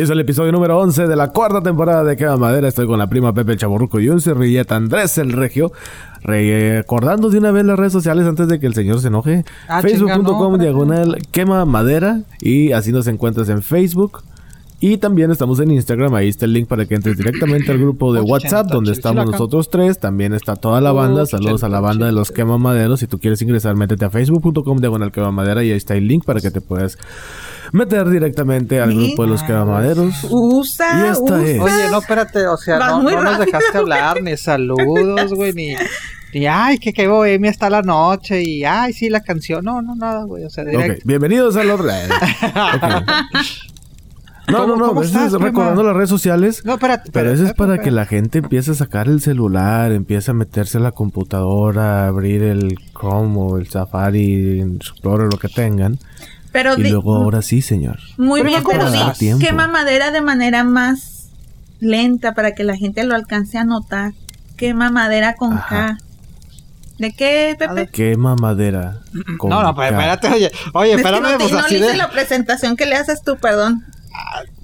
Bienvenidos al episodio número 11 de la cuarta temporada de Queda Madera. Estoy con la prima Pepe el Chaborruco y un servilleta Andrés el Regio. Recordando de una vez las redes sociales antes de que el señor se enoje. Ah, Facebook.com no, diagonal quema madera. Y así nos encuentras en Facebook. Y también estamos en Instagram, ahí está el link para que entres directamente al grupo de 80, WhatsApp donde estamos nosotros tres. También está toda la banda. Saludos a la 80, banda de los quema maderos. Si tú quieres ingresar, métete a facebook.com diagonal quema madera y ahí está el link para que te puedas meter directamente al grupo de los quema maderos. Usa, Y esta usa. es. Oye, no, espérate, o sea, no, nos dejaste hablar, ni saludos, güey, ni, ni, ay, que qué bohemia está la noche, y, ay, sí, la canción, no, no, nada, güey, o sea, directo. bienvenidos a los... eh, ok. No, no, ¿Cómo- no, es recordando las redes sociales. No, espérate, Pero espérate, eso es para espérate, que la gente empiece a sacar el celular, empiece a meterse a la computadora, abrir el Chrome o el Safari, el Explorer, lo que tengan. Pero Y luego ahora sí, señor. muy Pero bien, ¿cómo pero di, de manera más lenta para que la gente lo alcance a notar. Quema madera con Ajá. K. ¿De qué, Pepe? Quema madera. con No, no, pero K. espérate, oye, oye, Es que espérame, no, pues no así le hice de, la presentación que le haces tú, perdón.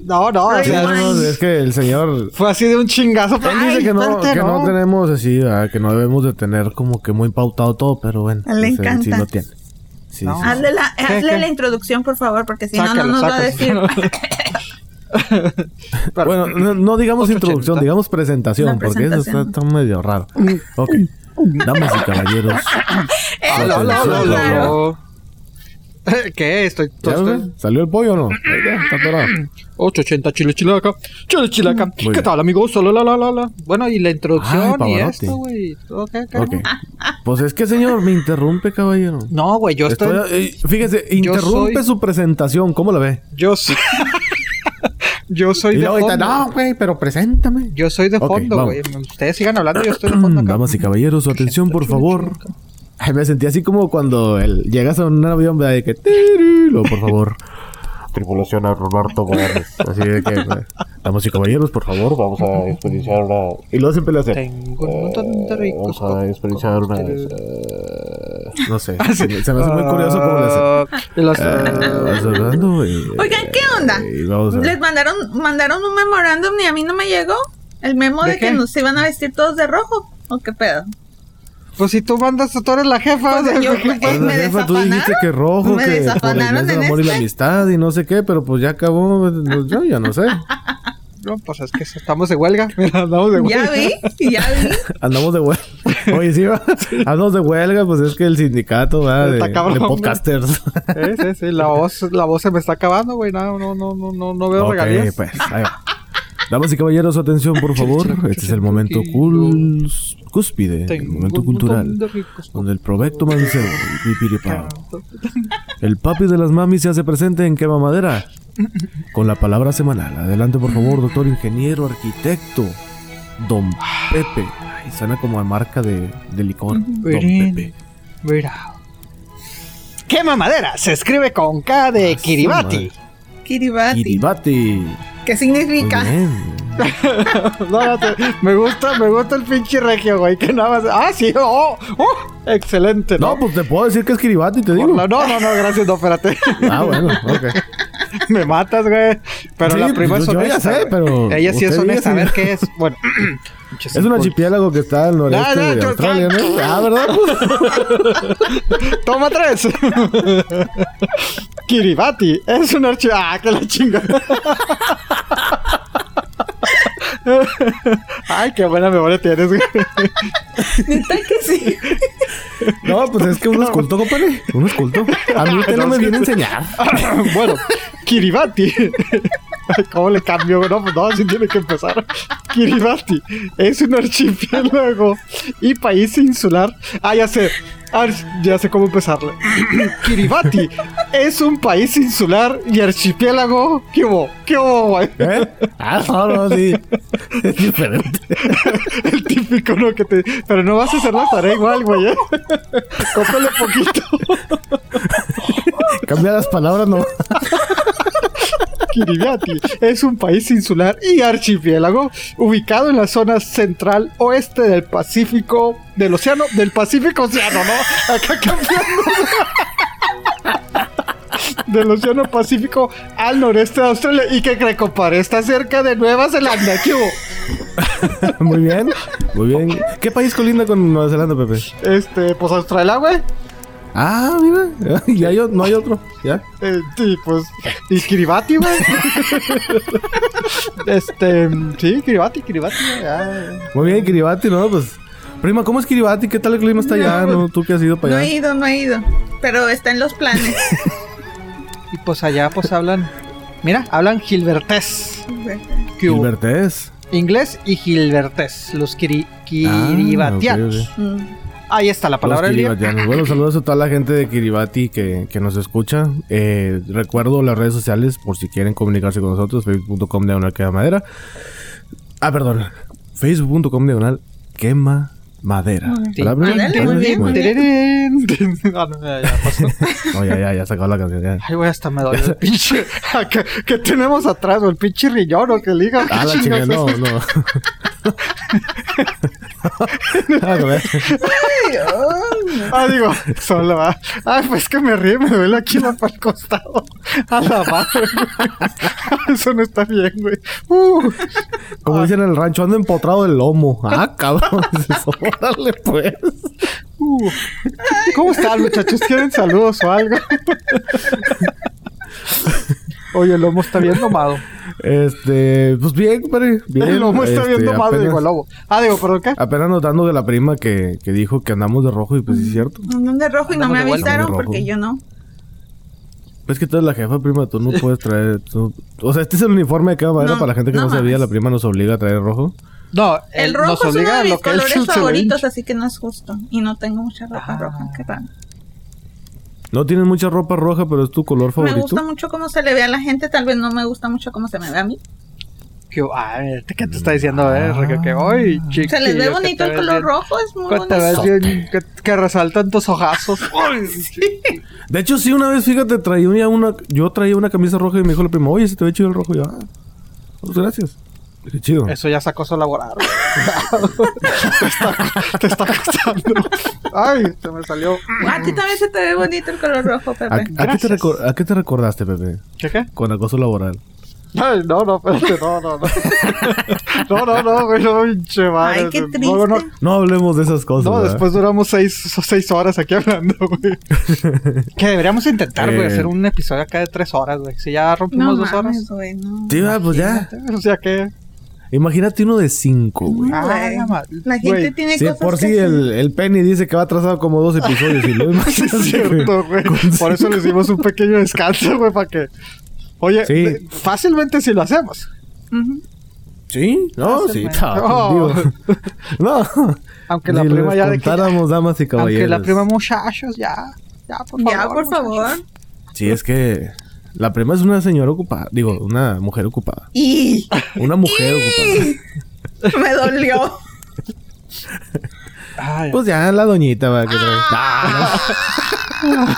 No, no, Sí, no, es que el señor... fue así de un chingazo, Él dice que no, que no tenemos así, ¿verdad? que no debemos de tener como que muy pautado todo, pero bueno. Le pues, él sí encanta. lo tiene. Sí, No. sí. Hazle, la, ¿Qué, hazle qué? la introducción, por favor, porque si no, no Sácalo, nos va a decir. Pero- Bueno, no, no digamos 880. introducción, digamos presentación, La porque eso está, está medio raro. Ok. Damas y caballeros. Hola, hola, hola. ¿Qué? Estoy, ¿Ya estoy? ¿Salió el pollo o no? Ahí está, está atorado. 880 chile chilaca. Chile chilaca. Muy ¿Qué bien. tal, amigos? Solo la la la la. Bueno, y la introducción Ay, y esto, güey. Ok, ok. Ok. Pues es que, señor, me interrumpe, caballero. No, güey, yo estoy. Estoy- eh, fíjese, interrumpe soy- su presentación. ¿Cómo la ve? Yo soy. yo soy Y de ahorita, fondo. no, güey, pero preséntame. Yo soy de fondo, güey. Ustedes sigan hablando, yo estoy de fondo acá. Damas y caballeros, su atención, por favor. Ay, me sentí así como cuando el- llegas a un avión. De que... "Tiriru", por favor. Tripulación a Roberto Gómez. Así de que... Damas y caballeros, por favor, vamos a experienciar una... Y luego siempre le hace... Tengo un montón de ricos. Vamos a experienciar una... eh, no sé. Se, me se me hace muy curioso cómo le hace. Eh, y- Oigan, ¿qué onda? Les mandaron, mandaron un memorándum y a mí no me llegó. El memo ¿De de, que nos iban a vestir todos de rojo. ¿O qué pedo? Pues si tú mandas, tú eres la jefa. Pues de- yo- ¿qué eh, la me jefa, tú dijiste que rojo, Me que por el mes del amor y la este. amistad y no sé qué, pero pues ya acabó, pues, yo ya no sé. No, pues es que estamos de huelga. Mira, andamos de huelga. Ya vi, ya vi. Andamos de huelga. Oye, sí, va. Andamos de huelga, pues es que el sindicato va de, cabrón, podcasters. Sí, sí, sí. La voz, la voz se me está acabando, güey. No, no, no, no, no, no veo ok, regalías. pues, ahí va. Damas y caballeros, su atención, por favor. Este es el momento cul- cúspide, el momento cultural, donde el provecto mancebo pipiripao. El papi de las mamis se hace presente en Quema Madera. Con la palabra semanal. Adelante, por favor, doctor ingeniero, arquitecto. Don Pepe. Ay, suena como a marca de, de licor. Don. Pepe. Mira. ¿Qué mamadera? Se escribe con K de Kiribati. Kiribati. Kiribati. ¿Qué significa? No, no, te- me gusta, me gusta el pinche regio, güey. Que nada más. Ah, sí, oh, oh, excelente. No, pues te puedo decir que es Kiribati, te digo. no, no, no, no, gracias, no, espérate. Ah, bueno, ok. me matas, güey. Pero Sí, la prima pues, es yo ya honesta. sé, güey. pero Ella sí es honesta. A ver qué es. Bueno, Es un archipiélago que está al noreste No, no, de Australia, ¿no? Ah, ¿verdad? Toma tres. Kiribati es un archivo. Ah, que la chinga. Ay, qué buena memoria tienes, güey. Neta que sí. No, pues es que uno escultó, compadre. Uno escultó. A mí usted no me viene a enseñar. bueno, Kiribati. ¿Cómo le cambio? No, pues no, así tiene que empezar. Kiribati es un archipiélago y país insular. Ah, ya sé. Ar- ya sé cómo empezarle. Kiribati es un país insular y archipiélago. ¿Qué hubo? ¿Qué hubo, güey? ¿Eh? Ah, no, no, sí. Es diferente. El típico, ¿no? Que te... Pero no vas a hacer la tarea igual, güey. ¿eh? Cópele poquito. Cambia las palabras, no. Kiribati es un país insular y archipiélago ubicado en la zona central oeste del Pacífico, del océano, del Pacífico Océano, ¿no? Acá cambiando. del Océano Pacífico al noreste de Australia. ¿Y qué cree, compadre? Está cerca de Nueva Zelanda. ¿Qué hubo? muy bien, muy bien. ¿Qué país colinda con Nueva Zelanda, Pepe? Este, pues Australia, güey. Ah, mira. Y hay no hay otro. ¿Ya? Eh, sí, pues. Y Kiribati, güey. este. Sí, Kiribati, Kiribati. ya. Muy bien, Kiribati, ¿no? Pues. Prima, ¿cómo es Kiribati? ¿Qué tal el clima está allá? ¿No? ¿Tú que has ido No para he allá? ido, no he ido. Pero está en los planes. Y pues allá, pues hablan. Mira, hablan Gilbertés. Gilbertés. Inglés y Gilbertés. Los kiri- Ah, kiribatianos. Mm. Ahí está la palabra del día. Bueno, saludos a toda la gente de Kiribati que, que nos escucha. Eh, recuerdo las redes sociales por si quieren comunicarse con nosotros. Facebook.com diagonal quema madera. Ah, perdón. Facebook.com diagonal quema madera. Sí. Ah, no, ya, ya pasó. No, ya, ya, la canción. ya. Ay, güey, hasta me dolió el pinche. ¿Qué, qué tenemos atrás? ¿O el pinche riñón o que liga? Ah, la ¿Qué chingada, no, no. Ah, no. Ah, digo, solo va. Ay, pues que me ríe, me duele aquí la para el costado. A la madre. Eso no está bien, güey. Uh. Como dicen en el rancho, ando empotrado del lomo. Ah, cabrón. Órale, pues. Uh. ¿Cómo están, muchachos? ¿Quieren saludos o algo? Oye, el lomo está bien domado. Este, pues bien, compadre. Bien. el lomo está bien Este, domado, apenas- digo, el lobo. Ah, digo, ¿pero qué? Apenas notando de la prima que, que dijo que andamos de rojo y pues sí es cierto. Andan de rojo y no me avisaron porque yo no. Es que tú eres la jefa, prima, tú no puedes traer... tú- O sea, este es el uniforme de cada manera No, para la gente que no, no sabía, la prima nos obliga a traer rojo. No, El él rojo nos es uno de mis colores favoritos, así que no es justo. Y no tengo mucha ropa Ah. roja. Qué raro. No tienes mucha ropa roja, pero es tu color Me favorito. gusta mucho cómo se le ve a la gente, tal vez no me gusta mucho cómo se me ve a mí. Que, a ver, ¿qué te está diciendo? Eh? Que, hoy, chiquillo, Se les ve bonito el color bien- rojo, es muy bonito. bien, que, que resaltan tus ojazos. Ay, De hecho, sí, una vez, fíjate, traía una, una- yo traía una camisa roja y me dijo la prima, oye, se te ve chido el rojo. Y yo, ah, pues gracias. Dije, chido. Eso ya es acoso laboral. te, está, te está acosando. Ay, se me salió. A ti también se te ve bonito el color rojo, ¿A, a Pepe. qué te recor- a qué te recordaste, Pepe? ¿Qué qué? Con acoso laboral. Ay, no, no, espérate, no, no, no. No, no, no, güey, no, pinche madre. Ay, qué No, triste. no, No hablemos de esas cosas. no, ¿verdad? después duramos seis, seis horas aquí hablando, güey. que deberíamos intentar, güey, Eh. hacer un episodio acá de tres horas, güey. Si ya rompimos No dos horas. mames, güey, no. Sí, va, pues ya. O sea que. Imagínate uno de cinco, güey. Ah, la gente güey. tiene Sí, cosas por si el, el Penny dice que va atrasado como dos episodios y lo es cierto, güey. Por eso le hicimos un pequeño descanso, güey, para que. Oye, Sí. fácilmente si lo hacemos. Sí, no, sí. No. Aunque la prima ya de que. damas y caballeros. Aunque la prima muchachos, ya. Ya, por favor. Ya, por muchachos. favor. Sí, es que la prima es una señora ocupada. Digo, una mujer ocupada. Y Una mujer ocupada. me dolió. Ay, Pues ya la doñita va que Ah,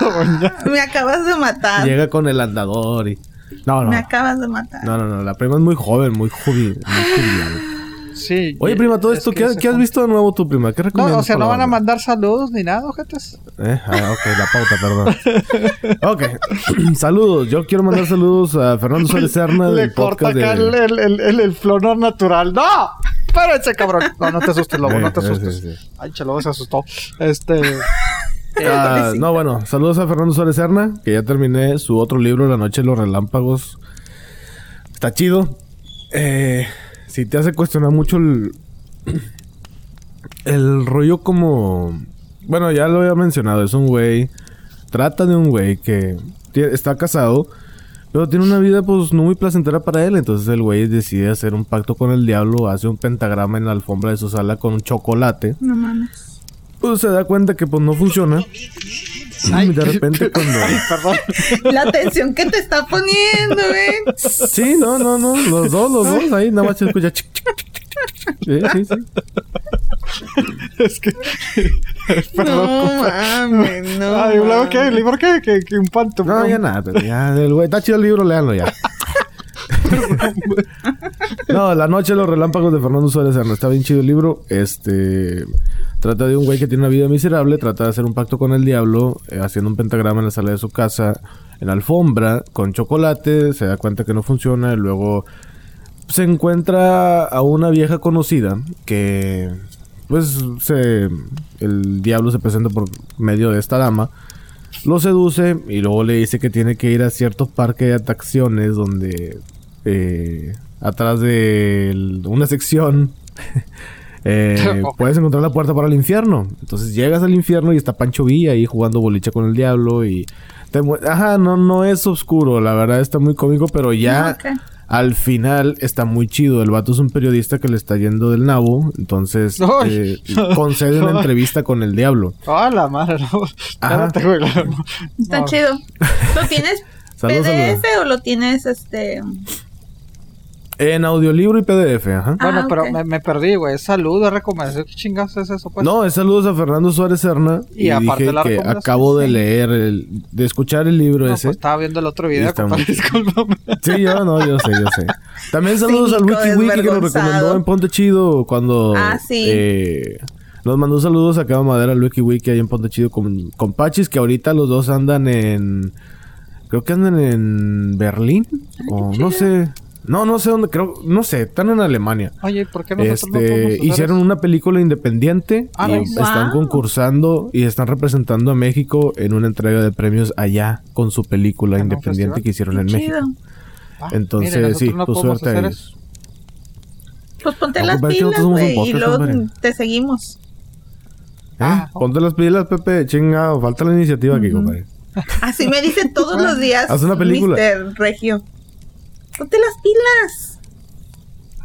doña. Me acabas de matar. llega con el andador y. No, no. Me acabas de matar. No, no, no. La prima es muy joven, muy joven. Muy jovial. Sí. Oye, prima, todo es esto, ¿qué, has visto de nuevo tú, prima? ¿Qué recomiendas? No, o sea, no van a mandar saludos ni nada, ojetes. Eh, ah, ok, la pauta, perdón. ok, saludos. Yo quiero mandar saludos a Fernando Suárez Serna Le del corta acá el, de... el, el, el, el flonor natural. ¡No! Espérense, cabrón. No, no te asustes, lobo, no te Eh, sí, asustes. sí. Ay, chelo, se asustó. Este. Ah, no, bueno, saludos a Fernando Suárez Serna, que ya terminé su otro libro, La Noche de los Relámpagos. Está chido. Eh, si te hace cuestionar mucho el, el rollo como... Bueno, ya lo había mencionado, es un güey... Trata de un güey que está casado, pero tiene una vida pues no muy placentera para él. Entonces el güey decide hacer un pacto con el diablo, hace un pentagrama en la alfombra de su sala con un chocolate. No mames. Pues se da cuenta que pues no funciona. Ay, de repente cuando... Ay, perdón. La atención que te está poniendo, ¿eh? Sí, no, no, no. Los dos, los dos. Ahí nada más se escucha... chic, chic, chic, chic, chic. Sí, sí, sí. Es que. Perdón, No mames, no. Ay, luego qué? mames. ¿El libro qué? Que, que un panto. No, ya nada. pero Ya, el güey... Está chido el libro, léanlo ya. no, La Noche de los Relámpagos de Fernando Suárez Serna. Está bien chido el libro. Este... Trata de un güey que tiene una vida miserable, trata de hacer un pacto con el diablo, eh, haciendo un pentagrama en la sala de su casa, en alfombra, con chocolate, se da cuenta que no funciona y luego se encuentra a una vieja conocida que pues se el diablo se presenta por medio de esta dama lo seduce y luego le dice que tiene que ir a cierto parque de atracciones donde eh, atrás de el- una sección eh, puedes encontrar la puerta para el infierno. Entonces llegas al infierno y está Pancho Villa ahí jugando boliche con el diablo y te ajá, no no es oscuro, la verdad está muy cómico, pero ya al final está muy chido. El vato es un periodista que le está yendo del nabo, entonces eh, concede una entrevista con el diablo. Ah, la madre, no. Ajá. Está no. chido. ¿Lo tienes PDF o lo tienes este? En audiolibro y PDF, ajá. Bueno, Ah, pero me, me perdí, güey. Salud, recomendación. ¿Qué chingados es eso, pues? No, es saludos a Fernando Suárez Serna. Y Y, aparte dije la que acabo de leer, el- de escuchar el libro No, ese. pues estaba viendo el otro video, compadre. muy- Discúlpame. Sí, yo no, yo sé, yo sé. También saludos al Cínico, Wiki Wiki que nos recomendó en Ponte Chido cuando Ah, sí. eh, nos mandó saludos a Cava Madera al Wiki Wiki ahí en Ponte Chido con, con Pachis, que ahorita los dos andan en. Creo que andan en Berlín. o no sé. No, no sé dónde, creo, no sé, están en Alemania. Oye, ¿por qué nosotros no podemos Este, hacer hicieron eso? una película independiente Ah, y están concursando y están representando a México en una entrega de premios allá con su película ¿En un independiente que hicieron Qué en chido. México. Ah, Entonces, sí, no pues podemos suerte a hacer ellos. Pues ponte las pilas, güey, y luego te seguimos. ¿Eh? Ah, Ponte las pilas, Pepe, chingado, falta la iniciativa aquí, compadre. Así me dicen todos los días. Haz una película. Mr. Regio. Ponte las pilas.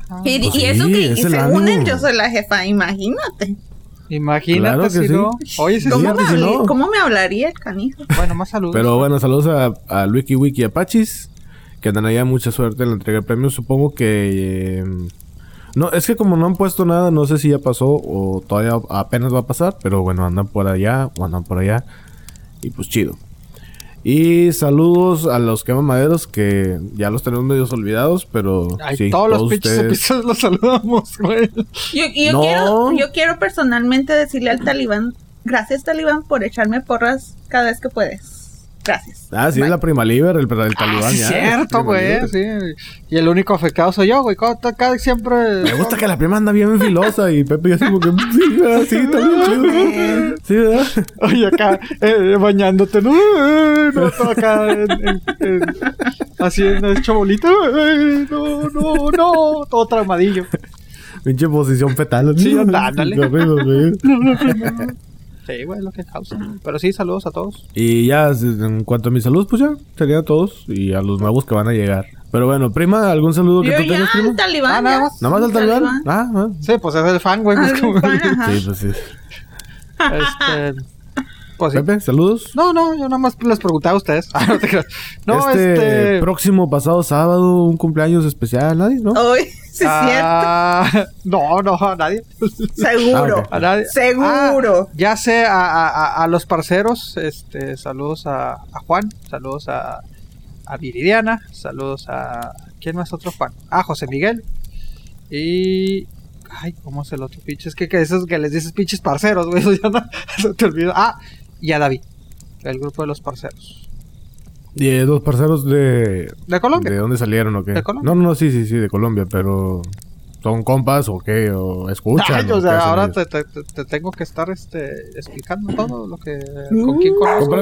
Ah, Y, Pues y eso sí, que es el según él yo soy la jefa, imagínate. Imagínate Claro que si sí. no. Oye, sí, Sí, ¿Cómo, me, si no. cómo me hablaría el canijo? Bueno, más saludos. Pero bueno, saludos a, a Wiki Wiki Apachis, que andan allá mucha suerte en la entrega de premios. Supongo que... eh, no, es que como no han puesto nada, no sé si ya pasó o todavía apenas va a pasar, pero bueno, andan por allá o andan por allá. Y pues chido. Y saludos a los quemamaderos que ya los tenemos medios olvidados, pero Ay, sí, todos los pinches ustedes- episodios los saludamos, güey. Yo, yo No. quiero, yo quiero personalmente decirle al talibán, gracias talibán por echarme porras cada vez que puedes. Gracias. Ah, sí, es la prima liber, el, el talibán. Ah, sí, ya, cierto, güey. Sí. Y el único afectado soy yo, güey. Acá siempre. Me gusta que la prima anda bien filosa y Pepe ya así como que sí, ¿verdad? sí, está bien chido. Sí, ¿verdad? Oye, acá eh, bañándote, ¿no? Eh, no, todo acá en, en- en- así en hecho bolita. Eh, no, no, no. Todo traumadillo. Pinche posición fetal. Sí, ándale. Qué horrible, güey. Sí, güey, lo que causa. Pero sí, saludos a todos. Y ya, en cuanto a mi salud, pues ya, serían a todos y a los nuevos que van a llegar. Pero bueno, prima, ¿algún saludo que Yo tú ya, tengas, al prima? talibán. Ah, nada más. ¿Nada más al talibán? Ah, ah. Sí, pues es el fan, güey. Al es como- fan. Sí, pues sí. Este. Pues sí. Pepe, saludos. No, no, yo nada más les preguntaba a ustedes. Ah, no te creas. No, este, este. próximo pasado sábado, un cumpleaños especial, ¿nadie? ¿No? Hoy, sí es ah, No, no, a nadie. Seguro. Ah, ok. A nadie. Seguro. Ah, ya sé, a, a- los parceros, este, saludos a, a Juan, saludos a, a Viridiana, saludos a... ¿Quién más otro Juan? A José Miguel. Y... Ay, ¿cómo es el otro pinche? Es que, que esos que les dices pinches parceros, güey, eso ya no, se te olvidó. Ah, y a David, el grupo de los parceros. Y eh, dos parceros de... ¿De Colombia? ¿De dónde salieron o qué? ¿De Colombia? No, no, no, sí, sí, sí, de Colombia, pero... ¿Son compas o qué? ¿O escuchan? Ay, o sea, ahora te, te- te- te tengo que estar este, explicando todo lo que... ¿Con quién conozco?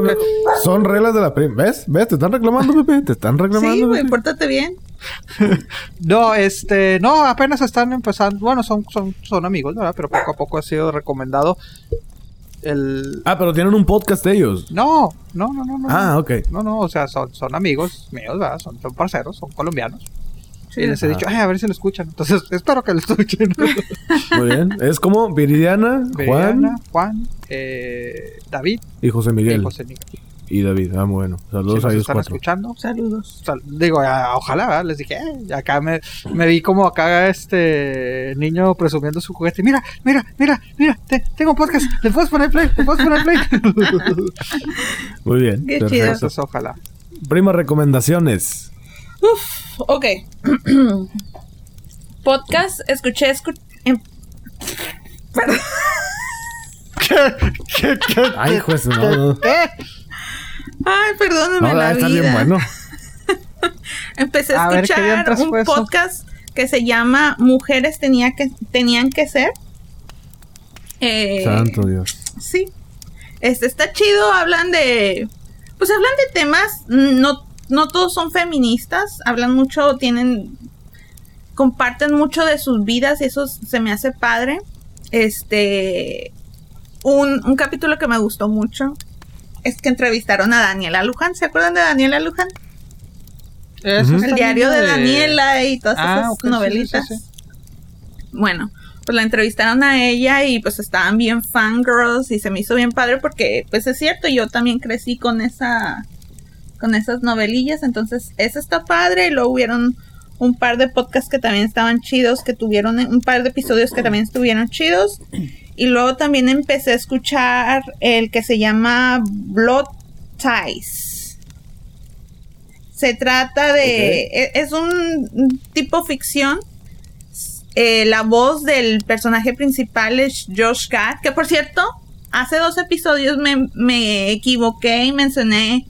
Son reglas de la prima. ¿Ves? ¿Ves? Te están reclamando, Pepe. Te están reclamando. Sí, güey, pórtate bien. No, este, no, apenas están empezando, bueno, son, son, son amigos, ¿verdad? Pero poco a poco ha sido recomendado el... Ah, pero tienen un podcast ellos. No, no, no, no, no. Ah, ok. No, no, o sea, son, son amigos míos, ¿verdad? Son, son parceros, son colombianos. Sí. Y les he dicho, ay, a ver si lo escuchan. Entonces, espero que lo escuchen. Muy bien. Es como Viridiana, Juan Viridiana, Juan, eh, David y José y Miguel. José Miguel. Y David. Ah, bueno. Si Saludos nos a ellos están cuatro. escuchando, Saludos. Sal- digo, ojalá, ¿verdad? Les dije, eh, acá me, me vi como acá este niño presumiendo su juguete. Mira, mira, mira, mira, te- tengo un podcast, le puedes poner play, le puedes poner play. Muy bien. Qué perfecto. chido. Entonces, ojalá. Prima, recomendaciones. Uf, ok. Podcast, escuché, escu- em- Perdón. ¿Qué, qué, Ay, qué, juez, no, qué, no. qué? Ay, perdóname No, la debe vida. bien bueno. Empecé a, A ver, ¿qué escuchar un podcast que se llama Mujeres tenía que, tenían que ser. Eh, Santo Dios. Sí. Este está chido, hablan de. Pues hablan de temas. No, no todos son feministas. Hablan mucho, tienen. Comparten mucho de sus vidas y eso se me hace padre. Este. Un, un capítulo que me gustó mucho es que entrevistaron a Daniela Luján. ¿Se acuerdan de Daniela Luján? Eso El diario de Daniela y todas Ah, esas novelitas. sí, sí. Bueno, pues la entrevistaron a ella y pues estaban bien fangirls y se me hizo bien padre porque pues es cierto, yo también crecí con esa con esas novelillas, entonces eso está padre y luego hubieron un par de podcasts que también estaban chidos, que tuvieron un par de episodios que también estuvieron chidos y luego también empecé a escuchar el que se llama Blood Ties. Se trata de. e- Es un tipo ficción. Eh, la voz del personaje principal es Josh Gad. Que por cierto, hace dos episodios me, me equivoqué y mencioné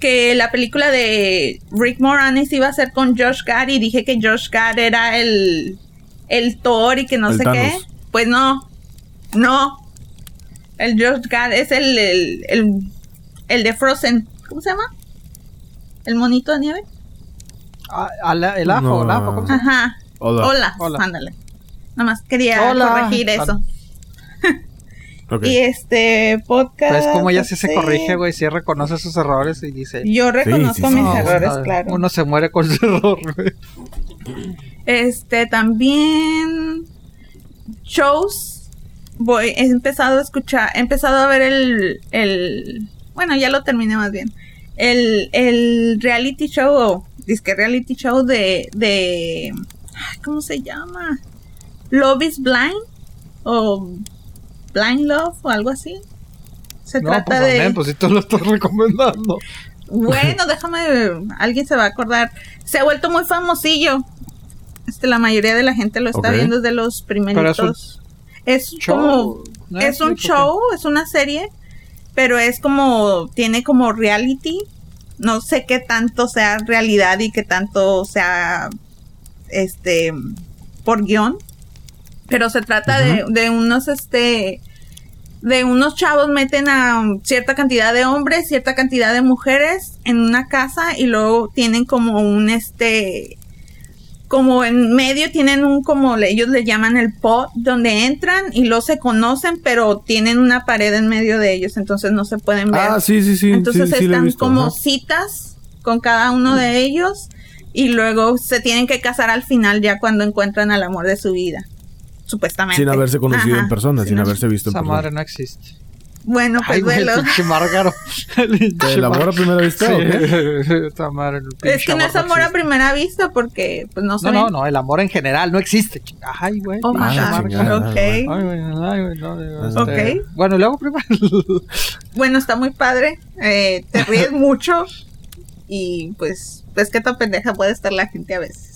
que la película de Rick Moranis iba a ser con Josh Gad y dije que Josh Gad era el, el Thor y que no El sé qué. Pues no, no. El Josh Gad es el, el, el, el de Frozen. ¿Cómo se llama? ¿El monito de nieve? Ah, el ajo, No. el ajo, ¿cómo se llama? Ajá. Hola. Hola. Hola. Ándale. Nada más quería Hola. corregir eso. Y este podcast. Pues como ella sí se este, corrige, güey, sí reconoce sus errores y dice... Yo reconozco sí, mis errores, claro. Uno se muere con su error, güey. Este también shows. Voy, he empezado a escuchar, he empezado a ver el, el bueno, ya lo terminé más bien. El, el reality show, o disque reality show de, de, ¿cómo se llama? Love is Blind o Blind Love o algo así. Se No, trata pues, de amén, pues si tú lo estás recomendando. bueno, déjame, alguien se va a acordar. Se ha vuelto muy famosillo. Este, la mayoría de la gente lo está viendo desde los primeritos. es show, como, ¿no? es un show, es una serie, pero es como, tiene como reality. No sé qué tanto sea realidad y qué tanto sea, este, por guion. Pero se trata de, de unos, este, de unos chavos meten a cierta cantidad de hombres, cierta cantidad de mujeres en una casa y luego tienen como un este como en medio tienen un como le- ellos le llaman el pod donde entran y luego se conocen pero tienen una pared en medio de ellos entonces no se pueden ver Ah, sí, sí, sí. entonces sí, sí, están visto, como ajá. citas con cada uno de ellos y luego se tienen que casar al final ya cuando encuentran al amor de su vida supuestamente Sin haberse conocido Ajá, en persona, sin sin haberse visto en Esa persona. madre no existe. Bueno pues Ay, güey, el velo. pinche Márgaro. El pinche ¿El amor a primera vista o qué? Sí, madre, el Es que no es amor a existe. primera vista porque pues no No, saben. no, no, el amor en general no existe. Ay, güey. Oh, my God. Ok. güey. Ay, güey, ay, güey, no, digo, este, Ok. Bueno, luego primero. Bueno, está muy padre. eh, te ríes mucho. Y pues, pues qué tan pendeja puede estar la gente a veces.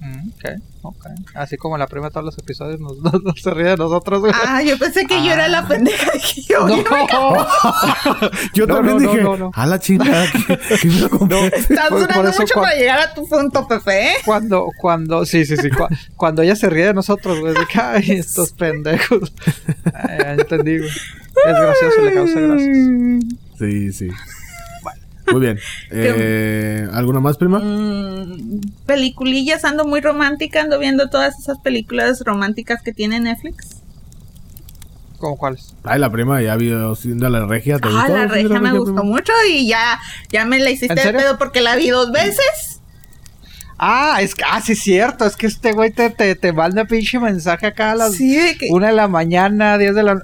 Mm, ok, ok. Así como la prima de todos los episodios nos, nos- nos se ríe de nosotros, güey. Ah, yo pensé que yo era la pendeja. Dije yo, no, yo me- Yo No, también no, dije, no, no. a la chingada, que, que me lo compré. Estás durando eso mucho cua- para llegar a tu punto, Pepe. ¿eh? Cuando, cuando, sí, sí, sí, cua- cuando ella se ríe de nosotros, güey, de que, ay, estos pendejos. Ay, ya entendí, güey. Es gracioso, le causa gracia. Sí, sí. Muy bien. Eh, ¿Alguna más, prima? Mm, peliculillas, ando muy romántica, ando viendo todas esas películas románticas que tiene Netflix. ¿Cómo cuáles? Ay, la prima ya vio Cindy la regia. ¿Te Ah, gustó? la regia me gustó prima? mucho y ya, ya me la hiciste ¿En de serio? pedo porque la vi dos veces. Ah, es que, ah, sí, es cierto. Es que este güey te, te, te manda pinche mensaje acá a las Sí, de que... una de la mañana, 10 de la.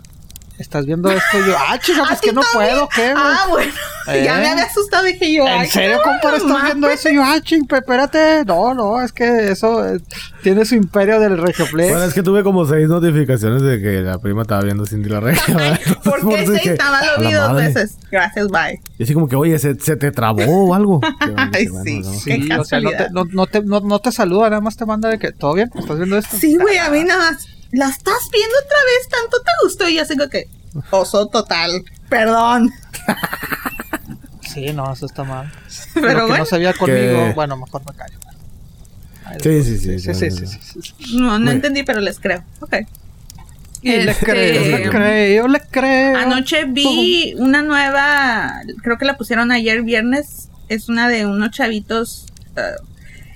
¿Estás viendo esto? Y yo, ah, chica, ¿A pues que no también? puedo, ¿qué, güey? Ah, bueno. ¿Eh? Ya me había asustado, dije yo. ¿En serio, no, compa, no estás viendo eso? Y yo, ah, ching, espérate. No, no, es que eso eh, tiene su imperio del Regioplex. Bueno, es que tuve como seis notificaciones de que la prima estaba viendo Cindy la regia. ¿Por qué eso se dije, estaba "A lo vi dos madre". veces? Gracias, bye. Y así como que, oye, ¿se, se te trabó o algo? Ay, bueno, sí. no. Sí, Qué o sea, no te, no, no te, no, no te saluda, nada más te manda de que, ¿todo bien? ¿Estás viendo esto? Sí, güey, a mí nada más. ¿La estás viendo otra vez? ¿Tanto te gustó? Y yo así como que, oso total, perdón. Sí, no, eso está mal. Pero Lo que bueno, no sabía conmigo, Que- bueno, mejor me callo. Ay, Sí, sí, sí, sí, sí, sí, no, no entendí, pero les creo. Ok. Y le Este, creo, le creo, le creo. Anoche vi una nueva, creo que la pusieron ayer viernes, es una de unos chavitos. uh,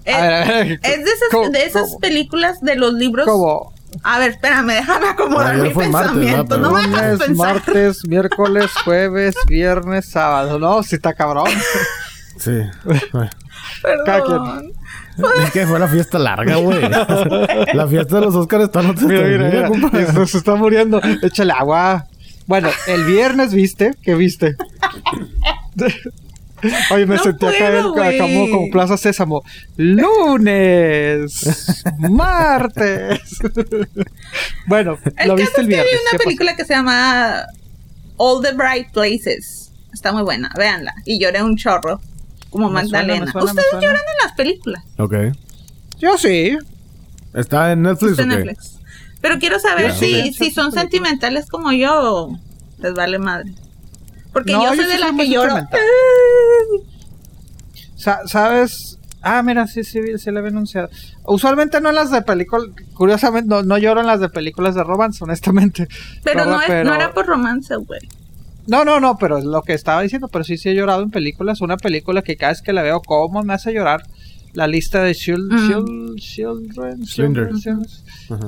es, A ver, a ver, es de esas, ¿cómo- de esas cómo- películas de los libros. ¿Cómo? A ver, espérame, déjame acomodar mi fue martes, pensamiento. ¿no? no me Lunes, pensar. martes, miércoles, jueves, viernes, sábado. No, si está cabrón. Sí. Perdón. Es que fue la fiesta larga, güey. La fiesta de los Oscars está no te Mira, mira, mira. se está muriendo. Échale agua. Bueno, el viernes viste. ¿Qué viste? Oye, me No sentí acá en- como, como Plaza Sésamo. Lunes, martes. bueno, El lo caso viste el viernes. vi una película que se llama All the Bright Places. Está muy buena, véanla. Y lloré un chorro, como Me Magdalena. suena, Ustedes lloran en las películas. Ok. Yo sí. ¿Está en Netflix Está en? Netflix. Pero quiero saber si, si son sentimentales como yo, les vale madre. Porque No, yo yo soy sí de la soy muy que lloro. Sa- ¿Sabes? Ah, mira, sí, sí, sí, le había anunciado. Usualmente no en las de películas, curiosamente no, no lloro en las de películas de romance, honestamente. Pero, no, Pero- no era por romance, güey. No, no, no, pero es lo que estaba diciendo, pero sí, sí he llorado en películas. Una película que cada vez que la veo, ¿cómo me hace llorar? La lista de Mm. Children.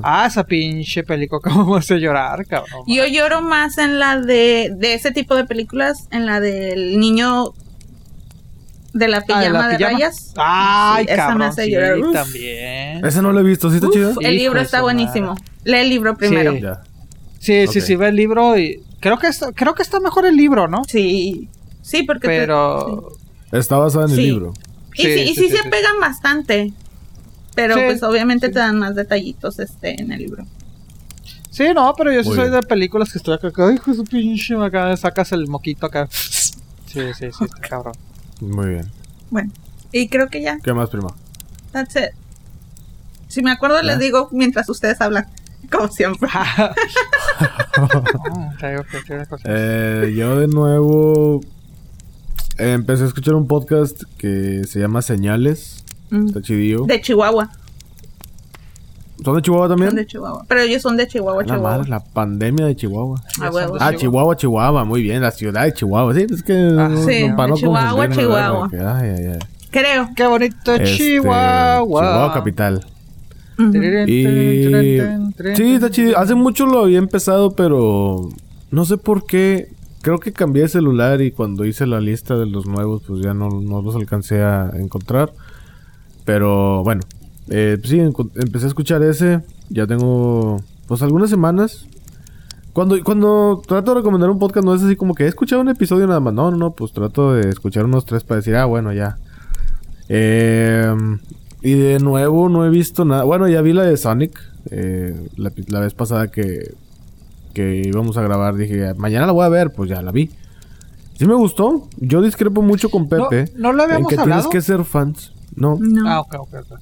Ah, esa pinche película, ¿cómo me hace llorar, cabrón? Yo lloro más en la de, de ese tipo de películas, en la del niño de la Ah, pijama ¿de de, la pijama? rayas. Ay, Sí, esa me cabrón, hace sí, llorar. Uf. también. Ese no lo he visto, ¿sí está Uf, chido? el Hijo libro de está buenísimo. madre. Lee el libro primero. Sí. Sí, sí, Ok. sí, ve el libro y creo que está, creo que está mejor el libro, ¿no? Sí. Sí, porque... te- Pero Está basado en el Sí. y Sí, sí, y sí, sí, sí, se pegan bastante. Pero Sí, pues obviamente sí. te dan más detallitos este en el libro. sí, no, pero yo sí soy bien. de películas que estoy acá, ay, hijo de su pinche, acá sacas el moquito acá. Sí, sí, sí, está cabrón. Muy bien. Bueno. Y creo que ya. ¿Qué más, prima? That's it. Si me acuerdo ¿Ya? les digo mientras ustedes hablan. Como siempre. Cosas. Eh, yo de nuevo eh, empecé a escuchar un podcast que se llama Señales. Mm. Está chidillo. De Chihuahua. ¿Son de Chihuahua también? Son de Chihuahua. Pero ellos son de Chihuahua, La Chihuahua. madre, la pandemia de Chihuahua. Huevo. Ah, Chihuahua, Chihuahua, muy bien, la ciudad de Chihuahua. Sí, es que no, sí, no- para no Chihuahua, Chihuahua. ay, ay, ay. Creo. Qué bonito Este, Chihuahua. Chihuahua capital. Y sí, está chido. Hace mucho lo había empezado, pero no sé por qué. Creo que cambié de celular y cuando hice la lista de los nuevos, pues ya no, no los alcancé a encontrar. Pero bueno, eh, sí, empecé a escuchar ese. Ya tengo, pues algunas semanas. Cuando, cuando trato de recomendar un podcast, no es así como que he escuchado un episodio nada más. No, no, no, pues trato de escuchar unos tres para decir, ah, bueno, ya. Eh, y de nuevo no he visto nada. Bueno, ya vi la de Sonic. eh, la, la vez pasada que, que íbamos a grabar, dije, mañana la voy a ver, pues ya la vi. Sí me gustó. Yo discrepo mucho con Pepe. ¿No, no lo en habíamos que hablado? tienes que ser fans. No, No. Ah, ok, ok, ok.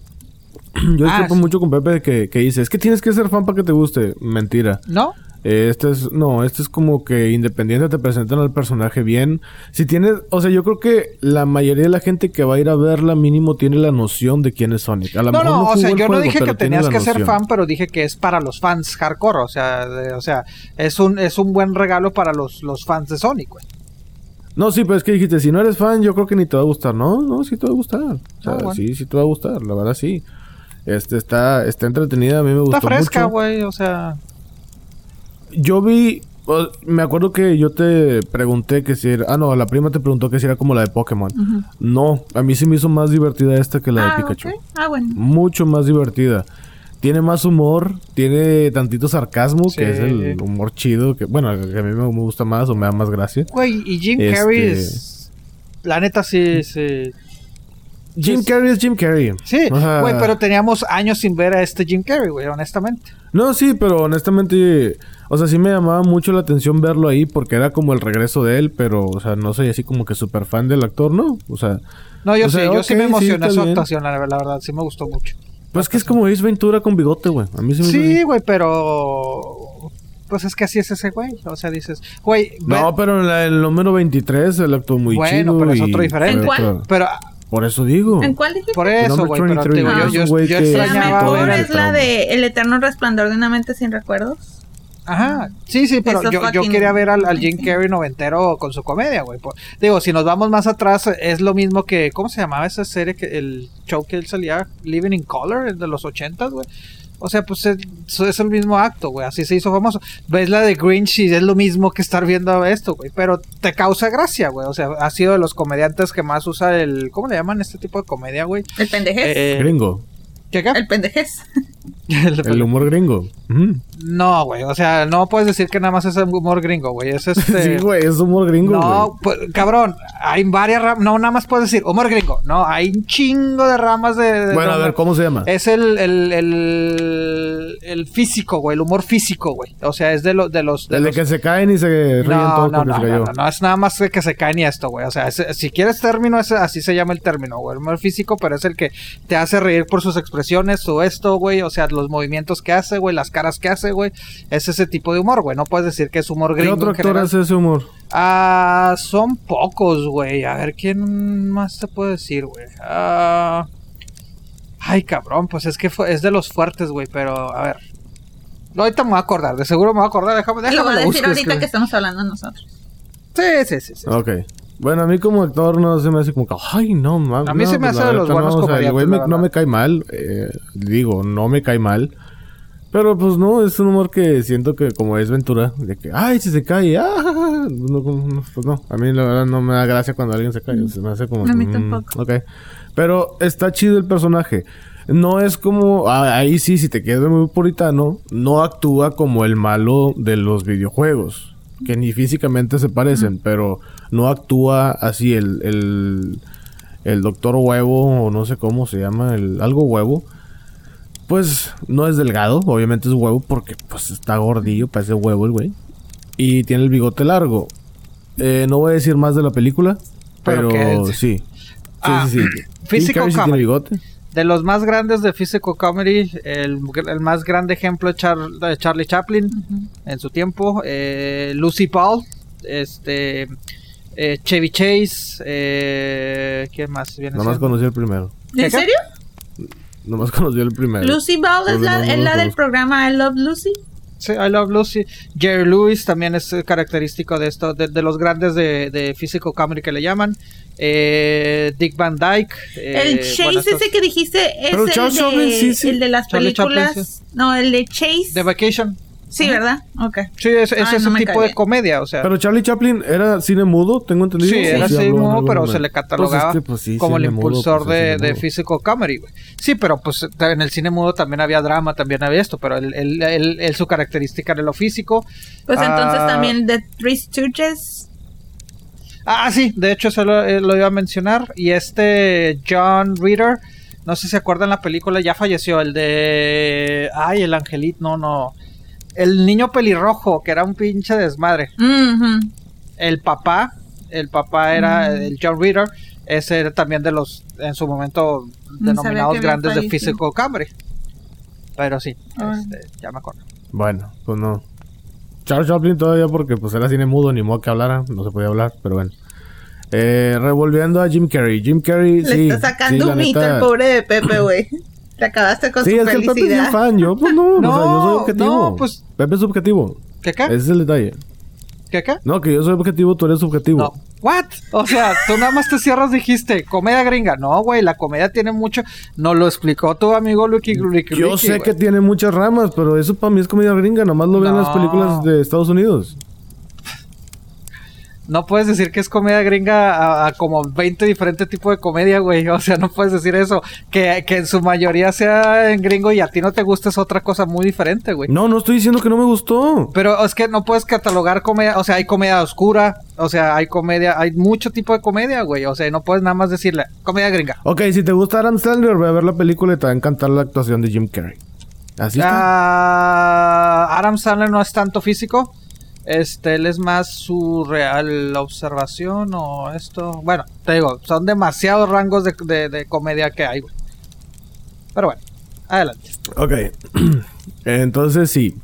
yo Ah, discrepo sí. mucho con Pepe de que, que dice, es que tienes que ser fan para que te guste. Mentira. ¿No? Eh, Este es, no, este es como que independiente te presentan al personaje bien. Si tienes, o sea, yo creo que la mayoría de la gente que va a ir a verla mínimo tiene la noción de quién es Sonic. A lo No, mejor no, o jugó sea, yo no dije que tenías la que ser fan, pero dije que es para los fans hardcore, o sea, de- o sea, es un es un buen regalo para los, los fans de Sonic, güey. No, sí, pero es que dijiste, si no eres fan, yo creo que ni te va a gustar. No, no, sí te va a gustar. O sea, Ah, bueno. sí, sí te va a gustar, la verdad sí. Este está, está entretenida, a mí me gustó Está fresca, güey, o sea, Yo vi, me acuerdo que yo te pregunté que si era, ah no, la prima te preguntó que si era como la de Pokémon. No, a mí sí me hizo más divertida esta que la ah, de Pikachu. ok. Ah, bueno. Mucho más divertida. Tiene más humor, tiene tantito sarcasmo, Sí. que es el humor chido, que bueno, que a mí me, me gusta más o me da más gracia. güey, y Jim Este- Carrey es la neta sí sí Jim Sí, sí. Carrey es Jim Carrey. Sí, O sea, güey, pero teníamos años sin ver a este Jim Carrey, güey, honestamente. No, sí, pero honestamente, o sea, sí me llamaba mucho la atención verlo ahí porque era como el regreso de él, pero, o sea, no soy así como que súper fan del actor, ¿no? O sea, No, yo O sí, sea, yo sí me sí, emocionó está su actuación, la, la verdad, sí me gustó mucho. Pues que es como Ace Ventura con bigote, güey. A mí se me Sí, güey, pero. Pues es que así es ese güey. O sea, dices, güey. No, pero en la- el número 23 él actuó muy Bueno, chido. pero es y otro diferente. ¿En cuál? Pero Por eso digo. ¿En cuál dijiste? por eso, güey. Pero te 23, digo, yo, yo, yo que- La extrañaba todo mejor es la de El eterno resplandor de una mente sin recuerdos. Ajá, sí, sí, pero yo, yo quería ver al, al Jim Carrey noventero con su comedia, güey. Digo, si nos vamos más atrás, es lo mismo que, ¿cómo se llamaba esa serie? que El show que él salía, Living in Color, el de los ochentas, güey. O sea, pues es, es el mismo acto, güey. Así se hizo famoso. Ves la de Grinch y es lo mismo que estar viendo esto, güey. Pero te causa gracia, güey. O sea, ha sido de los comediantes que más usa el... ¿Cómo le llaman este tipo de comedia, güey? El pendejez. Eh, Gringo. ¿Qué, qué? El pendejez. El humor gringo. No, güey. O sea, no puedes decir que nada más es humor gringo, güey. Es este... Sí, güey, es humor gringo, No, pues, cabrón, hay varias ramas. No, nada más puedes decir humor gringo. No, hay un chingo de ramas de. de- Bueno, a de- ver, ¿cómo se llama? Es el, el, el, el físico, güey, el humor físico, güey. O sea, es de, los de los. de El de los- que se caen y se ríen no, todos no, no, se no, cayó. no, no, es nada más de que se caen y esto, güey. O sea, es- si quieres término, ese, así se llama el término, güey. El humor físico, pero es el que te hace reír por sus expresiones, su esto, güey. O sea, los movimientos que hace, güey, las caras que hace, güey. Es ese tipo de humor, güey. No puedes decir que es humor ¿Qué gringo. otro en actor hace ese humor? Ah, son pocos, güey. A ver, ¿quién más te puedo decir, güey? Ah, ay, cabrón, pues es que fue- es de los fuertes, güey, pero a ver. No, ahorita me voy a acordar, de seguro me voy a acordar. Déjame, déjame Lo voy a decir busco, es ahorita que- que estamos hablando nosotros. Sí, sí, sí. sí. Ok. Bueno, a mí como actor no se me hace como que, ay, no, mames. A mí se me hace de los buenos el güey me- no me cae mal, eh, digo, no me cae mal. Pero pues no, es un humor que siento que como es Ventura, de que, ay, si se cae, ah, no, no, pues no, a mí la verdad no me da gracia cuando alguien se cae, se me hace como... A mí mm, tampoco. Ok, pero está chido el personaje. No es como, ah, ahí sí, si te quedas muy puritano, no actúa como el malo de los videojuegos, que ni físicamente se parecen, pero no actúa así el, el, el doctor huevo, o no sé cómo se llama, el algo huevo. Pues no es delgado, obviamente es huevo porque pues está gordillo, parece huevo el güey. Y tiene el bigote largo. Eh, no voy a decir más de la película, Pero sí. Sí, Ah, sí, sí. Physical Jim Carrey sí comedy. tiene bigote. De los más grandes de Physical Comedy, el, el más grande ejemplo es Char- Charlie Chaplin en su tiempo, eh, Lucy Paul, este, eh, Chevy Chase, eh, ¿quién más viene Nomás siendo? conocí el primero. ¿Qué, ¿En qué? serio? Nomás conocí el primero. Lucy Ball es la, no, no es lo la del programa I Love Lucy. Sí, I Love Lucy. Jerry Lewis también es eh, característico de esto, de, de los grandes de, de Physical Comedy que le llaman. Eh, Dick Van Dyke. eh, el Chase bueno, estos- ese que dijiste es el, de, Chaplin, sí, sí. el de las Charlie Chaplin, películas. No, el de Chase. The Vacation. Sí, ¿verdad? Ok. Sí, es, es Ay, ese no tipo cae de comedia, o sea. Pero Charlie Chaplin era cine mudo, tengo entendido. Sí, ¿O era sí así, habló en mudo, pero momento? se le catalogaba Pues es que, pues, sí, como el cine mudo, impulsor pues, de, cine de. Physical Comedy, güey. Sí, pero pues en el cine mudo también había drama, también había esto, pero él, él- él- él- su característica era lo físico. Pues entonces Ah, también The Three Stooges. Ah, sí, de hecho eso lo, eh, lo iba a mencionar. Y este John Reader, no sé si se acuerdan la película, ya falleció, el de... Ay, el angelito, no, no. El niño pelirrojo, que era un pinche desmadre. El papá, el papá era Mm. el John Reader, ese era también de los, en su momento, denominados grandes de. Physical Comedy. Pero sí, Ah. este, ya me acuerdo. Bueno, pues no. Charles Chaplin todavía porque pues era cine mudo, ni modo que hablara, no se podía hablar, pero bueno. Eh, revolviendo a Jim Carrey. Jim Carrey, Le sí. está sacando sí, un mito el pobre de Pepe, güey. Te acabaste con Sí, su es que el Pepe es felicidad. fan. Yo, pues no, o sea, yo soy No, objetivo. no, pues- Pepe es subjetivo. ¿Qué qué? Ese es el detalle. ¿Qué qué? No, que yo soy objetivo, tú eres subjetivo. No. ¿What? O sea, tú nada más te cierras, dijiste, comedia gringa. No, güey, la comedia tiene mucho. Nos lo explicó tu amigo Lucky Ricky. Yo sé que tiene muchas ramas, pero eso para mí es comedia gringa. Nomás lo ven en las No. películas de Estados Unidos. No puedes decir que es comedia gringa a, a como 20 diferentes tipos de comedia, güey. O sea, no puedes decir eso. Que, que en su mayoría sea en gringo y a ti no te gusta es otra cosa muy diferente, güey. No, no estoy diciendo que no me gustó. Pero es que no puedes catalogar comedia, o sea, hay comedia oscura, o sea, hay comedia, hay mucho tipo de comedia, güey, o sea, no puedes nada más decirle comedia gringa. Ok, si te gusta Adam Sandler, ve a ver la película y te va a encantar la actuación de Jim Carrey. Así está. Ah, Adam Sandler no es tanto físico, este, él es más su real observación o esto, bueno, te digo, son demasiados rangos de, de- comedia que hay. Pero bueno. Adelante. Ok. Entonces sí.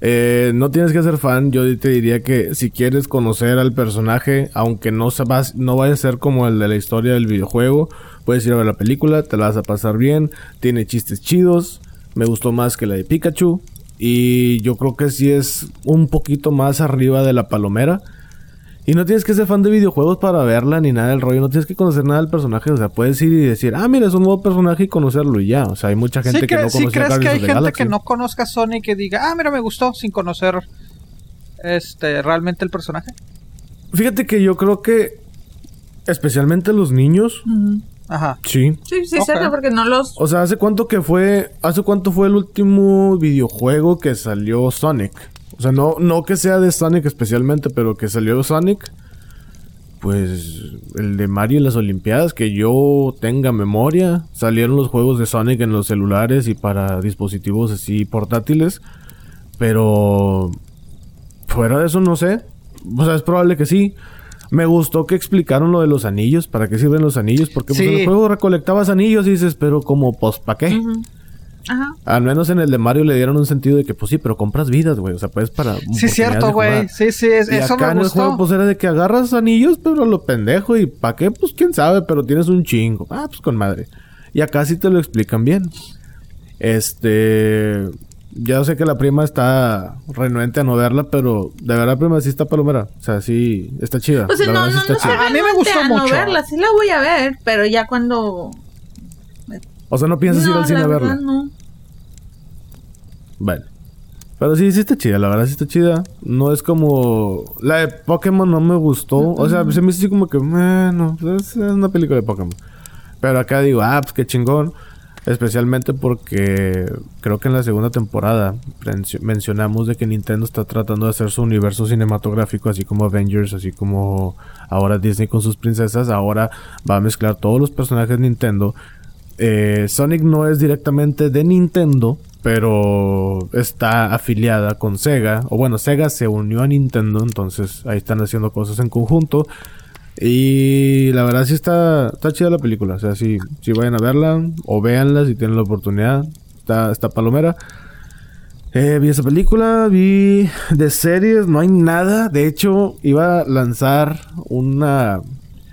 Eh, no tienes que ser fan. Yo te diría que si quieres conocer al personaje, aunque no, se vas- no vaya a ser como el de la historia del videojuego, puedes ir a ver la película, te la vas a pasar bien. Tiene chistes chidos. Me gustó más que la de Pikachu. Y yo creo que sí es un poquito más arriba de la palomera. Y no tienes que ser fan de videojuegos para verla ni nada del rollo. No tienes que conocer nada del personaje. O sea, puedes ir y decir, ah, mira, es un nuevo personaje y conocerlo y ya. O sea, hay mucha gente ¿Sí, que no sí conoce crees que hay gente Galaxy. que no conozca Sonic y que diga, ah, mira, me gustó, sin conocer este realmente el personaje? Fíjate que yo creo que, especialmente los niños, Ujú. Ajá. sí. Sí, sí, Ok. cierto, porque no los... O sea, ¿hace cuánto que fue? ¿Hace cuánto fue el último videojuego que salió Sonic? O sea, no, no que sea de Sonic especialmente, pero que salió Sonic. Pues el de Mario y las Olimpiadas, que yo tenga memoria. Salieron los juegos de Sonic en los celulares y para dispositivos así portátiles. Pero fuera de eso no sé. O sea, es probable que sí. Me gustó que explicaron lo de los anillos, para qué sirven los anillos, porque pues, Sí. en el juego recolectabas anillos y dices, pero como, pues, ¿para qué? Ajá. Al menos en el de Mario le dieron un sentido de que, pues sí, pero compras vidas, güey. O sea, puedes para. Sí, cierto, güey. Sí, sí, es- Y eso acá me en el juego, pues era de que agarras anillos, pero lo pendejo. ¿Y para qué? Pues quién sabe, pero tienes un chingo. Ah, pues con madre. Y acá sí te lo explican bien. Este. Ya sé que la prima está renuente a no verla, pero de verdad, prima, sí está palomera. O sea, sí, está chida. Pues sí, la no, verdad, no, sí no está estoy chida. A mí me gustó a no mucho. verla, sí la voy a ver, pero ya cuando... O sea, no piensas ir al cine la a verla. no. Bueno. Pero sí, sí está chida, la verdad sí está chida. No es como... La de Pokémon no me gustó. O sea, se me hizo así como que... Bueno, pues, es una película de Pokémon. Pero acá digo, ah, pues qué chingón. Especialmente porque creo que en la segunda temporada mencio- mencionamos de que Nintendo está tratando de hacer su universo cinematográfico, así como Avengers, así como ahora Disney con sus princesas. Ahora va a mezclar todos los personajes Nintendo. Eh, Sonic no es directamente de Nintendo, pero está afiliada con Sega. O bueno, Sega se unió a Nintendo, entonces ahí están haciendo cosas en conjunto. Y la verdad sí está, está chida la película. O sea, sí, sí vayan a verla o véanla si tienen la oportunidad. Está, está palomera. Eh, vi esa película, vi de series, no hay nada. De hecho, iba a lanzar una...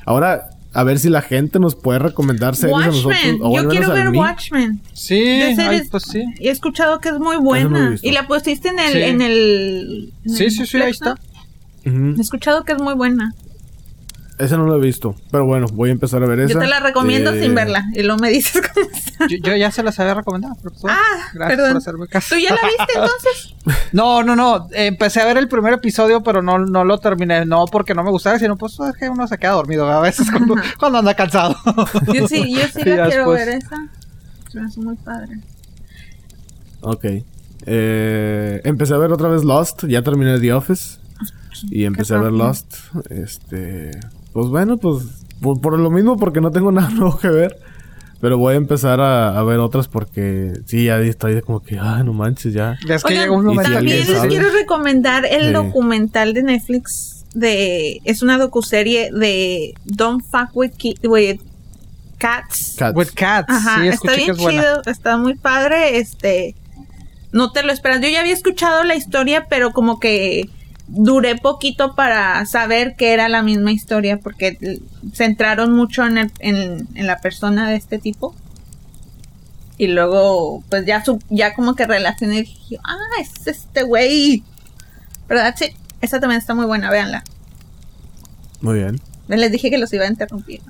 Ahora, a ver si la gente nos puede recomendar series a nosotros. O yo quiero a ver. Watchmen. Sí, De ay, series, pues sí. He escuchado que es muy buena. y la pusiste en el... Sí. En el en Sí, el sí, sí, ahí está. He escuchado que es muy buena. Esa no la he visto. Pero bueno, voy a empezar a ver esa. Yo te la recomiendo Eh, sin verla. Y luego me dices cómo está. Yo, yo ya se las había recomendado. pero pues, bueno, Ah, gracias perdón. por hacerme caso. ¿Tú ya la viste entonces? No, no, no. Empecé a ver el primer episodio, pero no, no lo terminé. No porque no me gustara, sino pues es que uno se queda dormido a veces cuando, cuando anda cansado. Yo sí, yo sí la quiero después- ver esa. Se me hace muy padre. Ok. Eh, empecé a ver otra vez Lost. Ya terminé The Office. Y empecé a ver. Lost. Este. Pues bueno, pues. Por, por lo mismo, porque no tengo nada nuevo que ver. Pero voy a empezar a, a ver otras porque. Sí, ya estoy como que. Ah, no manches, ya. Es que Oigan, un También les sabe. quiero recomendar el Sí. documental de Netflix de es una docuserie de Don't Fuck with, Ki- with Cats. Cats. With Cats. Ajá, sí, está bien es buena. chido, está muy padre, este no te lo esperas. Yo ya había escuchado la historia, pero como que duré poquito para saber que era la misma historia porque centraron mucho en, el- en, en la persona de este tipo. Y luego, pues ya su- ya como que relacioné y dije, ah, es este güey. ¿Verdad? Sí, esa también está muy buena, véanla. Muy bien. Les dije que los iba a interrumpir.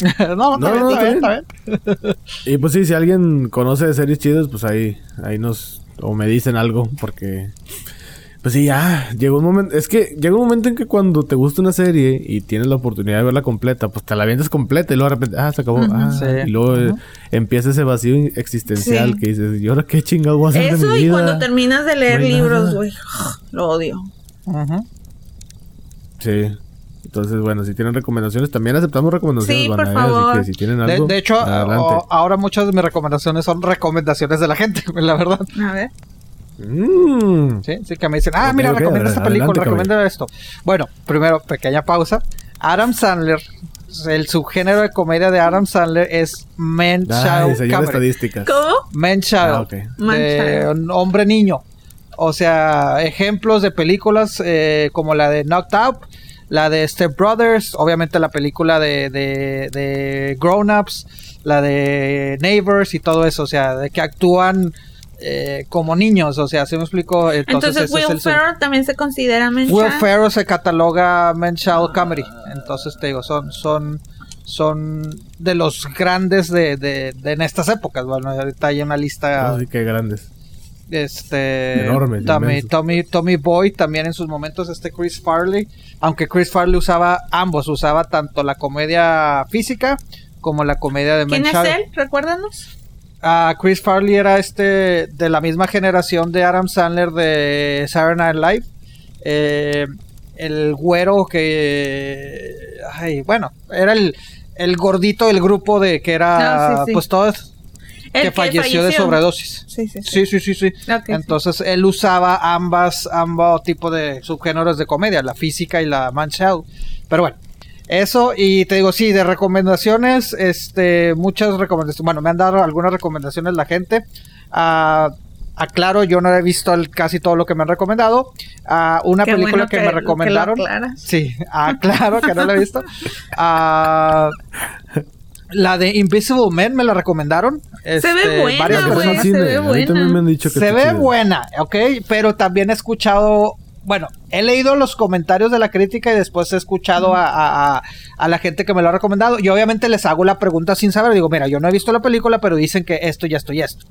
no, no, No, está bien, está bien, está está bien. Y pues sí, si alguien conoce de series chidas, pues ahí, ahí nos, o me dicen algo, porque, pues sí, ya, llegó un momento, es que llega un momento en que cuando te gusta una serie y tienes la oportunidad de verla completa, pues te la vienes completa y luego de repente, ah, se acabó, ah, Sí. y luego eh, empieza ese vacío existencial Sí. que dices, ¿y ahora qué chingado voy a hacer de Eso mi y vida? cuando terminas de leer No libros, güey, lo odio. Ujú. Sí. Entonces, bueno, si tienen recomendaciones, también aceptamos recomendaciones, Sí, por favor. Así que si tienen De, algo, de hecho, adelante. ahora muchas de mis recomendaciones son recomendaciones de la gente, la verdad. A ver. Mm. Sí, sí que me dicen, ah, mira, ok, recomienda esta adelante, película, caballero. recomienda esto. Bueno, primero, pequeña pausa. Adam Sandler, el subgénero de comedia de Adam Sandler es Men Ay, Comedy. estadísticas. ¿Cómo? Man Child, Ah. Man de Child. hombre niño. O sea, ejemplos de películas eh, como la de Knocked Up, la de Step Brothers, obviamente la película de, de, de Grown Ups, la de Neighbors y todo eso, o sea, de que actúan eh, como niños, o sea, ¿sí me explico? Entonces, Entonces, ese es Will el- Ferrell también se considera Will. Ferrell se cataloga Man Child Comedy. Entonces te digo, son, son, son de los grandes de, de, de en estas épocas. Bueno, ahorita hay una lista Así que grandes. este Enormes, Tommy. Tommy, Tommy Boy también en sus momentos este Chris Farley aunque Chris Farley usaba ambos usaba tanto la comedia física como la comedia de ¿Quién es Child. él? Recuérdanos. Ah, Chris Farley era este de la misma generación de Adam Sandler de Saturday Night Live. Eh, el güero que. Ay, bueno, era el, el gordito del grupo de que era. Ah, sí, sí. Pues todos. Que falleció, de sobredosis. Sí, sí, sí. Sí, sí, sí. Entonces él usaba ambas, ambos tipos de subgéneros de comedia, la física y la man child. Pero bueno, eso y te digo, sí, de recomendaciones, este, muchas recomendaciones. Bueno, me han dado algunas recomendaciones la gente. Ah, aclaro, yo no he visto el- casi todo lo que me han recomendado. Ah, una Qué película bueno que, que- me que lo recomendaron. sí, ah, claro que no la he visto. Ah, la de Invisible Man me la recomendaron. Se Este, ve buena, varias güey, al se cine. ve A mí buena. también me han dicho que se ve chida. buena, ok, pero también he escuchado, bueno, he leído los comentarios de la crítica y después he escuchado a, la gente que me lo ha recomendado y obviamente les hago la pregunta sin saber, digo, mira, yo no he visto la película, pero dicen que esto y esto y esto.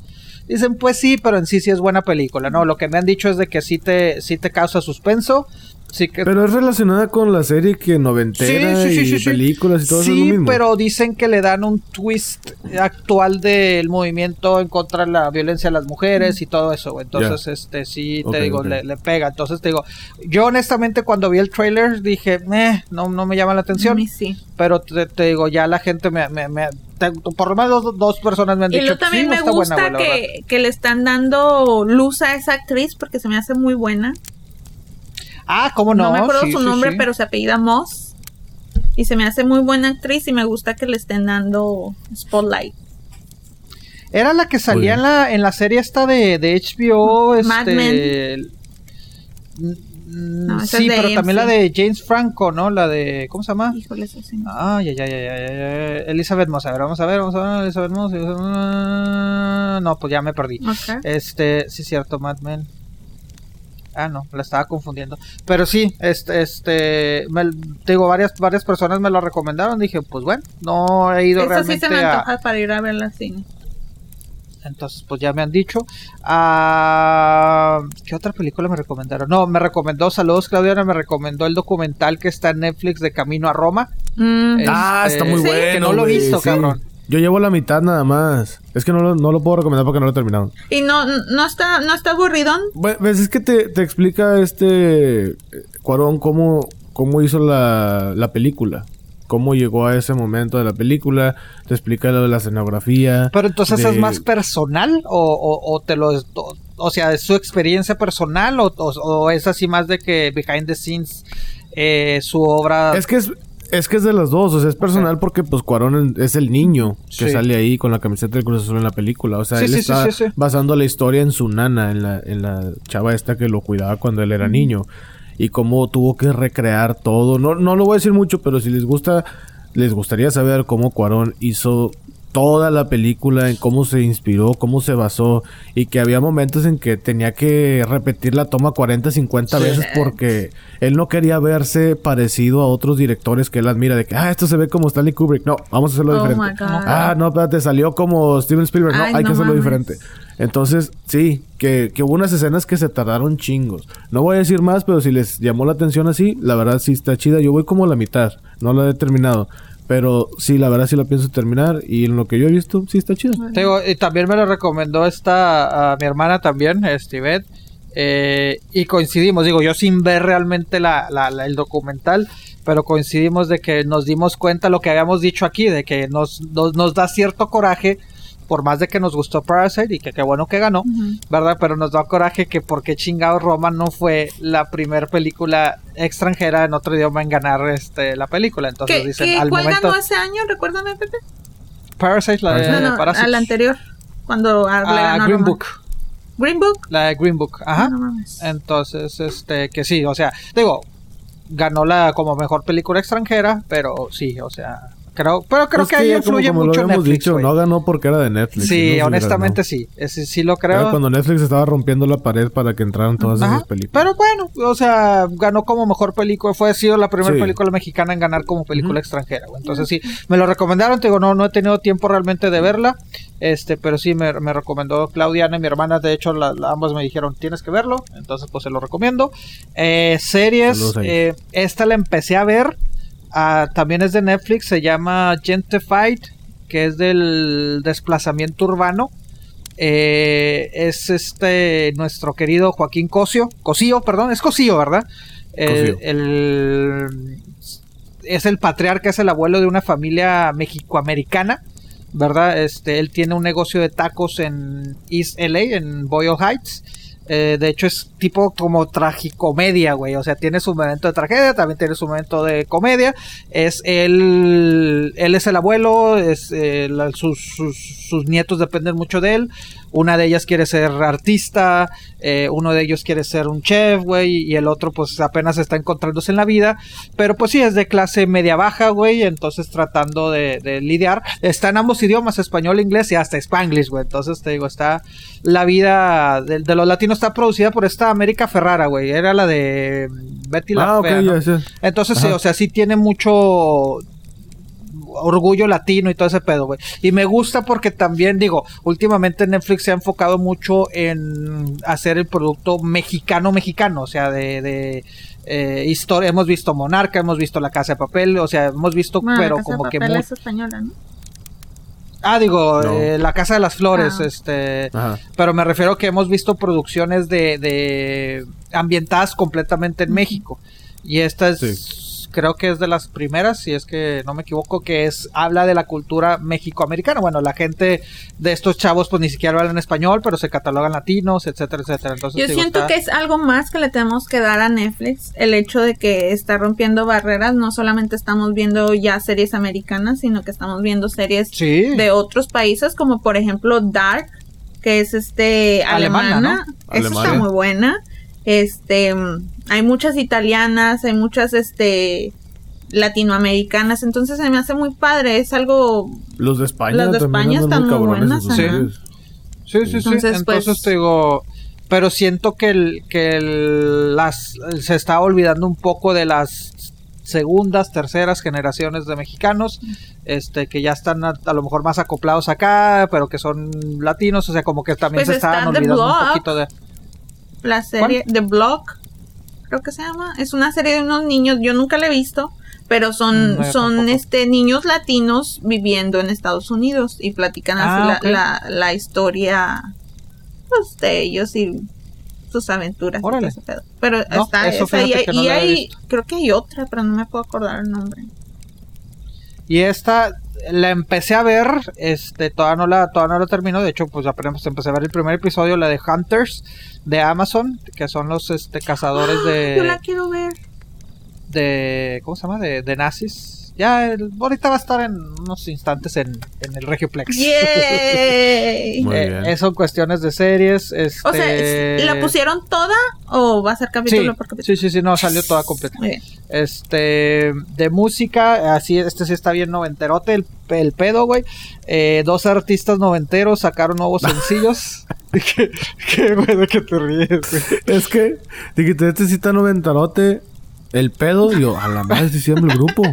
Dicen, pues sí, pero en sí sí es buena película, ¿no? Lo que me han dicho es de que sí te, sí te causa suspenso, sí que... Pero es relacionada con la serie que noventera y películas y todo eso es lo Sí, mismo. pero dicen que le dan un twist actual del movimiento en contra de la violencia a las mujeres y todo eso. Entonces, Ya. este sí, te Ok, digo, ok. le, le pega. Entonces te digo, yo honestamente cuando vi el trailer dije, "Meh, no, no me llama la A atención. mí sí. Pero te, te digo, ya la gente me, me, me- te- por lo menos dos, dos personas me han Y dicho luego que también sí, me buena, gusta verdad". que, que le están dando luz a esa actriz porque se me hace muy buena. Ah, ¿cómo No, no? me acuerdo Sí, su sí, nombre, sí. pero se apellida Moss. Y se me hace muy buena actriz y me gusta que le estén dando spotlight. Era la que salía en la, en la serie esta de, de HBO. Mad este, n- No, esa sí, pero también la de James Franco, ¿no? La de. ¿Cómo se llama? Híjole, eso sí. no. Ay, ay, ay, ay, ay, ay, ay, Elizabeth Moss. A ver, vamos a ver, vamos a ver. Elizabeth Moss. Elizabeth Moss. No, pues ya me perdí. Este, sí, cierto, Mad Men. Ah, no, la estaba confundiendo. Pero sí, este, este, me, te digo, varias, varias personas me lo recomendaron. Dije, pues bueno, no he ido sí realmente se me a. antoja para ir a verla al cine. Entonces, pues ya me han dicho. Ah, ¿Qué otra película me recomendaron? No, me recomendó, saludos Claudiana, me recomendó el documental que está en Netflix de Camino a Roma. Mm, Ah, está muy Sí. bueno. Que no lo he visto, cabrón. Yo llevo la mitad nada más. Es que no lo, no lo puedo recomendar porque no lo he terminado. Y no, no está, no está aburridón. Bueno, pues es que te, te explica este eh, Cuarón cómo, cómo hizo la, la película. Cómo llegó a ese momento de la película. Te explica lo de la escenografía. Pero entonces de- es más personal o, o, o te lo... O, o sea, ¿es su experiencia personal o, o- o es así más de que behind the scenes eh, su obra... Es que es, es que es de las dos. O sea, es personal porque pues Cuarón es el niño que Sí. sale ahí con la camiseta del Cruz Azul en la película. O sea, Sí, él sí, está basando la historia en su nana, en la, en la chava esta que lo cuidaba cuando él era niño. Y cómo tuvo que recrear todo. No, no lo voy a decir mucho, pero si les gusta, les gustaría saber cómo Cuarón hizo toda la película, en cómo se inspiró, cómo se basó. Y que había momentos en que tenía que repetir la toma 40, 50 Sí. veces porque él no quería verse parecido a otros directores que él admira. De que, ah, esto se ve como Stanley Kubrick. No, vamos a hacerlo Oh diferente. Ah, no, espérate, salió como Steven Spielberg. No, Ay, hay no que hacerlo mames. diferente. Entonces, sí, que, que hubo unas escenas que se tardaron chingos. No voy a decir más, pero si les llamó la atención así, la verdad sí está chida. Yo voy como a la mitad, no la he terminado. Pero sí, la verdad sí la pienso terminar. Y en lo que yo he visto, sí está chida. Te digo, y también me lo recomendó esta a mi hermana también, Estivet. Eh, y coincidimos, digo, yo sin ver realmente la, la- la- el documental, pero coincidimos de que nos dimos cuenta lo que habíamos dicho aquí, de que nos, nos, nos da cierto coraje, por más de que nos gustó Parasite y que qué bueno que ganó. ¿verdad? Pero nos da coraje que por qué chingados Roma no fue la primer película extranjera en otro idioma en ganar este la película. Entonces ¿Qué, dicen, qué- al ¿Cuál momento... ganó ese año? Recuérdame, Pepe. Parasite, la de No, no, Parasite. al anterior. Cuando le Ah, ganó a Green Roma. Book. Green Book. La de Green Book. Ajá. No. Entonces, este, que sí, o sea, digo, ganó la como mejor película extranjera, pero sí, o sea, creo, pero creo que ahí ya como- influye como mucho lo habíamos Netflix. dicho, no ganó porque era de Netflix. no, sí, honestamente sí, ese sí lo Era creo. cuando Netflix estaba rompiendo la pared para que entraran todas Ajá, esas películas. Pero bueno, o sea, ganó como mejor película. Fue sido la primera Sí. película mexicana en ganar como película extranjera. Entonces sí, me lo recomendaron. Te digo, no, no he tenido tiempo realmente de verla. Este, pero sí me, me recomendó Claudiana y mi hermana. De hecho, la- la- ambas me dijeron tienes que verlo. Entonces, pues se lo recomiendo. Eh, series, eh, esta la empecé a ver. Ah, también es de Netflix. Se llama Gentified, que es del desplazamiento urbano. Eh, es este nuestro querido Joaquín Cosio, Cosío, perdón, es Cosío, ¿verdad? El- es el patriarca, es el abuelo de una familia mexicoamericana, ¿verdad? Este, él tiene un negocio de tacos en East LA, en Boyle Heights. Eh, de hecho, es tipo como tragicomedia, güey. O sea, tiene su momento de tragedia, también tiene su momento de comedia. Es él, él es el abuelo, es, eh, sus, sus nietos dependen mucho de él. Una de ellas quiere ser artista, eh, uno de ellos quiere ser un chef, güey, y el otro pues apenas está encontrándose en la vida. Pero pues sí, es de clase media baja, güey, entonces tratando de, de lidiar. Está en ambos idiomas, español, inglés y hasta spanglish, güey. Entonces te digo, está la vida de, de los latinos está producida por esta América Ferrara, güey. Era la de Betty la Ah, ok, Fea. Entonces, sí, o sea, sí tiene mucho orgullo latino y todo ese pedo, güey. Y me gusta porque también, digo, últimamente Netflix se ha enfocado mucho en hacer el producto mexicano-mexicano, o sea, de, de eh, historia. Hemos visto Monarca, hemos visto La Casa de Papel, o sea, hemos visto, Bueno, la pero Casa de como que... Papel muy- es española, ¿no? Ah, digo, No. eh, La Casa de las Flores, Ah. este... Ajá. Pero me refiero que hemos visto producciones de, de ambientadas completamente en México. Y esta es, creo que es de las primeras, si es que no me equivoco, que es habla de la cultura mexicoamericana. Bueno, la gente de estos chavos pues ni siquiera hablan español, pero se catalogan latinos, etcétera, etcétera. Entonces, Yo siento que es algo más que le tenemos que dar a Netflix. El hecho de que está rompiendo barreras. No solamente estamos viendo ya series americanas, sino que estamos viendo series Sí. de otros países, como por ejemplo Dark, que es este Alemana, alemana. ¿no? Esa está muy buena. Este, hay muchas italianas, hay muchas este latinoamericanas, entonces se me hace muy padre, es algo Los de España Los de España están muy cabrones en buenas. Sí, sí, sí. Entonces, Entonces, pues- te digo, pero siento que el, que el- las se está olvidando un poco de las segundas, terceras generaciones de mexicanos, este, que ya están a, a lo mejor más acoplados acá, pero que son latinos, o sea, como que también Pues se está están The olvidando un poquito de. la serie The Block, creo que se llama, es una serie de unos niños, yo nunca la he visto, pero son No, yo son tampoco. este niños latinos viviendo en Estados Unidos y platican así Ah, la, la, la historia pues de ellos y sus aventuras Órale. Pero No, está eso esa y, que no y hay, creo que hay otra, pero no me puedo acordar el nombre. Y esta la empecé a ver, este, todavía no la, todavía no la termino, de hecho, pues apenas empecé a ver el primer episodio, la de Hunters de Amazon, que son los este cazadores de. Yo la quiero ver. de ¿cómo se llama? de, de nazis. Ya el- ahorita va a estar en unos instantes en, en el Regioplex. Yay. Muy Eh, bien. eh, son cuestiones de series. Este... O sea, ¿la pusieron toda o va a ser Sí, capítulo por capítulo? sí, sí, sí, no, salió toda completa. Muy bien. Este, de música, así, este sí está bien noventerote, el, el pedo, güey. Eh, dos artistas noventeros sacaron nuevos sencillos. ¿Qué, de qué te ríes, güey? Es que, dijiste, este sí está noventarote, el pedo, y yo, a la madre, llama el grupo.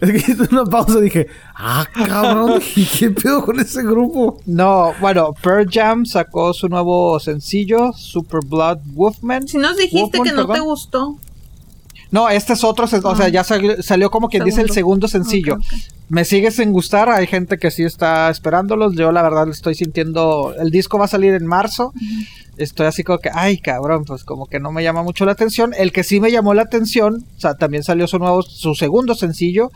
Es que hice una pausa y dije, ah, cabrón, ¿y qué pedo con ese grupo? No, bueno, Pearl Jam sacó su nuevo sencillo, Super Blood Wolfman. Si nos dijiste Wolfman, que no te gustó. No, este es otro, o sea, Ah. ya salió, salió como quien dice el Segundo. sencillo. Me sigue sin gustar, hay gente que sí está esperándolos. Yo la verdad estoy sintiendo, el disco va a salir en marzo. Estoy así como que, ay cabrón, pues como que no me llama mucho la atención. El que sí me llamó la atención, o sea, también salió su nuevo, su segundo sencillo.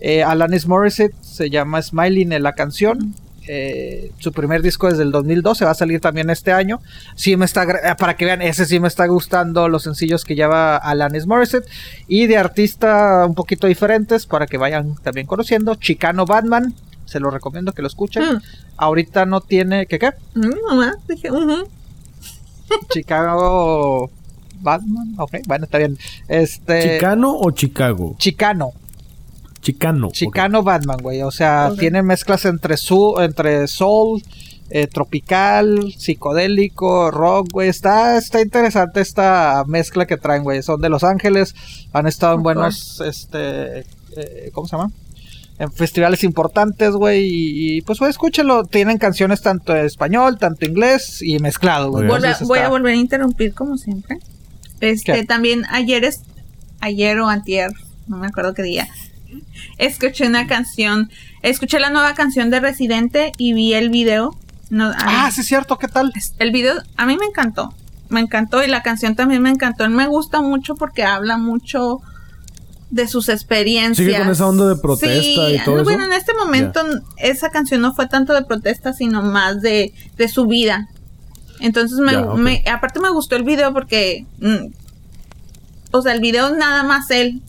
Eh, Alanis Morissette se llama Smiling en la canción. Eh, su primer disco desde el 2012 va a salir también este año. Sí me está, para que vean, ese sí me está gustando los sencillos que lleva Alanis Morissette. Y de artista un poquito diferentes para que vayan también conociendo. Chicano Batman Se lo recomiendo que lo escuchen. Mm. Ahorita no tiene. ¿Qué qué? Mm, nomás dije, ujú. Chicago Batman. Ok, bueno, está bien. Este. ¿Chicano o Chicago? Chicano. Chicano. Chicano Batman, güey. O sea, Ok. tiene mezclas entre su, entre soul, eh, tropical, psicodélico, rock, güey. Está, está interesante esta mezcla que traen, güey. Son de Los Ángeles. Han estado en buenos, este, eh, ¿cómo se llama? En festivales importantes, güey. Y, y, pues, güey, escúchenlo. Tienen canciones tanto en español, tanto inglés y mezclado, güey. Voy a volver a interrumpir como siempre. Este, ¿Qué? también ayer es ayer o antier, no me acuerdo qué día. Escuché una canción, escuché la nueva canción de Residente y vi el video. No, Ah, sí, es cierto. ¿Qué tal? El video a mí me encantó. Me encantó y la canción también me encantó. Me gusta mucho porque habla mucho de sus experiencias. Sigue con esa onda de protesta Sí, y todo Bueno, eso. en este momento esa canción no fue tanto de protesta, sino más de, de su vida. Entonces, me, aparte me gustó el video porque, mm, o sea, el video es nada más él.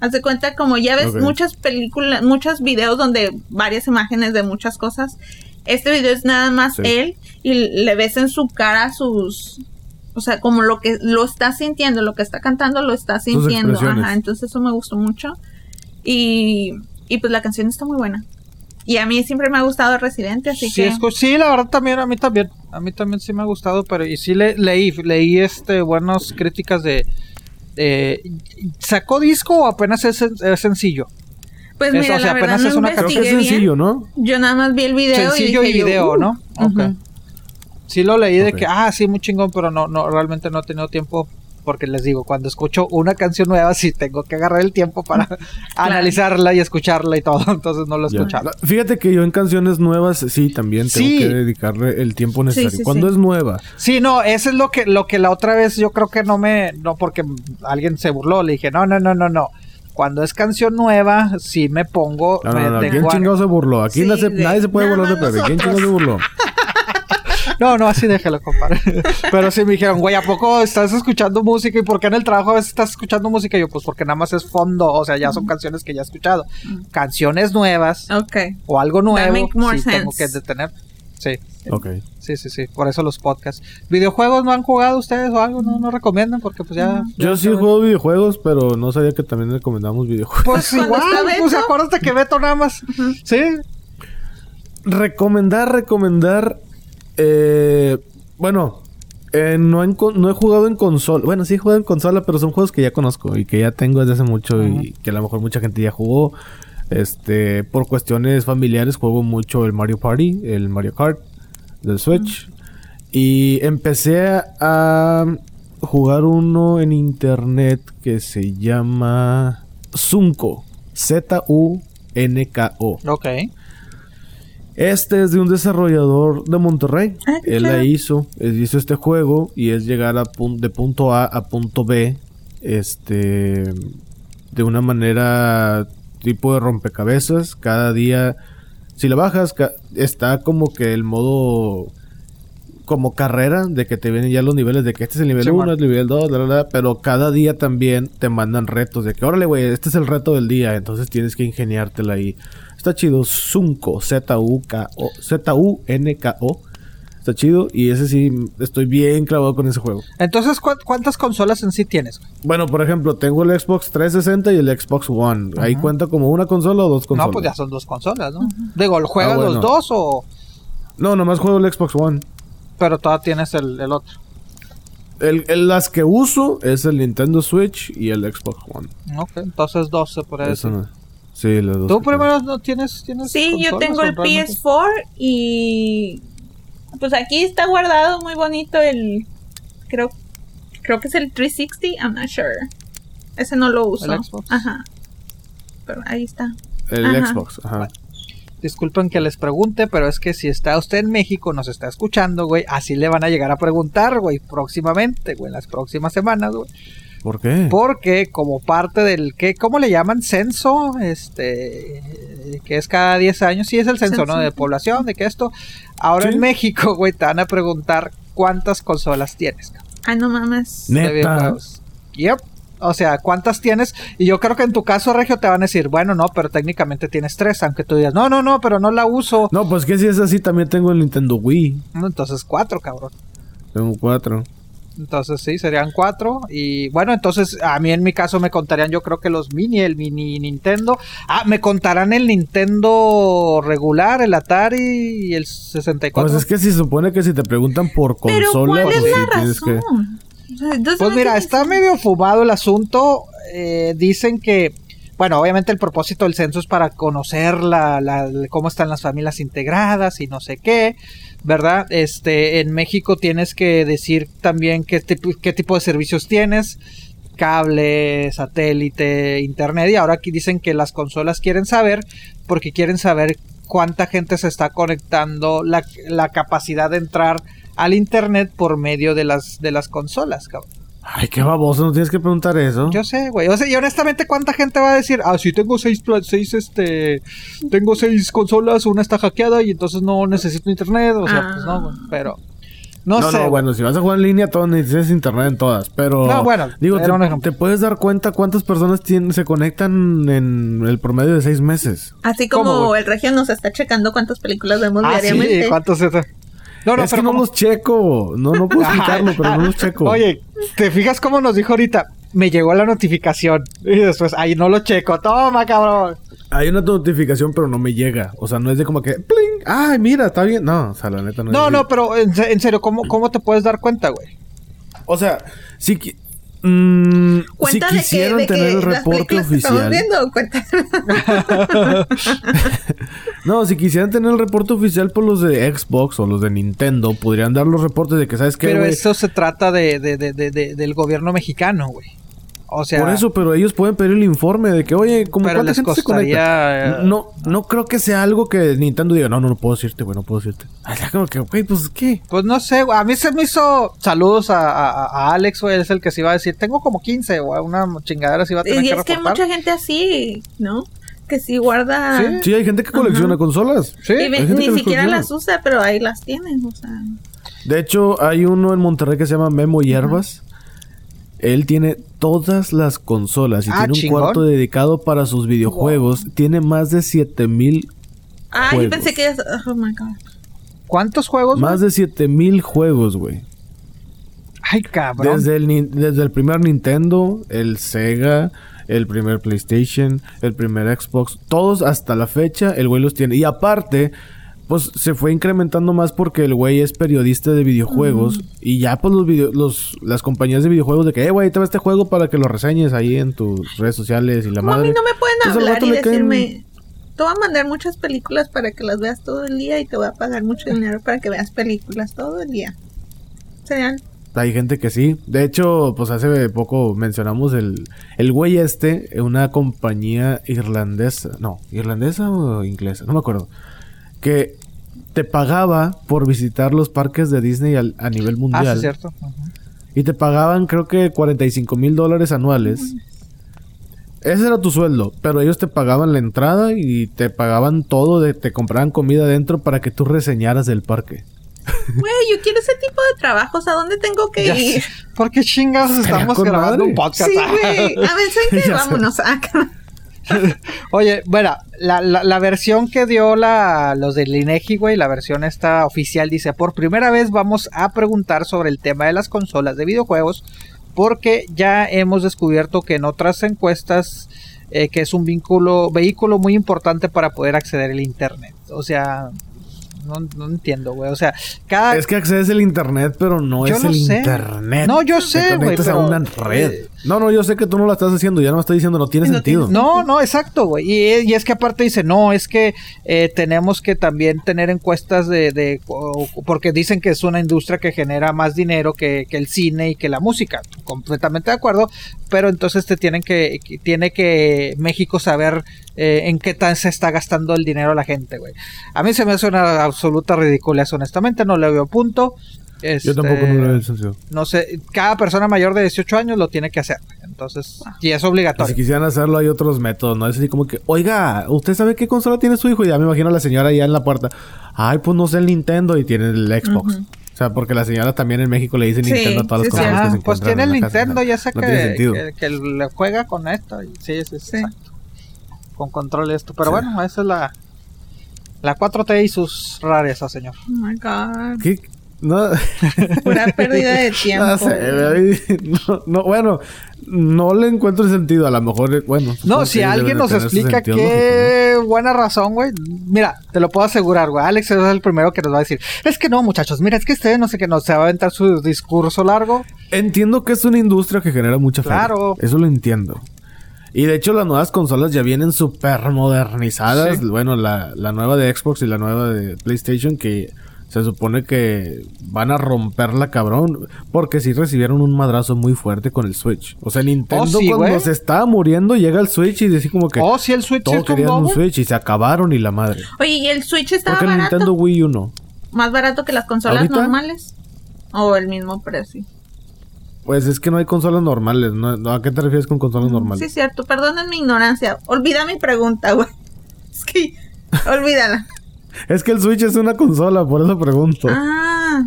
Haz de cuenta, como ya ves muchas películas, muchos videos donde varias imágenes de muchas cosas. Este video es nada más Sí. él y le ves en su cara sus, o sea, como lo que lo está sintiendo, lo que está cantando lo está sintiendo. Ajá, entonces eso me gustó mucho. Y, y pues la canción está muy buena. Y a mí siempre me ha gustado Residente, así Sí, que... sí, la verdad también, a mí también. A mí también sí me ha gustado, pero y sí le, leí, leí este buenas críticas de... de- ¿Sacó disco o apenas es, sen- es sencillo? Pues mira, o sea, la verdad apenas no es una- Creo que es sencillo. ¿no? Yo nada más vi el video sencillo y y dije yo, video, "Uh". ¿no? Ok. Ujú. Sí lo leí de que, ah, sí, muy chingón, pero no, no, realmente no he tenido tiempo. Porque les digo, cuando escucho una canción nueva, sí tengo que agarrar el tiempo para analizarla y escucharla y todo. Entonces no lo he Ya. escuchado. La- Fíjate que yo en canciones nuevas sí también tengo Sí. que dedicarle el tiempo necesario. sí, Cuando sí. es nueva, Sí, no, eso es lo que, lo que la otra vez yo creo que no me, no porque alguien se burló, le dije, no, no, no, no, no. Cuando es canción nueva, sí me pongo, no, me no, no, ¿quién a- chingado se burló? Aquí Sí, no se- nadie se puede nada burlar de Pepe. ¿Quién chingado se burló? No, no, así déjalo, compadre. Pero sí me dijeron, güey, ¿a poco estás escuchando música? ¿Y por qué en el trabajo a veces estás escuchando música? Y yo, pues porque nada más es fondo, o sea, ya son canciones que ya he escuchado. Canciones nuevas Ok. o algo nuevo, make more sí tengo que sense. detener. Sí, Ok. sí, sí, sí, por eso los podcasts. ¿Videojuegos no han jugado ustedes o algo? ¿No, no recomiendan? Porque pues ya... Yo sí juego videojuegos, pero no sabía que también recomendamos videojuegos. Pues Cuando igual, está pues acuérdate que Beto nada más. Sí, Recomendar, recomendar. Eh, bueno, eh, no, en con- no he jugado en consola. Bueno, sí he jugado en consola, pero son juegos que ya conozco y que ya tengo desde hace mucho y que a lo mejor mucha gente ya jugó. Este, por cuestiones familiares juego mucho el Mario Party, el Mario Kart del Switch. Y empecé a, jugar uno en internet que se llama Zunko. Z-U-N-K-O. ok. Este es de un desarrollador de Monterrey. Ah, Él la hizo, él hizo este juego y es llegar a pun- de punto A a punto B, este, de una manera tipo de rompecabezas. Cada día, si la bajas, ca- está como que el modo como carrera de que te vienen ya los niveles de que este es el nivel Sí, 1, man. el nivel 2, bla, bla, bla, pero cada día también te mandan retos de que, órale, güey, este es el reto del día, entonces tienes que ingeniártela ahí. Está chido, Zunko, Z-U-K-O, Z-U-N-K-O. Está chido y ese sí, estoy bien clavado con ese juego. Entonces, ¿cu- ¿cuántas consolas en sí tienes? Bueno, por ejemplo, tengo el Xbox 360 y el Xbox One. Ahí cuenta como una consola o dos consolas. No, pues ya son dos consolas, ¿no? Digo, ¿juegas Ah, bueno. los dos o...? No, nomás juego el Xbox One. Pero todavía tienes el, el otro. El, el- las que uso es el Nintendo Switch y el Xbox One. Ok, entonces dos se puede Eso decir. no- Sí, los dos. ¿Tú primero no tienes, tienes Sí, yo tengo el realmente? PS4 y pues aquí está guardado muy bonito el creo creo que es el 360, I'm not sure. Ese no lo uso. ¿El Xbox? Ajá. Pero ahí está. El Ajá. Xbox, ajá. Disculpen que les pregunte, pero es que si está usted en México, nos está escuchando, güey, así le van a llegar a preguntar, güey, próximamente, güey, en las próximas semanas, güey. ¿Por qué? Porque como parte del que, ¿cómo le llaman? Censo, este, que es cada 10 años, sí es el censo, ¿no? De población, de que esto. Ahora Sí. en México, güey, te van a preguntar cuántas consolas tienes, cabrón, Ay, no mames. de Neta. videojuegos. Yep. O sea, ¿cuántas tienes? Y yo creo que en tu caso, Regio, te van a decir, bueno, no, pero técnicamente tienes tres, aunque tú digas, no, no, no, pero no la uso. No, pues que si es así, también tengo el Nintendo Wii. Entonces cuatro, cabrón. Tengo cuatro. Entonces sí, serían cuatro. Y bueno, entonces a mí en mi caso me contarían yo creo que los mini, el mini Nintendo. Ah, me contarán el Nintendo regular, el Atari y el 64. Pues es que si se supone que si te preguntan por Pero consola, ¿cuál pues es la que... razón? Pues mira, está medio fumado el asunto. Eh, dicen que, bueno, obviamente el propósito del censo es para conocer la, la- cómo están las familias integradas y no sé qué, ¿verdad? Este, en México tienes que decir también qué, tipo- qué tipo de servicios tienes. Cable, satélite, internet. Y ahora aquí dicen que las consolas quieren saber porque quieren saber cuánta gente se está conectando, la, la capacidad de entrar al internet por medio de las, de las consolas, cabrón. Ay, qué baboso, no tienes que preguntar eso. Yo sé, güey. O sea, y honestamente, ¿cuánta gente va a decir, ah, sí, tengo seis, seis, este, tengo seis consolas, una está hackeada y entonces no necesito internet? O sea, Ah. pues no, güey. Pero, no, No, sé. no, bueno, si vas a jugar en línea, todo necesitas internet en todas. Pero, No, bueno, digo, te, puedes dar cuenta cuántas personas tienen, se conectan en el promedio de seis meses. Así ¿Cómo, como el regio nos está checando cuántas películas vemos Ah, sí, diariamente. ¿cuántos es? No, no, es pero que no los checo. No, no puedo explicarlo, pero no los checo. Oye, ¿te fijas cómo nos dijo ahorita? Me llegó la notificación. Y después, ahí no lo checo. Toma, cabrón. Hay una notificación, pero no me llega. O sea, no es de como que, ¡pling! ¡Ay, mira, está bien! No, o sea, la neta no es No, así. no, pero en, en serio, ¿cómo, ¿cómo te puedes dar cuenta, güey? O sea, si, mm, si Cuenta de que, quisieran de que tener el reporte que oficial. viendo, cuenta. No, si quisieran tener el reporte oficial por los de Xbox o los de Nintendo, podrían dar los reportes de que, ¿sabes qué, Pero eso se trata de, de- de- de- de- del gobierno mexicano, güey. O sea, Por eso, pero ellos pueden pedir el informe de que, oye, como Pero cuánta les gente se costaría, conecta. eh, No, no creo que sea algo que Nintendo diga, no, no, no puedo decirte, güey, no puedo decirte. Ay, ya como que, güey, pues, ¿qué? pues no sé, güey. A mí se me hizo saludos a, a- a Alex, güey. Es el que se iba a decir, tengo como 15, güey. Una chingadera se iba a tener Y que es que hay mucha gente así, ¿no? Que sí guarda. Sí. Sí, hay gente que colecciona consolas. Sí, Y ni siquiera colecciona. las usa, pero ahí las tienen, o sea. De hecho, hay uno en Monterrey que se llama Memo Hierbas. Él tiene todas las consolas y Ah, tiene un chingón. cuarto dedicado para sus videojuegos. Tiene más de 7000 Ah, yo Juegos. pensé que. Oh my god. ¿Cuántos juegos? más güey? de 7000 juegos, güey. Ay, cabrón. Desde el, desde el primer Nintendo, el Sega, el primer PlayStation, el primer Xbox, todos hasta la fecha el güey los tiene. Y aparte, pues se fue incrementando más porque el güey es periodista de videojuegos y ya pues los, video- los las compañías de videojuegos de que, eh, güey, te va este juego para que lo reseñes ahí en tus redes sociales y la Como a madre. mí no me pueden Entonces, al hablar y le caen- decirme. Te voy a mandar muchas películas para que las veas todo el día y te voy a pagar mucho dinero para que veas películas todo el día. Serían. Hay gente que sí. De hecho, pues hace poco mencionamos el, el güey este, una compañía irlandesa. No, irlandesa o inglesa, no me acuerdo. Que te pagaba por visitar los parques de Disney al- a nivel Ah, sí, mundial. es cierto. Y te pagaban creo que 45 mil dólares anuales. Ese era tu sueldo, pero ellos te pagaban la entrada y te pagaban todo, de, te compraban comida adentro para que tú reseñaras del parque. Güey, yo quiero ese tipo de trabajos. ¿A dónde tengo que Ya ir? sé. ¿Por qué chingados estamos grabando madre. un podcast? Sí, güey. A ver, ¿saben qué? Vámonos. Ah, Oye, bueno, la, la, versión que dio la, los del INEGI, güey, la versión esta oficial dice, por primera vez vamos a preguntar sobre el tema de las consolas de videojuegos, porque ya hemos descubierto que en otras encuestas, eh, que es un vínculo, vehículo muy importante para poder acceder al Internet. O sea, no, no entiendo, güey. O sea, cada... Es que accedes al internet, pero no Yo es el sé. internet. No, yo sé, güey, conectas a pero- una red. No, no, yo sé que tú no la estás haciendo, ya no me estás diciendo, no tiene No sentido. No, no, exacto, güey. Y, y es que aparte dice, no, es que eh, tenemos que también tener encuestas de, de- o- porque dicen que es una industria que genera más dinero que, que el cine y que la música. Completamente de acuerdo, pero entonces te tienen que- tiene que México saber eh, en qué tan se está gastando el dinero la gente, güey. A mí se me hace una absoluta ridiculez, honestamente, no le veo punto. Yo tampoco Este, no le veo sentido. no sé, cada persona mayor de 18 años lo tiene que hacer. Entonces, y es Si obligatorio. quisieran hacerlo, hay otros métodos, ¿no? Es así como que, oiga, ¿usted sabe qué consola tiene su hijo? Y ya me imagino a la señora allá en la puerta. Ay, pues no sé el Nintendo y tiene el Xbox. O sea, porque la señora también en México le dice Sí, Nintendo a todas las sí, consolas sí. que Ah, se pues encuentran tiene en el la casa. Nintendo, ya sé No que, que, que le juega con esto. y- Sí, sí, sí, Sí. exacto. Con control esto. Pero Sí. bueno, esa es la, la 4T y sus rarezas, señor. Oh my god. ¿Qué? No, Pura pérdida de tiempo. no sé, güey. no, no, bueno, no le encuentro el sentido. A lo mejor, eh, bueno. No, si alguien nos explica sentido qué buena razón, güey. Mira, te lo puedo asegurar, güey. Alex es el primero que nos va a decir. Es que no, muchachos, mira, es que ustedes no sé qué, no se va a aventar su discurso largo. Entiendo que es una industria que genera mucha feria. Claro. Eso lo entiendo. Y de hecho las nuevas consolas ya vienen súper modernizadas. Sí. Bueno, la, la nueva de Xbox y la nueva de PlayStation que se supone que van a romperla cabrón. Porque sí recibieron un madrazo muy fuerte con el Switch. O sea, Nintendo Oh, sí, cuando güey. se estaba muriendo llega el Switch y decía como que Oh, si el Switch todos querían un. Switch y se acabaron y la madre. Oye, ¿y el Switch estaba Porque el barato? Nintendo Wii U no. ¿Más barato que las consolas ¿Ahorita? normales? ¿O el mismo precio? Pues es que no hay consolas normales. ¿no? ¿A qué te refieres con consolas normales? Sí, cierto. Perdonen mi ignorancia. Olvida mi pregunta, güey. Es que... Olvídala. Es que el Switch es una consola, por eso pregunto. Ah.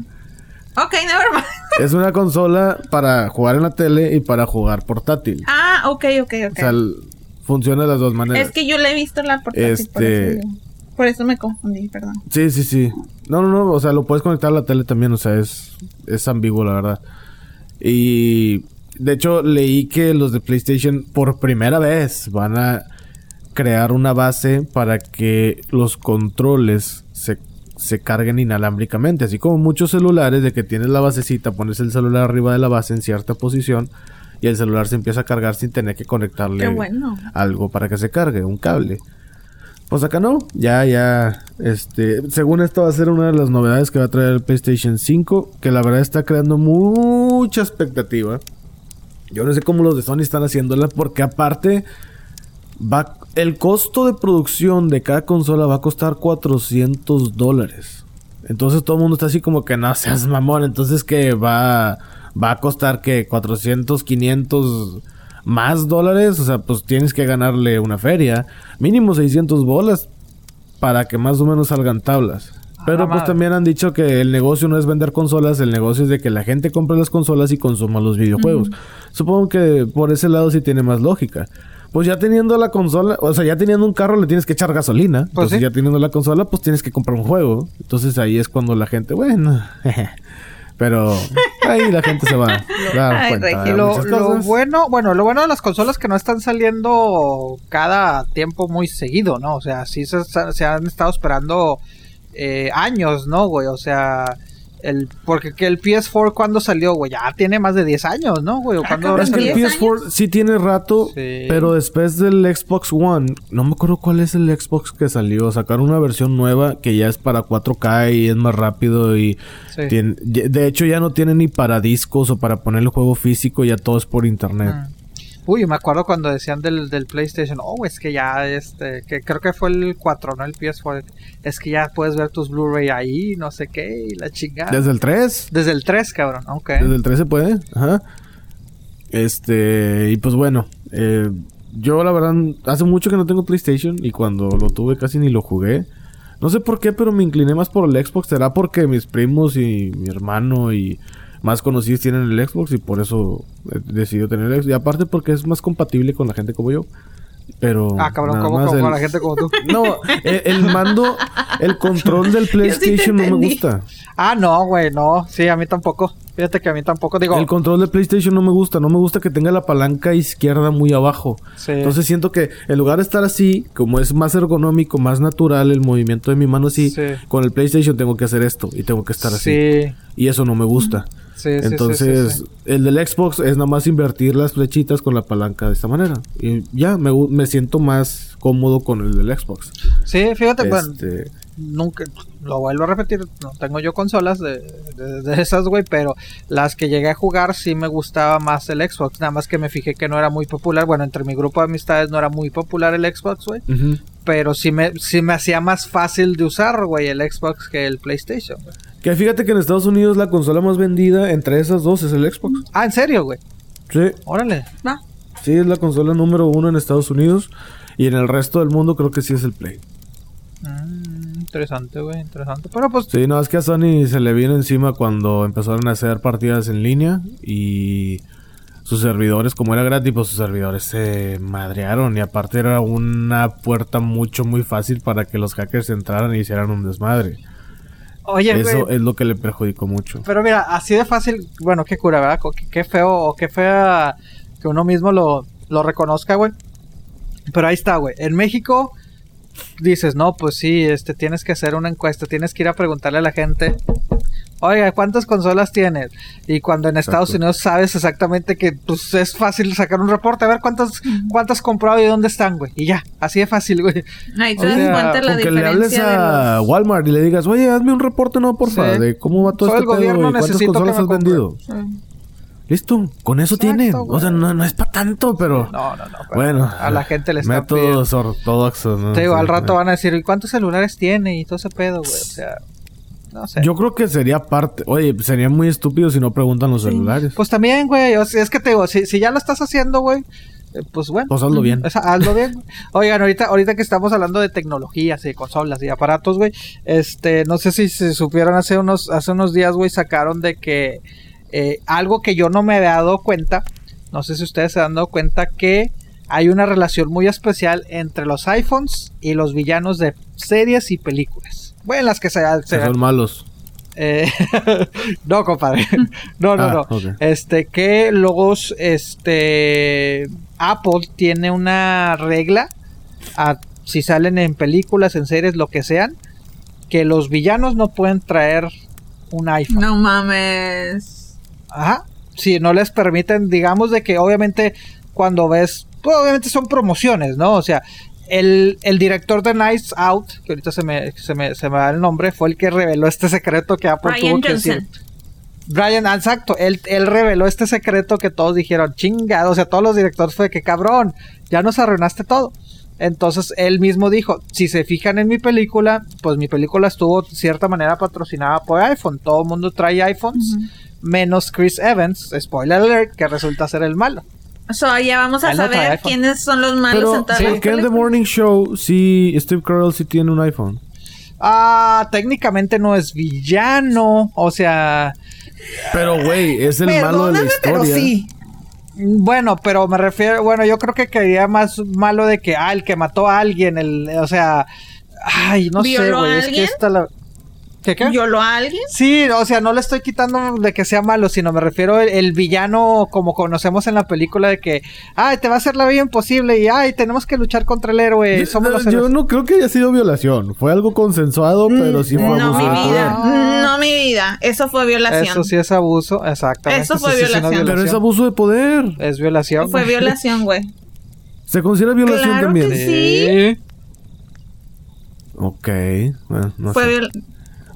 Ok, never mind. Es una consola para jugar en la tele y para jugar portátil. Ah, ok, ok, ok. O sea, funciona de las dos maneras. es que yo le he visto la portátil, por, Este- eso, yo- por eso me confundí, perdón. Sí, sí, sí. No, no, no. O sea, lo puedes conectar a la tele también. O sea, es, es ambiguo, la verdad. Y de hecho, leí que los de PlayStation por primera vez van a crear una base para que los controles se, se carguen inalámbricamente. Así como muchos celulares, de que tienes la basecita, pones el celular arriba de la base en cierta posición y el celular se empieza a cargar sin tener que conectarle bueno. algo para que se cargue, un cable. Pues acá no, ya, ya, este, según esto va a ser una de las novedades que va a traer el PlayStation 5, que la verdad está creando mucha expectativa. Yo no sé cómo los de Sony están haciéndola, porque aparte, va, el costo de producción de cada consola va a costar 400 dólares. Entonces todo el mundo está así como que no seas mamón, entonces que va, va a costar que 400, 500 más dólares, o sea, pues tienes que ganarle una feria, mínimo 600 bolas para que más o menos salgan tablas. Pero pues madre. también han dicho que el negocio no es vender consolas, el negocio es de que la gente compre las consolas y consuma los videojuegos. Supongo que por ese lado sí tiene más lógica. Pues ya teniendo la consola, o sea, ya teniendo un carro le tienes que echar gasolina. Pues Entonces sí. ya teniendo la consola, pues tienes que comprar un juego. Entonces ahí es cuando la gente, bueno, pero ahí la gente se va a dar Ay, cuenta Reggie, de Lo, muchas lo cosas. bueno, bueno, lo bueno de las consolas es que no están saliendo cada tiempo muy seguido, ¿no? O sea, sí se, se han estado esperando eh, años, ¿no, güey? O sea, el, porque que el PS4 cuando salió, güey, ya tiene más de 10 años, ¿no, güey? ¿O Ah, cabrón, Es que el 10 PS4 sí tiene rato, Sí. pero después del Xbox One, no me acuerdo cuál es el Xbox que salió. Sacaron una versión nueva que ya es para 4K y es más rápido y Sí. tiene- de hecho ya no tiene ni para discos o para poner el juego físico, ya todo es por internet. Mm. Uy, me acuerdo cuando decían del, del PlayStation, oh, es que ya, este, que creo que fue el 4, no el PS4, es que ya puedes ver tus Blu-ray ahí, no sé qué, y la chingada. Desde el 3, Desde el 3, cabrón, ok. desde el 3 se puede, ajá. Este, y pues bueno, eh, yo la verdad hace mucho que no tengo PlayStation y cuando lo tuve casi ni lo jugué. No sé por qué, pero me incliné más por el Xbox. Será porque mis primos y mi hermano y más conocidos tienen el Xbox y por eso he decidido tener el Xbox. Y aparte porque es más compatible con la gente como yo. Pero. Ah, cabrón, nada como, más como el- la gente como tú. No, el, el mando, el control del PlayStation no me gusta. Ah, no, güey, no. Sí, a mí tampoco. Fíjate que a mí tampoco. Digo, El control de PlayStation no me gusta. No me gusta que tenga la palanca izquierda muy abajo. Sí. Entonces siento que en lugar de estar así, como es más ergonómico, más natural el movimiento de mi mano así, Sí. con el PlayStation tengo que hacer esto y tengo que estar así. sí, Y eso no me gusta. Sí, Entonces, sí, sí. el del Xbox es nada más invertir las flechitas con la palanca de esta manera. Y ya, me, me siento más cómodo con el del Xbox. Sí, fíjate, bueno, Este, nunca, lo vuelvo a repetir, no tengo yo consolas de, de- de esas, güey, pero las que llegué a jugar sí me gustaba más el Xbox, nada más que me fijé que no era muy popular, bueno, entre mi grupo de amistades no era muy popular el Xbox, güey, pero sí me, sí me hacía más fácil de usar, güey, el Xbox que el PlayStation, güey. Que fíjate que en Estados Unidos la consola más vendida entre esas dos es el Xbox. Ah, ¿en serio, güey? Sí, Órale. Sí, es la consola número uno en Estados Unidos. Y en el resto del mundo creo que sí es el Play. Mm, interesante, güey, interesante. Pero pues Sí, no, es que a Sony se le vino encima cuando empezaron a hacer partidas en línea y sus servidores, como era gratis, pues sus servidores se madrearon y aparte era una puerta mucho muy fácil para que los hackers entraran y hicieran un desmadre. Oye, Eso güey. es lo que le perjudicó mucho. Pero mira, así de fácil, bueno, qué cura, ¿verdad? Qué feo o qué fea que uno mismo lo, lo reconozca, güey. Pero ahí está, güey. En México dices, no, pues sí, este, tienes que hacer una encuesta, tienes que ir a preguntarle a la gente, oiga, ¿cuántas consolas tienes? Y cuando en Estados Exacto. Unidos sabes exactamente que pues, es fácil sacar un reporte, a ver cuántas, cuántas has comprado y dónde están, güey. Y ya, así de fácil, güey. Ahí te das cuenta la que le hables diferencia a de los... Walmart y le digas, oye, hazme un reporte, no, porfa, Sí. de cómo va todo Soy este el gobierno, pedo y cuántas consolas has vendido. Listo, con eso Exacto, tienen. güey. O sea, no, no es para tanto, pero... No, no, no. pero Bueno, a la gente le está pidiendo. métodos ortodoxos, ¿no? Te digo, Sí, al rato van a decir, ¿y cuántos celulares tiene? Y todo ese pedo, güey. O sea, no sé. Yo creo que sería parte... Oye, sería muy estúpido si no preguntan los celulares. Pues también, güey. Es que te digo, si, si ya lo estás haciendo, güey, eh, pues bueno. Pues hazlo bien. Sea, hazlo bien. Oigan, ahorita, ahorita que estamos hablando de tecnologías y consolas y aparatos, güey. Este, no sé si se supieron hace unos, hace unos días, güey, sacaron de que eh, algo que yo no me había dado cuenta. No sé si ustedes se han dado cuenta que hay una relación muy especial entre los iPhones y los villanos de series y películas. Bueno, las que se, son malos. eh, no, compadre. No, no, Ah, no. Este, que los, este, Apple tiene una regla, a- si salen en películas, en series, lo que sean, que los villanos no pueden traer un iPhone. No mames. Ajá. Si no les permiten, digamos de que obviamente cuando ves, pues obviamente son promociones, ¿no? O sea, el, el director de Nice Out, que ahorita se me, se, me, se me da el nombre, fue el que reveló este secreto que Apple Ryan tuvo que Johnson. decir. Brian, ah, exacto, él, él reveló este secreto que todos dijeron, chingado, o sea, todos los directores fue que cabrón, ya nos arruinaste todo. Entonces él mismo dijo, si se fijan en mi película, pues mi película estuvo de cierta manera patrocinada por iPhone, todo el mundo trae iPhones, menos Chris Evans, spoiler alert, que resulta ser el malo. So, ya vamos a saber iPhone. quiénes son los malos Pero, en todas sí, las ¿por qué en The. Morning Show sí Steve Carell sí tiene un iPhone? Ah, técnicamente no es villano, o sea, Pero, güey, es el malo de la historia. pero sí. Bueno, pero me refiero, bueno, yo creo que quedaría más malo de que, ah, el que mató a alguien, el, o sea, ay, no sé, ¿Violó a güey, es que esta la... ¿Qué qué? ¿Violó a alguien? Sí, o sea, no le estoy quitando de que sea malo, sino me refiero el, el villano como conocemos en la película de que, ay, te va a hacer la vida imposible y, ay, tenemos que luchar contra el héroe, Yo- somos los yo héroes. no creo que haya sido violación. Fue algo consensuado, pero sí fue No, abuso mi de poder. vida. No, mi vida. Eso fue violación. Eso sí es abuso, exactamente. Eso fue sí, sí, sí, no es violación. Pero es abuso de poder. Es violación. Fue violación, güey. Se considera violación Claro también. que sí. Ok, bueno, no Fue sé.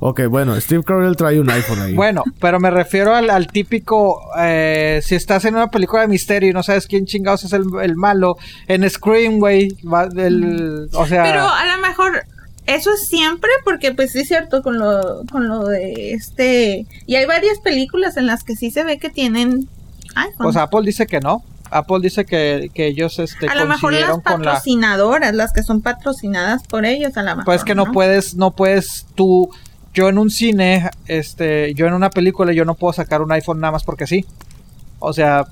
Ok, bueno, Steve Carell trae un iPhone ahí. Bueno, pero me refiero al, al típico, eh, si estás en una película de misterio y no sabes quién chingados es el, el malo, en Scream, güey, va del- o sea, Pero a lo mejor eso es siempre porque pues sí es cierto con lo con lo de este y hay varias películas en las que sí se ve que tienen iPhone. pues Apple dice que no. Apple dice que, que ellos este, a lo mejor las la... patrocinadoras, las que son patrocinadas por ellos, a lo mejor. Pues que no, puedes, no puedes tú, yo en un cine, este, yo en una película, yo no puedo sacar un iPhone nada más porque sí. O sea,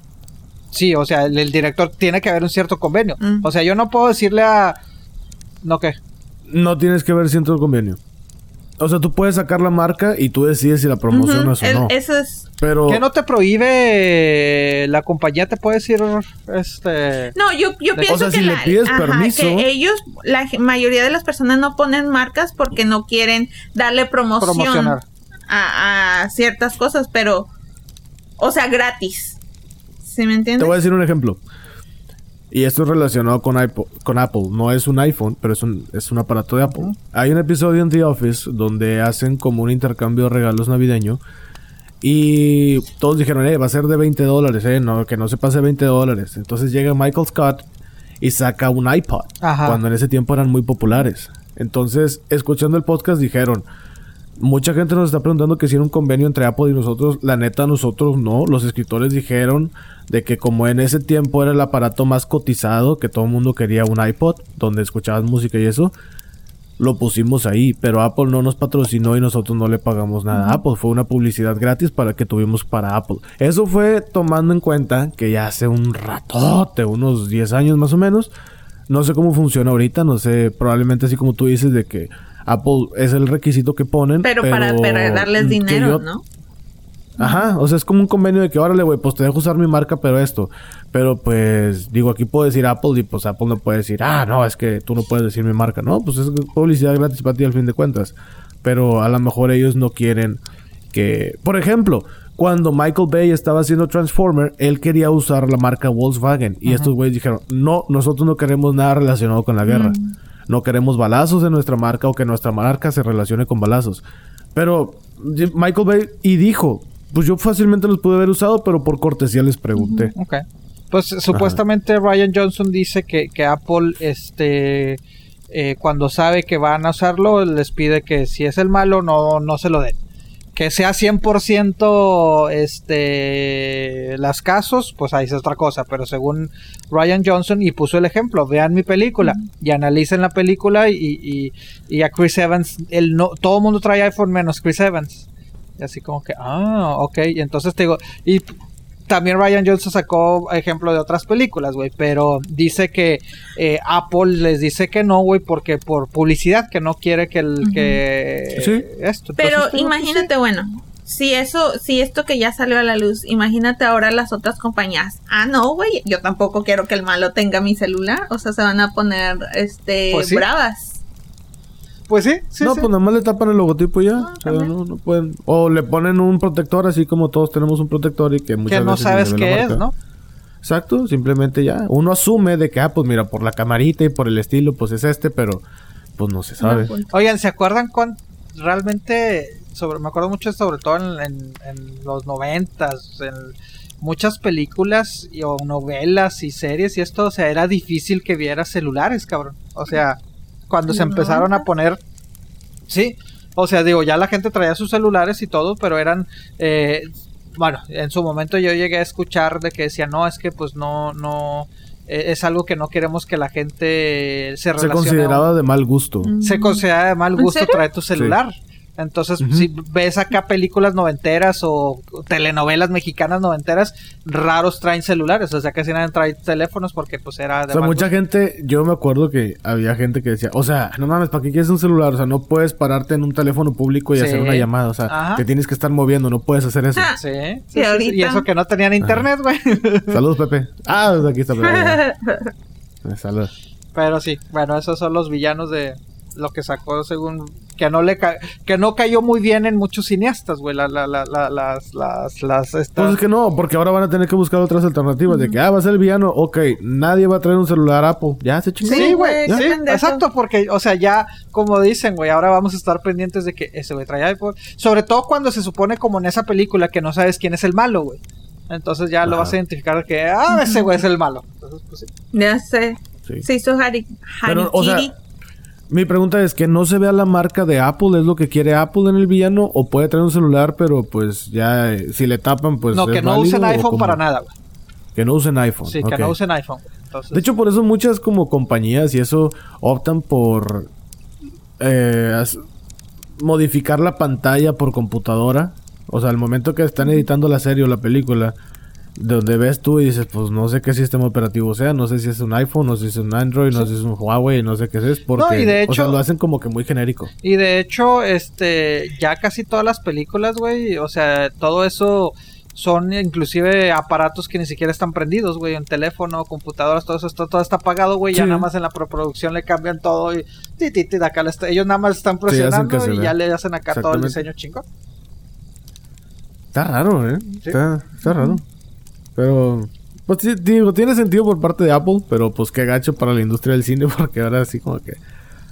sí, o sea, el, el director tiene que haber un cierto convenio. Mm. O sea, yo no puedo decirle a... No, ¿qué? No tienes que ver ciento el convenio. O sea, tú puedes sacar la marca y tú decides si la promocionas o no. Eso es Pero ¿Qué no te prohíbe la compañía? ¿Te puede decir este.? No, yo, yo O pienso sea, que, si le la- pides ajá, permiso- que ellos, la mayoría de las personas no ponen marcas porque no quieren darle promoción Promocionar. a, a ciertas cosas, pero, o sea, gratis. ¿Sí me te entiendes? voy a decir un ejemplo. Y esto es relacionado con, iPo- con Apple. No es un iPhone, pero es un, es un aparato de Apple. Hay un episodio en The Office donde hacen como un intercambio de regalos navideño. Y todos dijeron, eh, va a ser de 20 dólares, eh, no, que no se pase 20 dólares. Entonces llega Michael Scott y saca un iPod. Ajá. Cuando en ese tiempo eran muy populares. Entonces, escuchando el podcast dijeron, mucha gente nos está preguntando que si era un convenio entre Apple y nosotros. La neta, nosotros no. Los escritores dijeron de que como en ese tiempo era el aparato más cotizado, que todo el mundo quería un iPod, donde escuchabas música y eso. lo pusimos ahí, pero Apple no nos patrocinó y nosotros no le pagamos nada a Apple. Fue una publicidad gratis para que tuvimos para Apple. Eso fue tomando en cuenta que ya hace un ratote, unos 10 años más o menos. No sé cómo funciona ahorita, no sé, probablemente así como tú dices de que Apple es el requisito que ponen. Pero, para, para darles dinero, yo- ¿no? Ajá, o sea, es como un convenio de que, órale, güey, pues te dejo usar mi marca, pero esto. Pero pues, digo, aquí puedo decir Apple y pues Apple no puede decir, ah, no, es que tú no puedes decir mi marca. No, pues es publicidad gratis para ti al fin de cuentas. Pero a lo mejor ellos no quieren que... Por ejemplo, cuando Michael Bay estaba haciendo Transformer, él quería usar la marca Volkswagen. Y estos güeyes dijeron, no, nosotros no queremos nada relacionado con la guerra. No queremos balazos en nuestra marca o que nuestra marca se relacione con balazos. Pero Michael Bay y dijo, pues yo fácilmente los pude haber usado, pero por cortesía les pregunté. Ok. Pues supuestamente Ryan Johnson dice que, que Apple, este, eh, cuando sabe que van a usarlo, les pide que si es el malo, no, no se lo den. Que sea 100% este, las casos, pues ahí es otra cosa. Pero según Ryan Johnson, y puso el ejemplo, vean mi película y analicen la película y, y, y a Chris Evans, el no, todo el mundo trae iPhone menos Chris Evans. Y así como que, ah, ok. Y entonces te digo, y también Ryan Johnson sacó ejemplo de otras películas, güey, pero dice que eh, Apple les dice que no, güey, porque por publicidad, que no quiere que el que Sí. esto. Pero Entonces, pues, imagínate, bueno, si eso, si esto que ya salió a la luz, imagínate ahora las otras compañías. Ah, no, güey, yo tampoco quiero que el malo tenga mi celular. O sea, se van a poner, este, Pues sí. bravas. Pues sí, sí, no, sí. pues nada más le tapan el logotipo ya. Ah, o sea, no, no pueden. O le ponen un protector, así como todos tenemos un protector y que muchas que no veces sabes qué es. ¿no? Exacto, simplemente ya. Uno asume de que, ah, pues mira, por la camarita y por el estilo, pues es este, pero pues no se sabe. No. Oigan, ¿se acuerdan cuán realmente sobre me acuerdo mucho sobre todo en, en- en los noventas, en muchas películas y, o novelas y series y esto, o sea, era difícil que viera celulares, cabrón. O sea, cuando se ¿En los empezaron a 90s? poner Sí, o sea, digo, ya la gente traía sus celulares y todo, pero eran, eh, bueno, en su momento yo llegué a escuchar de que decía, no, es que pues no, no, eh, es algo que no queremos que la gente se Se relacione. consideraba de mal gusto. Mm. Se considera de mal ¿En gusto traer tu celular. Entonces, si ves acá películas noventeras o telenovelas mexicanas noventeras, raros traen celulares, o sea, casi nadie trae teléfonos porque pues era de O sea, mucha gusto. gente, yo me acuerdo que había gente que decía, o sea, no mames, ¿para qué quieres un celular? O sea, no puedes pararte en un teléfono público y Sí. hacer una llamada. O sea, Ajá. te tienes que estar moviendo, no puedes hacer eso. Ah. Sí, sí, Sí. Y eso que no tenían internet, güey. Saludos, Pepe. Ah, desde aquí está Pepe. Saludos. Pero sí, bueno, esos son los villanos de lo que sacó según que no le ca- que no cayó muy bien en muchos cineastas, güey, la, la, la, la- las las las Pues estas es que no, porque ahora van a tener que buscar otras alternativas. De que, ah, va a ser el villano. Ok, nadie va a traer un celular Apple. Ya se chingó. Sí, güey, sí, exacto, porque, o sea, ya, como dicen, güey, ahora vamos a estar pendientes de que ese güey trae iPhone. Sobre todo cuando se supone, como en esa película, que no sabes quién es el malo, güey. Entonces ya lo vas a identificar que, ah, ese güey es el malo. Entonces, pues sí. Ya sé. Sí. Se hizo Hari Pero, o sea, Harikiri. Mi pregunta es que no se vea la marca de Apple, es lo que quiere Apple en el villano, o puede traer un celular, pero pues ya eh, si le tapan, pues. no, que no válido, usen iPhone para nada, güey. Que no usen iPhone. Sí, que no usen iPhone. Entonces, De hecho, por eso muchas como compañías y eso optan por eh, modificar la pantalla por computadora. O sea, al momento que están editando la serie o la película, donde ves tú y dices, pues no sé qué sistema operativo sea, no sé si es un iPhone, no sé si es un Android, no sé si es un Huawei, no sé qué es, porque y de o sea, lo hacen como que muy genérico. Y de hecho, este, ya casi todas las películas, güey, o sea, todo eso son inclusive aparatos que ni siquiera están prendidos, güey, en teléfono, computadoras, todo eso, todo está apagado, güey, ya nada más en la preproducción le cambian todo y ti, ti, acá está- ellos nada más están presionando y ya le hacen acá todo el diseño chingón. Está raro, ¿eh? Sí. Está, está raro. Pero, pues sí, digo, tiene sentido por parte de Apple, pero pues qué gacho para la industria del cine, porque ahora sí como que...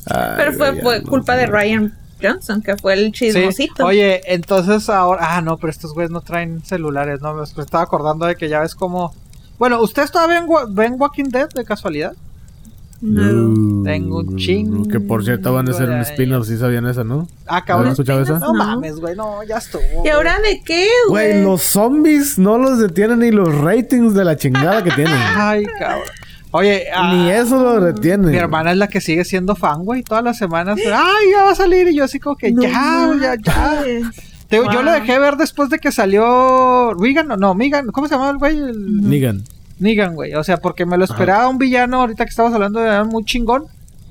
ay, Pero fue, fue no culpa de Ryan Johnson, que fue el Sí. chismosito. Oye, entonces ahora, ah, no, pero estos güeyes no traen celulares, no, me estaba acordando de que ya ves como... Bueno, ¿ustedes todavía ven, ven Walking Dead de casualidad? No. Tengo un chingo Que por cierto van a hacer un spin-off, sí sabían esa, ¿no? Ah, ¿Habían cabrón. escuchado esa? No No. mames, güey, no, ya estuvo. ¿Y ahora de qué, Güey, güey? los zombies no los detienen ni los ratings de la chingada que tienen. Ay, cabrón. Oye, ah, Ni eso lo retiene. Mi hermana es la que sigue siendo fan, güey. Todas las semanas, ay, ya va a salir. Y yo así como que No ya, ya, ya. Te Yo lo dejé ver después de que salió Regan, no, no, Megan, ¿cómo se llamaba el güey? El- Negan. Negan, güey. O sea, porque me lo Ajá. esperaba un villano ahorita que estabas hablando de muy chingón.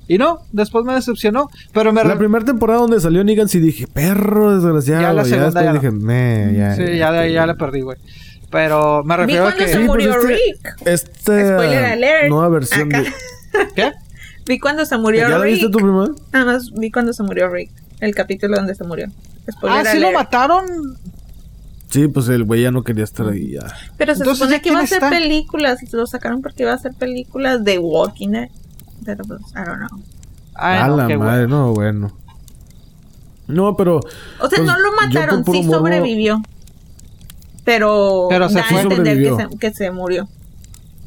Y no, después me decepcionó. Pero me... La primera temporada donde salió Negan sí dije, perro desgraciado. Ya la Ya, segunda después ya no. dije, me, ya. sí, ya, ya, ya, la perdí, güey. Pero me refiero a que... se Sí, murió pues este- Rick. Esta Spoiler alert. nueva versión Acá. de... ¿Qué? Vi cuando se murió ¿Ya la viste Rick. tú primero? Nada más vi cuando se murió Rick. El capítulo donde se murió. Spoiler Ah, sí lo mataron. Sí, pues el güey ya no quería estar ahí ya. Pero se Entonces, supone ¿ya que iba a hacer está? películas. Lo sacaron porque iba a hacer películas de Walking Dead. Pero pues, I don't know. Ay, a no, la madre, no, bueno. No, pero... O sea, Pues, no lo mataron, sí morbo- sobrevivió. Pero, Pero se da fue. a entender que se, que se murió.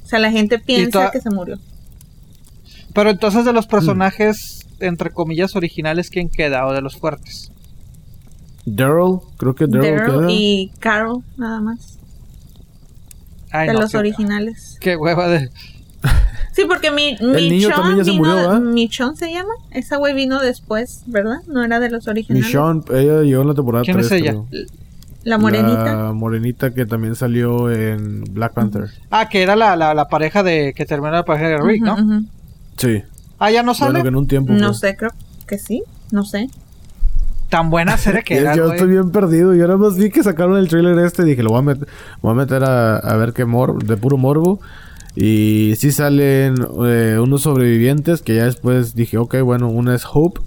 O sea, la gente piensa toda- que se murió. Pero entonces de Mm. los personajes, entre comillas, originales, ¿quién queda? ¿O de los fuertes? Daryl, creo que Daryl Daryl queda. y Carol, nada más. Ay, de no, los qué- originales. Qué hueva de... Sí, porque mi, El niño también ya se vino, murió, ¿verdad? Michonne se llama. Esa güey vino después, ¿verdad? No era de los originales. Michonne, ella llegó en la temporada ¿Quién es 3, ella? creo. La morenita. La morenita que también salió en Black Panther. Ah, que era la, la, la pareja de... Que terminó la pareja de Rick, ¿no? Ujú, ujú. Sí. Ah, ya no sale. Bueno, que en un tiempo. No fue. sé, creo que sí. No sé. Tan buena serie que Yo- era, yo güey. estoy bien perdido. Yo nada más vi que sacaron el trailer este y dije, lo voy a, met- voy a meter a, a ver qué mor de puro morbo. Y sí salen eh, unos sobrevivientes que ya después dije, ok, bueno, una es Hope,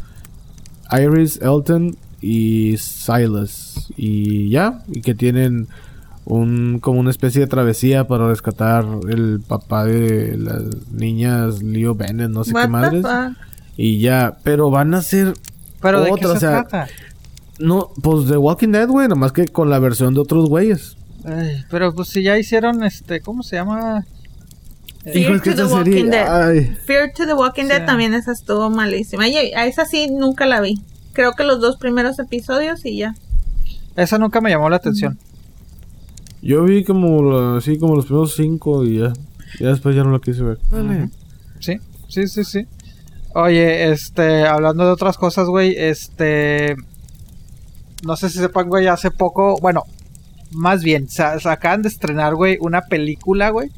Iris, Elton y Silas. Y ya, y que tienen un como una especie de travesía para rescatar el papá de las niñas Leo Bennett, no sé What qué madres. fuck? Y ya, pero van a ser Pero ¿de qué se o sea, trata? no, pues de Walking Dead, güey, nada más que con la versión de otros güeyes. Ay, pero pues si ya hicieron este... ¿Cómo se llama? Fear to the Walking serie, Dead. ay, Fear to the Walking Dead también esa estuvo malísima. Y a esa sí nunca la vi. Creo que los dos primeros episodios y ya. Esa nunca me llamó la atención. yo vi como así como los primeros cinco y ya, ya después ya no la quise ver. Sí, sí, sí, sí. Oye, este, hablando de otras cosas, güey, este, no sé si sepan, güey, hace poco, bueno, más bien, se acaban de estrenar, güey, una película, güey,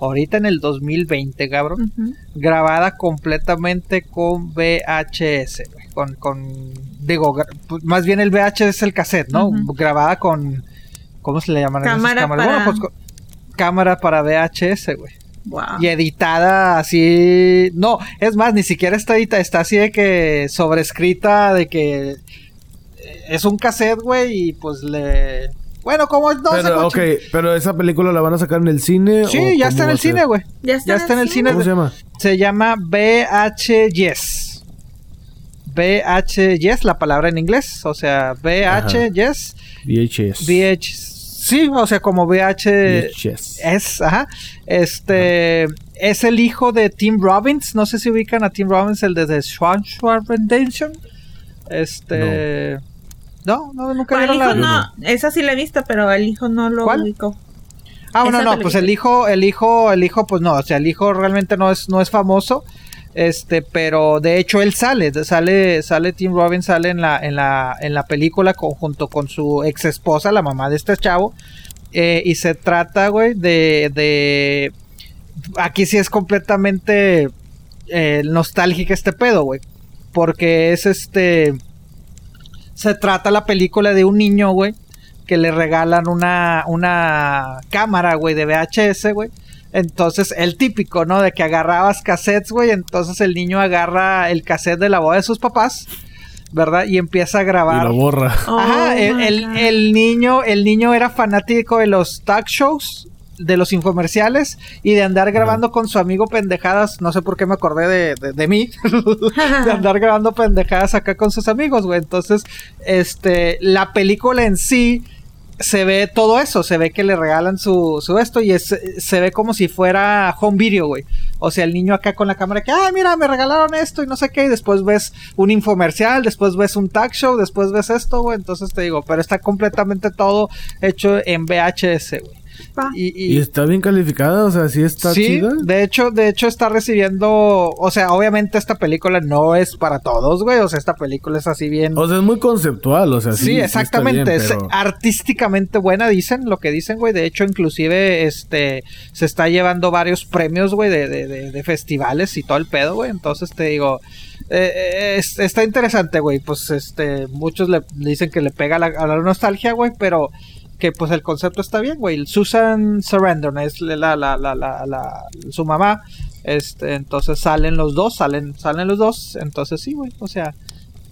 ahorita en el 2020, cabrón, Ujú. grabada completamente con VHS, güey, con, con, digo, pues, más bien el VHS es el cassette, ¿no? Grabada con, ¿cómo se le llaman esas Cámara cámaras? Bueno, pues, cámara para VHS, güey. Wow. Y editada así. No, es más, ni siquiera está editada, está así de que sobrescrita de que eh, es un cassette, güey, y pues le. Bueno, como no sé pero, cómo ok, pero esa película la van a sacar en el cine. Sí, o ya está en el cine, güey. Ya está, ya está en el cine. ¿Cómo se llama? Se llama VH VH Yes, la palabra en inglés. O sea, Ajá. Yes. VHS. VH. Sí, o sea, como VH. VHS. Es, ajá. Este es el hijo de Tim Robbins. No sé si ubican a Tim Robbins, el de The Swan Redemption. Este. No, no, nunca Bueno, el vieron hijo la. no, esa sí la he visto, pero el hijo no lo ¿Cuál? ubicó. Ah, bueno, no, película. pues el hijo, el hijo, el hijo, pues no, o sea, el hijo realmente no es, no es famoso. Este, pero de hecho él sale, sale, sale Tim Robbins, sale en la, en la, en la película con- junto con su ex esposa, la mamá de este chavo. Eh, y se trata, güey, de, de. Aquí sí es completamente eh, nostálgica este pedo, güey. Porque es este. Se trata la película de un niño, güey. Que le regalan una, una cámara, güey, de VHS, güey. Entonces, el típico, ¿no? De que agarrabas cassettes, güey. Entonces el niño agarra el cassette de la boda de sus papás, ¿verdad? Y empieza a Y grabar. lo borra. Ajá, Oh el niño, el niño era fanático de los talk shows, de los infomerciales y de andar grabando con su amigo pendejadas. No sé por qué me acordé de, de- de mí, de andar grabando pendejadas acá con sus amigos, güey. Entonces, este, la película en sí se ve todo eso, se ve que le regalan su, su esto y es, se ve como si fuera home video, güey. O sea, el niño acá con la cámara que, ay, mira, me regalaron esto y no sé qué, y después ves un infomercial, después ves un talk show, después ves esto, güey. Entonces te digo, pero está completamente todo hecho en VHS, güey. Y, Y y- está bien calificada, o sea, sí está sí, chida. de hecho, de hecho está recibiendo, o sea, obviamente esta película no es para todos, güey, o sea, esta película es así bien... O sea, es muy conceptual, o sea, sí. Sí, sí exactamente. está bien, Es artísticamente buena, dicen lo que dicen, güey. De hecho, inclusive, este, se está llevando varios premios, güey, de, de, de- de festivales y todo el pedo, güey. Entonces te digo, eh, eh, es- está interesante, güey. Pues, este, muchos le dicen que le pega la, a la nostalgia, güey, pero que pues el concepto está bien, güey. Susan Sarandon es la, la, la, la, la- la- su mamá. Este, entonces salen los dos, salen, salen los dos. Entonces sí, güey. O sea,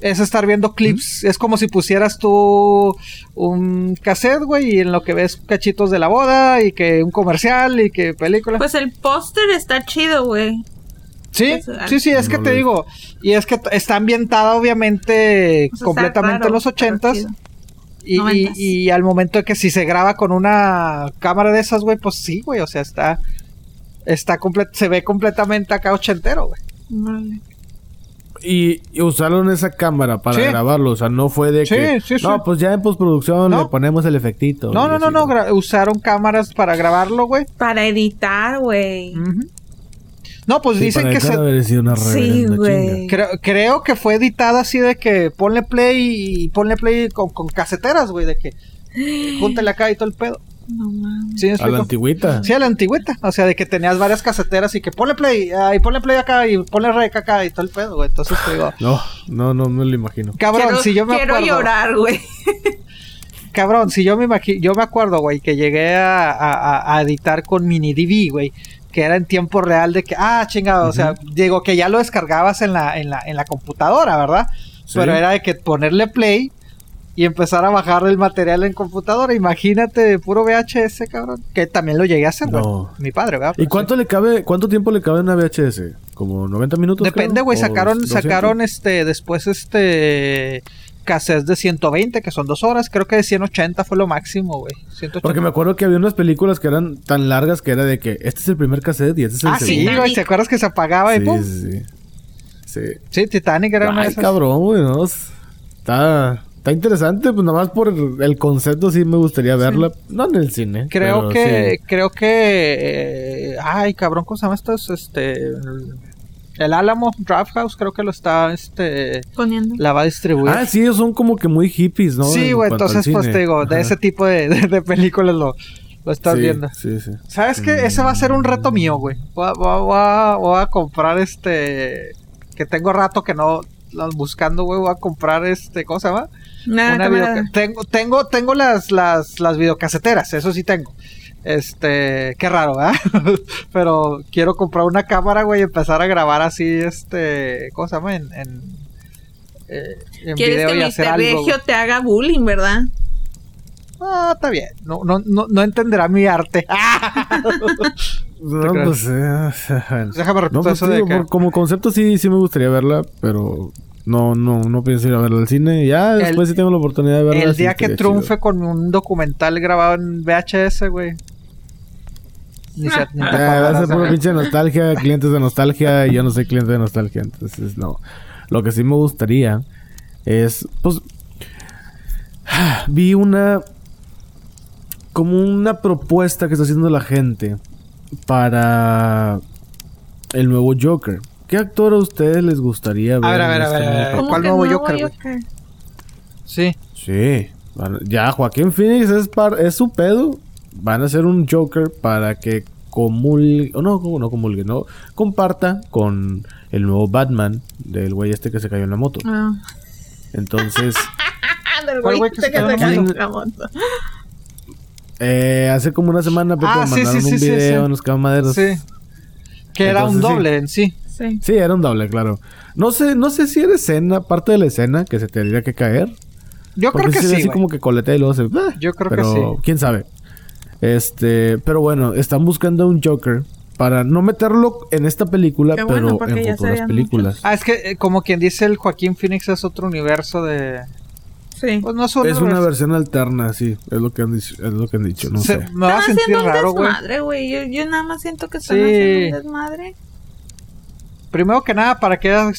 es estar viendo clips. Es como si pusieras tú un cassette, güey, y en lo que ves cachitos de la boda y que un comercial y que película. Pues el póster está chido, güey. sí, pues, sí, sí, es no que te digo. Y es que está ambientada, obviamente, O sea, está completamente raro, en los ochentas. Y, y, Noventas. y al momento de que si se graba con una cámara de esas, güey, pues sí, güey, o sea, está. Está se ve completamente acá ochentero, güey. Órale. Y, y usaron esa cámara para Sí. grabarlo, o sea, no fue de Sí, que... sí, sí. No, pues ya en postproducción No. le ponemos el efectito. No, no, no, no, usaron cámaras para grabarlo, güey. Para editar, güey. Ujú. No, pues Sí, dicen para que se, haber sido una Sí, güey. Creo, creo que fue editada así de que ponle play y ponle play con, con caseteras, güey, de que júntale acá y todo el pedo. No mames. ¿Sí me A la antigüita. Sí, a la antigüita. O sea, de que tenías varias caseteras y que ponle play, ah, y ponle play acá y ponle rec acá y todo el pedo, güey. Entonces te digo, No, no, no me lo imagino. cabrón, quiero si yo me quiero acuerdo. llorar, güey. Cabrón, si yo me imagino, yo me acuerdo, güey, que llegué a, a- a editar con mini DV, güey. Que era en tiempo real de que, ah, chingado, o sea, digo que ya lo descargabas en la, en la, en la computadora, ¿verdad? Sí. Pero era de que ponerle play y empezar a bajar el material en computadora. Imagínate, puro VHS, cabrón. Que también lo llegué a hacer. No. Mi padre, ¿verdad? ¿Y cuánto le cabe, cuánto tiempo le cabe en una VHS? ¿Como 90 minutos? Depende, güey. ¿O Sacaron, 200? sacaron este, después este cassettes de 120, que son dos horas. Creo que de 180 fue lo máximo, güey. 180. Porque me acuerdo que había unas películas que eran tan largas que era de que este es el primer cassette y este es el Ah, sí, segundo. güey. ¿Te acuerdas que se apagaba y sí, pum? sí, sí. Sí. Sí, Titanic era una de Ay, esas. cabrón, güey, no. Está, está interesante, pues nada más por el, el concepto sí me gustaría verla. No en el cine. Creo que, sí. creo que, eh, ay, cabrón, ¿cómo se llama esto? Es, Este, el, el Álamo Draft House, creo que lo está, este, Poniendo. la va a distribuir. Ah, sí, ellos son como que muy hippies, ¿no? sí, güey, entonces, pues te digo, de ese tipo de, de- de películas lo, lo estás Sí, viendo. Sí, sí. ¿Sabes qué? Ese va a ser un reto mío, güey. Voy a, voy a- voy a- voy a comprar este. Que tengo rato que no. Buscando, güey. Voy a comprar este. ¿Cómo se llama? Una Una videoca- tengo, tengo, tengo las, las, las videocaseteras. Eso sí tengo. Este. Qué raro, ¿verdad? Pero quiero comprar una cámara, güey. Y empezar a grabar así, este. ¿Cómo se llama? En. en, eh, en ¿Quieres video que y hacer algo. Güey. te haga bullying, verdad? Ah, está bien. No, no, no, no entenderá mi arte. No, pues, eh, bueno. Déjame repetir No, pues, eso de digo, que- por- como concepto sí, sí me gustaría verla, pero no, no, no pienso ir a verla al cine. Ya después sí tengo la oportunidad de verla. El día que triunfe chido. con un documental grabado en VHS, güey. Ni se, ni Eh, va a ser güey. pinche nostalgia, clientes de nostalgia, y yo no soy cliente de nostalgia, entonces no. Lo que sí me gustaría es, pues, vi una, como una propuesta que está haciendo la gente para el nuevo Joker. ¿Qué actor a ustedes les gustaría ver? A ver, a ver, a este ver, a nuevo ver. ¿Cuál que nuevo nuevo Joker? Joker? Sí. Sí, ya Joaquín Phoenix es, par- es su pedo. Van a hacer un Joker para que comulgue, o no, no comulgue, no, comparta con el nuevo Batman del güey este que se cayó en la moto. Ah. Entonces, Del ¿Cuál güey güey que que se cayó moto? en la moto. eh, hace como una semana Pepe, Ah, sí, mandaron sí, un sí, video sí. en los camaderos. Sí. Que era un doble en sí. Sí. Sí, era un doble, claro. No sé, no sé si era escena, parte de la escena que se tendría que caer. Yo creo que sí. así como que coletea y luego se. Yo creo que pero, sí. quién sabe. Este, pero bueno, están buscando un Joker para no meterlo en esta película, pero bueno, porque en futuras películas. Ah, es que eh, como quien dice el Joaquín Phoenix es otro universo de... Sí. Pues no es un Es una universo. versión alterna, sí, es lo que han dicho, es lo que han dicho, no Se- sé. me va a sentir raro, güey. Yo, yo nada más siento que están Sí. haciendo un desmadre. Primero que nada, para que...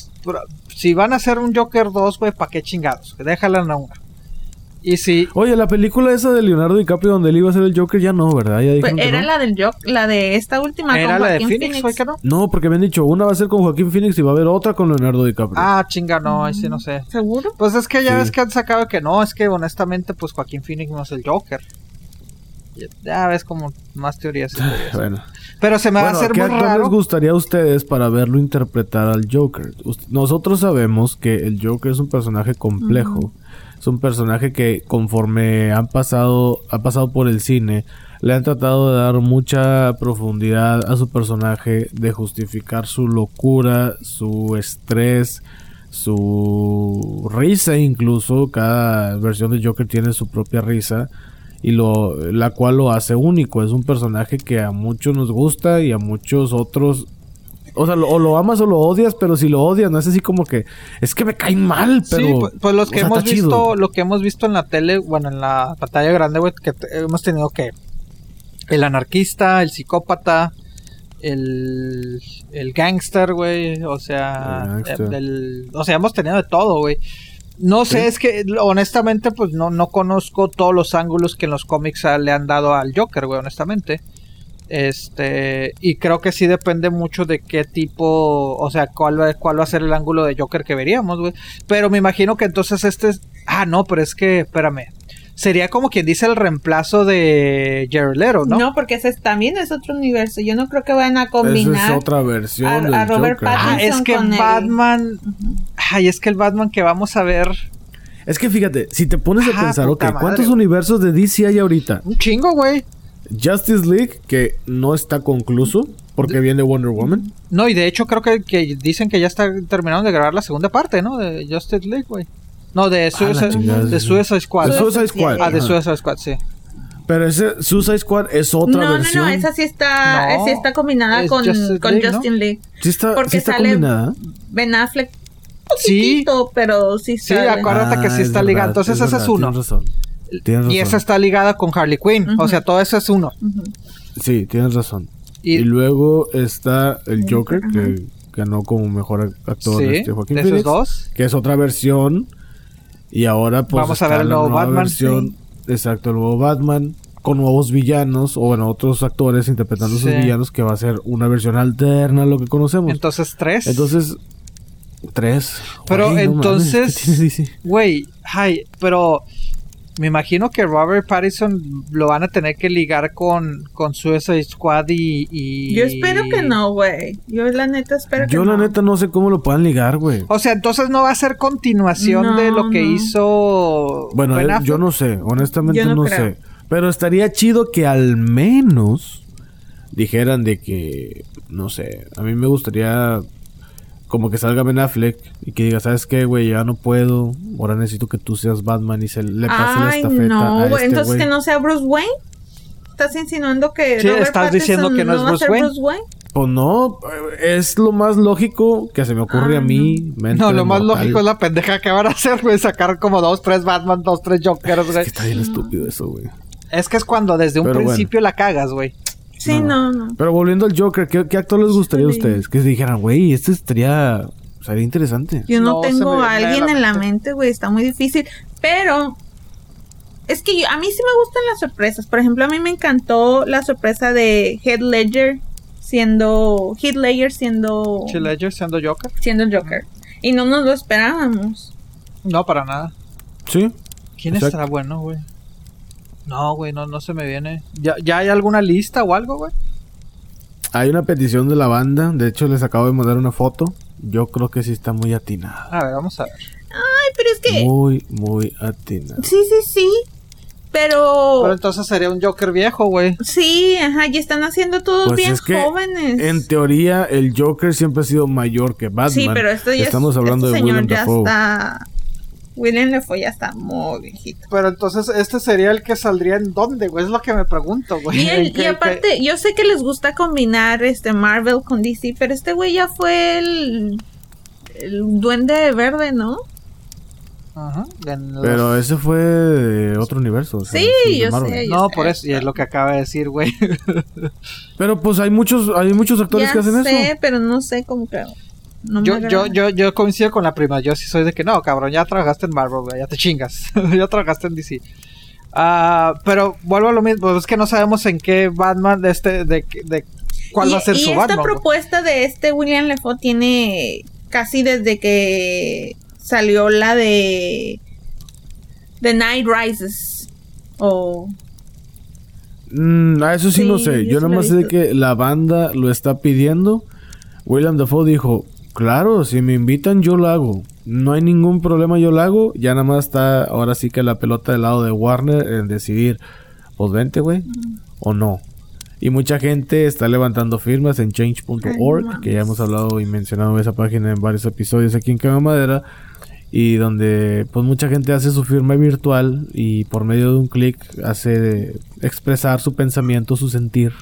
Si van a hacer un Joker 2, güey, ¿para qué chingados? Déjala en una. Y sí, Oye, la película esa de Leonardo DiCaprio donde él iba a ser el Joker ya no, ¿verdad? Ya Pues era no. la del Joker, la de esta última era con la de Phoenix, ¿fue que no? No, porque habían dicho, una va a ser con Joaquín Phoenix y va a haber otra con Leonardo DiCaprio. Ah, chinga, no, ahí sí no sé. ¿Seguro? Pues es que ya Sí. ves que han sacado que no, es que honestamente, pues Joaquín Phoenix no es el Joker. Ya- ves como más teorías. bueno. Pero se me va a hacer ¿qué muy actor les raro. gustaría a ustedes para verlo interpretar al Joker? Ust- Nosotros sabemos que el Joker es un personaje complejo. Es un personaje que conforme han pasado, ha pasado por el cine, le han tratado de dar mucha profundidad a su personaje, de justificar su locura, su estrés, su risa incluso. Cada versión de Joker tiene su propia risa y lo la cual lo hace único. Es un personaje que a muchos nos gusta y a muchos otros o sea, lo, o lo amas o lo odias, pero si lo odias, no es así como que es que me caen mal, pero sí, pues, pues los o que sea, hemos visto, chido. lo que hemos visto en la tele, bueno, en la pantalla grande, güey, que hemos tenido que el anarquista, el psicópata, el, el gangster, güey, o sea, El gángster. el- o sea, hemos tenido de todo, güey. No sé, Sí. es que honestamente, pues no, no conozco todos los ángulos que en los cómics le han dado al Joker, güey, honestamente. Este, y creo que sí depende mucho de qué tipo, o sea, cuál va, cuál va a ser el ángulo de Joker que veríamos, güey. Pero me imagino que entonces este es. Ah, no, pero es que, espérame. Sería como quien dice el reemplazo de Jared Leto, ¿no? ¿no? porque ese es- también es otro universo. Yo no creo que vayan a Esa combinar. es otra versión a- del a Robert Joker. Ah, Pattinson es que con el- Batman. Ay, es que el Batman que vamos a ver. Es que fíjate, si te pones a Ah, pensar, ok, madre, ¿cuántos universos de DC hay ahorita? Un chingo, güey. Justice League, que no está concluso, porque viene Wonder Woman. No, y de hecho creo que, que dicen que ya está terminaron de grabar la segunda parte, ¿no? De Justice League, güey. No, de Suicide, chingada, de sí. Suicide Squad. De Suicide Squad. Ah, de. Suicide Squad, sí. Pero ese Suicide Squad es otra no, versión. no, no, esa sí está, No, sí está combinada es con, Justice con League, ¿no? Justin League. Sí está, porque sí está sale- combinada. Ben Affleck, Sí, poquitito, pero sí Sí, sale. acuérdate que sí es está ligada. Entonces es ese verdad, es uno. Tienes razón. Tienes razón. y esa está ligada con Harley Quinn. O sea, todo eso es uno. Sí, tienes razón. Y, Y, luego está el Joker, que ganó como mejor actor sí, este Joaquín de esos Phoenix, dos. que es otra versión. Y ahora pues Vamos a ver el la nuevo nueva Batman, versión, exacto, el nuevo Batman con nuevos villanos o bueno, otros actores interpretando Sí. sus villanos que va a ser una versión alterna a lo que conocemos. Entonces, tres. Entonces, tres. Pero Ay, no mames, entonces-. Güey, ay, pero me imagino que Robert Pattinson lo van a tener que ligar con, con Suicide Squad y, y- Yo espero que no, güey. Yo la neta espero que Yo no. la neta no sé cómo lo puedan ligar, güey. O sea, entonces no va a ser continuación No, de lo que no. hizo Bueno, Ben eh, Affleck. yo no sé, honestamente Yo no, no sé. Pero estaría chido que al menos dijeran de que, no sé, a mí me gustaría como que salga Ben Affleck y que diga, ¿sabes qué, güey? Ya no puedo, ahora necesito que tú seas Batman y se le pase la Ay, estafeta no, a güey. este Entonces que no sea Bruce Wayne. ¿Estás insinuando que Sí, Robert estás diciendo que no es va a Bruce Wayne. Bruce Wayne? Pues no, es lo más lógico que se me ocurre Ah, a mí. mente No, lo más mortal. lógico es la pendeja que van a hacer, güey, sacar como dos, tres Batman, dos, tres Jokers, Es güey. que está bien estúpido eso, güey. Es que es cuando desde un Pero bueno. principio la cagas, güey. Sí, no, no. Pero volviendo al Joker, ¿qué, qué actor les gustaría a ustedes? Que dijeran, güey, este estaría, sería interesante. Yo no, No, se tengo a alguien la en la mente. güey. Está muy difícil. Pero es que yo- a mí sí me gustan las sorpresas. Por ejemplo, a mí me encantó la sorpresa de Heath Ledger siendo Heath Ledger siendo Heath Ledger siendo Joker. siendo el Joker. Y no nos lo esperábamos. No, para nada. Sí. ¿Quién Exacto. estará bueno, güey? No, güey, no, no se me viene. ¿Ya, ¿Ya hay alguna lista o algo, güey? Hay una petición de la banda, de hecho les acabo de mandar una foto. Yo creo que sí está muy atinada. A ver, vamos a ver. Ay, pero es que Muy, muy atinada. sí, sí, sí. Pero, Pero entonces sería un Joker viejo, güey. sí, ajá, y están haciendo todos Pues bien es que, jóvenes. En teoría, el Joker siempre ha sido mayor que Batman. sí, pero esto ya Estamos es- hablando este de señor William ya Dafoe. está William Dafoe ya está muy viejito. Pero entonces este sería el que saldría en dónde, güey. Es lo que me pregunto, güey. Y, él- ¿En qué- y aparte, yo sé que les gusta combinar este Marvel con DC, pero este güey ya fue el, el duende verde, ¿no? Ajá, los- Pero ese fue de otro universo. o sea, Sí, yo sé. yo No, sé. por eso, y es lo que acaba de decir, güey. Pero pues hay muchos, hay muchos actores Ya que hacen sé, eso. pero no sé cómo que no me Yo, agrada. yo, yo, yo coincido con la prima. Yo sí soy de que no, cabrón, ya trabajaste en Marvel, güey, ya te chingas. ya trabajaste en DC. Ah, pero vuelvo a lo mismo, es que no sabemos en qué Batman de este, de, de cuál y, va a ser y su esta Batman. güey. propuesta de este William Lefoe tiene casi desde que salió la de The Night Rises o Mm, a eso sí, no Sí, sé. yo Yo nomás sé visto. que la banda lo está pidiendo. William Dafoe dijo, claro, si me invitan yo lo hago. No hay ningún problema, yo lo hago. Ya nada más está ahora sí que la pelota del lado de Warner en decidir, pues vente, güey, o no. Y mucha gente está levantando firmas en change.org, que ya hemos hablado y mencionado esa página en varios episodios aquí en Cama Madera. Y donde pues mucha gente hace su firma virtual y por medio de un clic hace expresar su pensamiento, su sentir,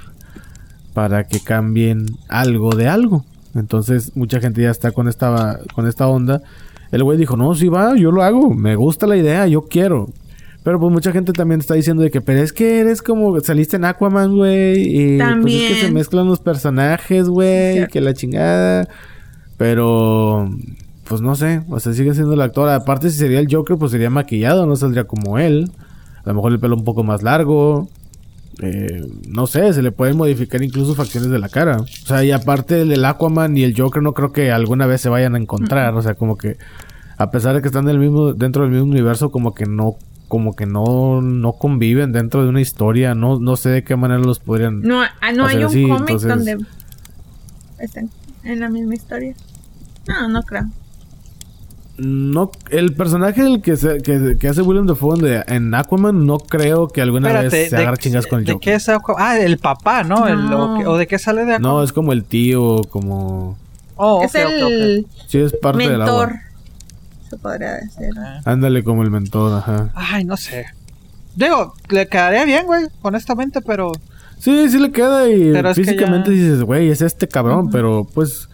para que cambien algo de algo. Entonces mucha gente ya está con esta, con esta onda. El güey dijo, no, sí va, yo lo hago, me gusta la idea, yo quiero. Pero pues mucha gente también está diciendo de que, pero es que eres como, saliste en Aquaman, güey, y pues es que se También. mezclan los personajes, güey, que la chingada. Pero, pues no sé, o sea, sigue siendo el actor. Aparte, si sería el Joker, pues sería maquillado, no saldría como él. A lo mejor el pelo un poco más largo. Eh, no sé, se le pueden modificar incluso facciones de la cara. O sea, y aparte del Aquaman y el Joker no creo que alguna vez se vayan a encontrar. O sea, como que a pesar de que están del mismo, dentro del mismo universo, como que no, como que no, no conviven dentro de una historia. No, no sé de qué manera los podrían. no, ah, no hay un cómic entonces- donde estén en la misma historia. No, no creo. No, el personaje del que, se- que, que hace William Dafoe en, en Aquaman no creo que alguna vez se agarre chingas con el ¿de Joker. qué es Ah, el papá, ¿no? El- o, que- o de qué sale de Aquaman? No, es como el tío, como... Oh, es ok, ok, ok. el Sí, es parte del mentor, agua. se podría decir. Eh. Ándale como el mentor, ajá. Ay, no sé. Digo, le quedaría bien, güey, honestamente, pero... Sí, sí le queda y Pero es que físicamente ya- dices, güey, es este cabrón, pero pues,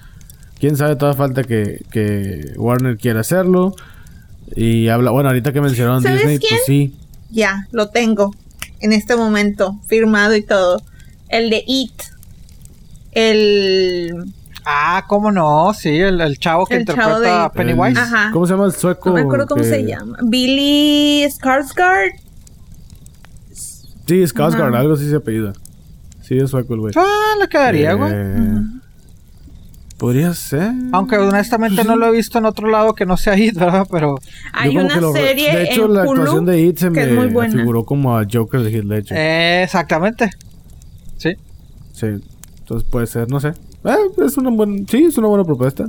quién sabe, toda falta que, que Warner quiera hacerlo. Y habla, bueno, ahorita que mencionaron ¿Sabes Disney, quién? pues sí. Ya, lo tengo en este momento, firmado y todo. El de It. El. Ah, ¿cómo no? Sí, el, el chavo que El interpreta chavo de- a Pennywise. El- Ajá. ¿Cómo se llama el sueco? No me acuerdo cómo que- se llama. Billy Skarsgård. Sí, Skarsgård, algo así se apellida. Sí, es sueco el güey. Ah, le quedaría, güey. Eh, Podría ser. Aunque honestamente no lo he visto en otro lado que no sea It, ¿verdad? Pero... Hay Yo como una que lo- serie De hecho, en la Hulu actuación de It se me figuró como a Joker de Heath Ledger. Eh, exactamente. Sí. Sí. Entonces puede ser, no sé. Eh, es una buena... Sí, es una buena propuesta.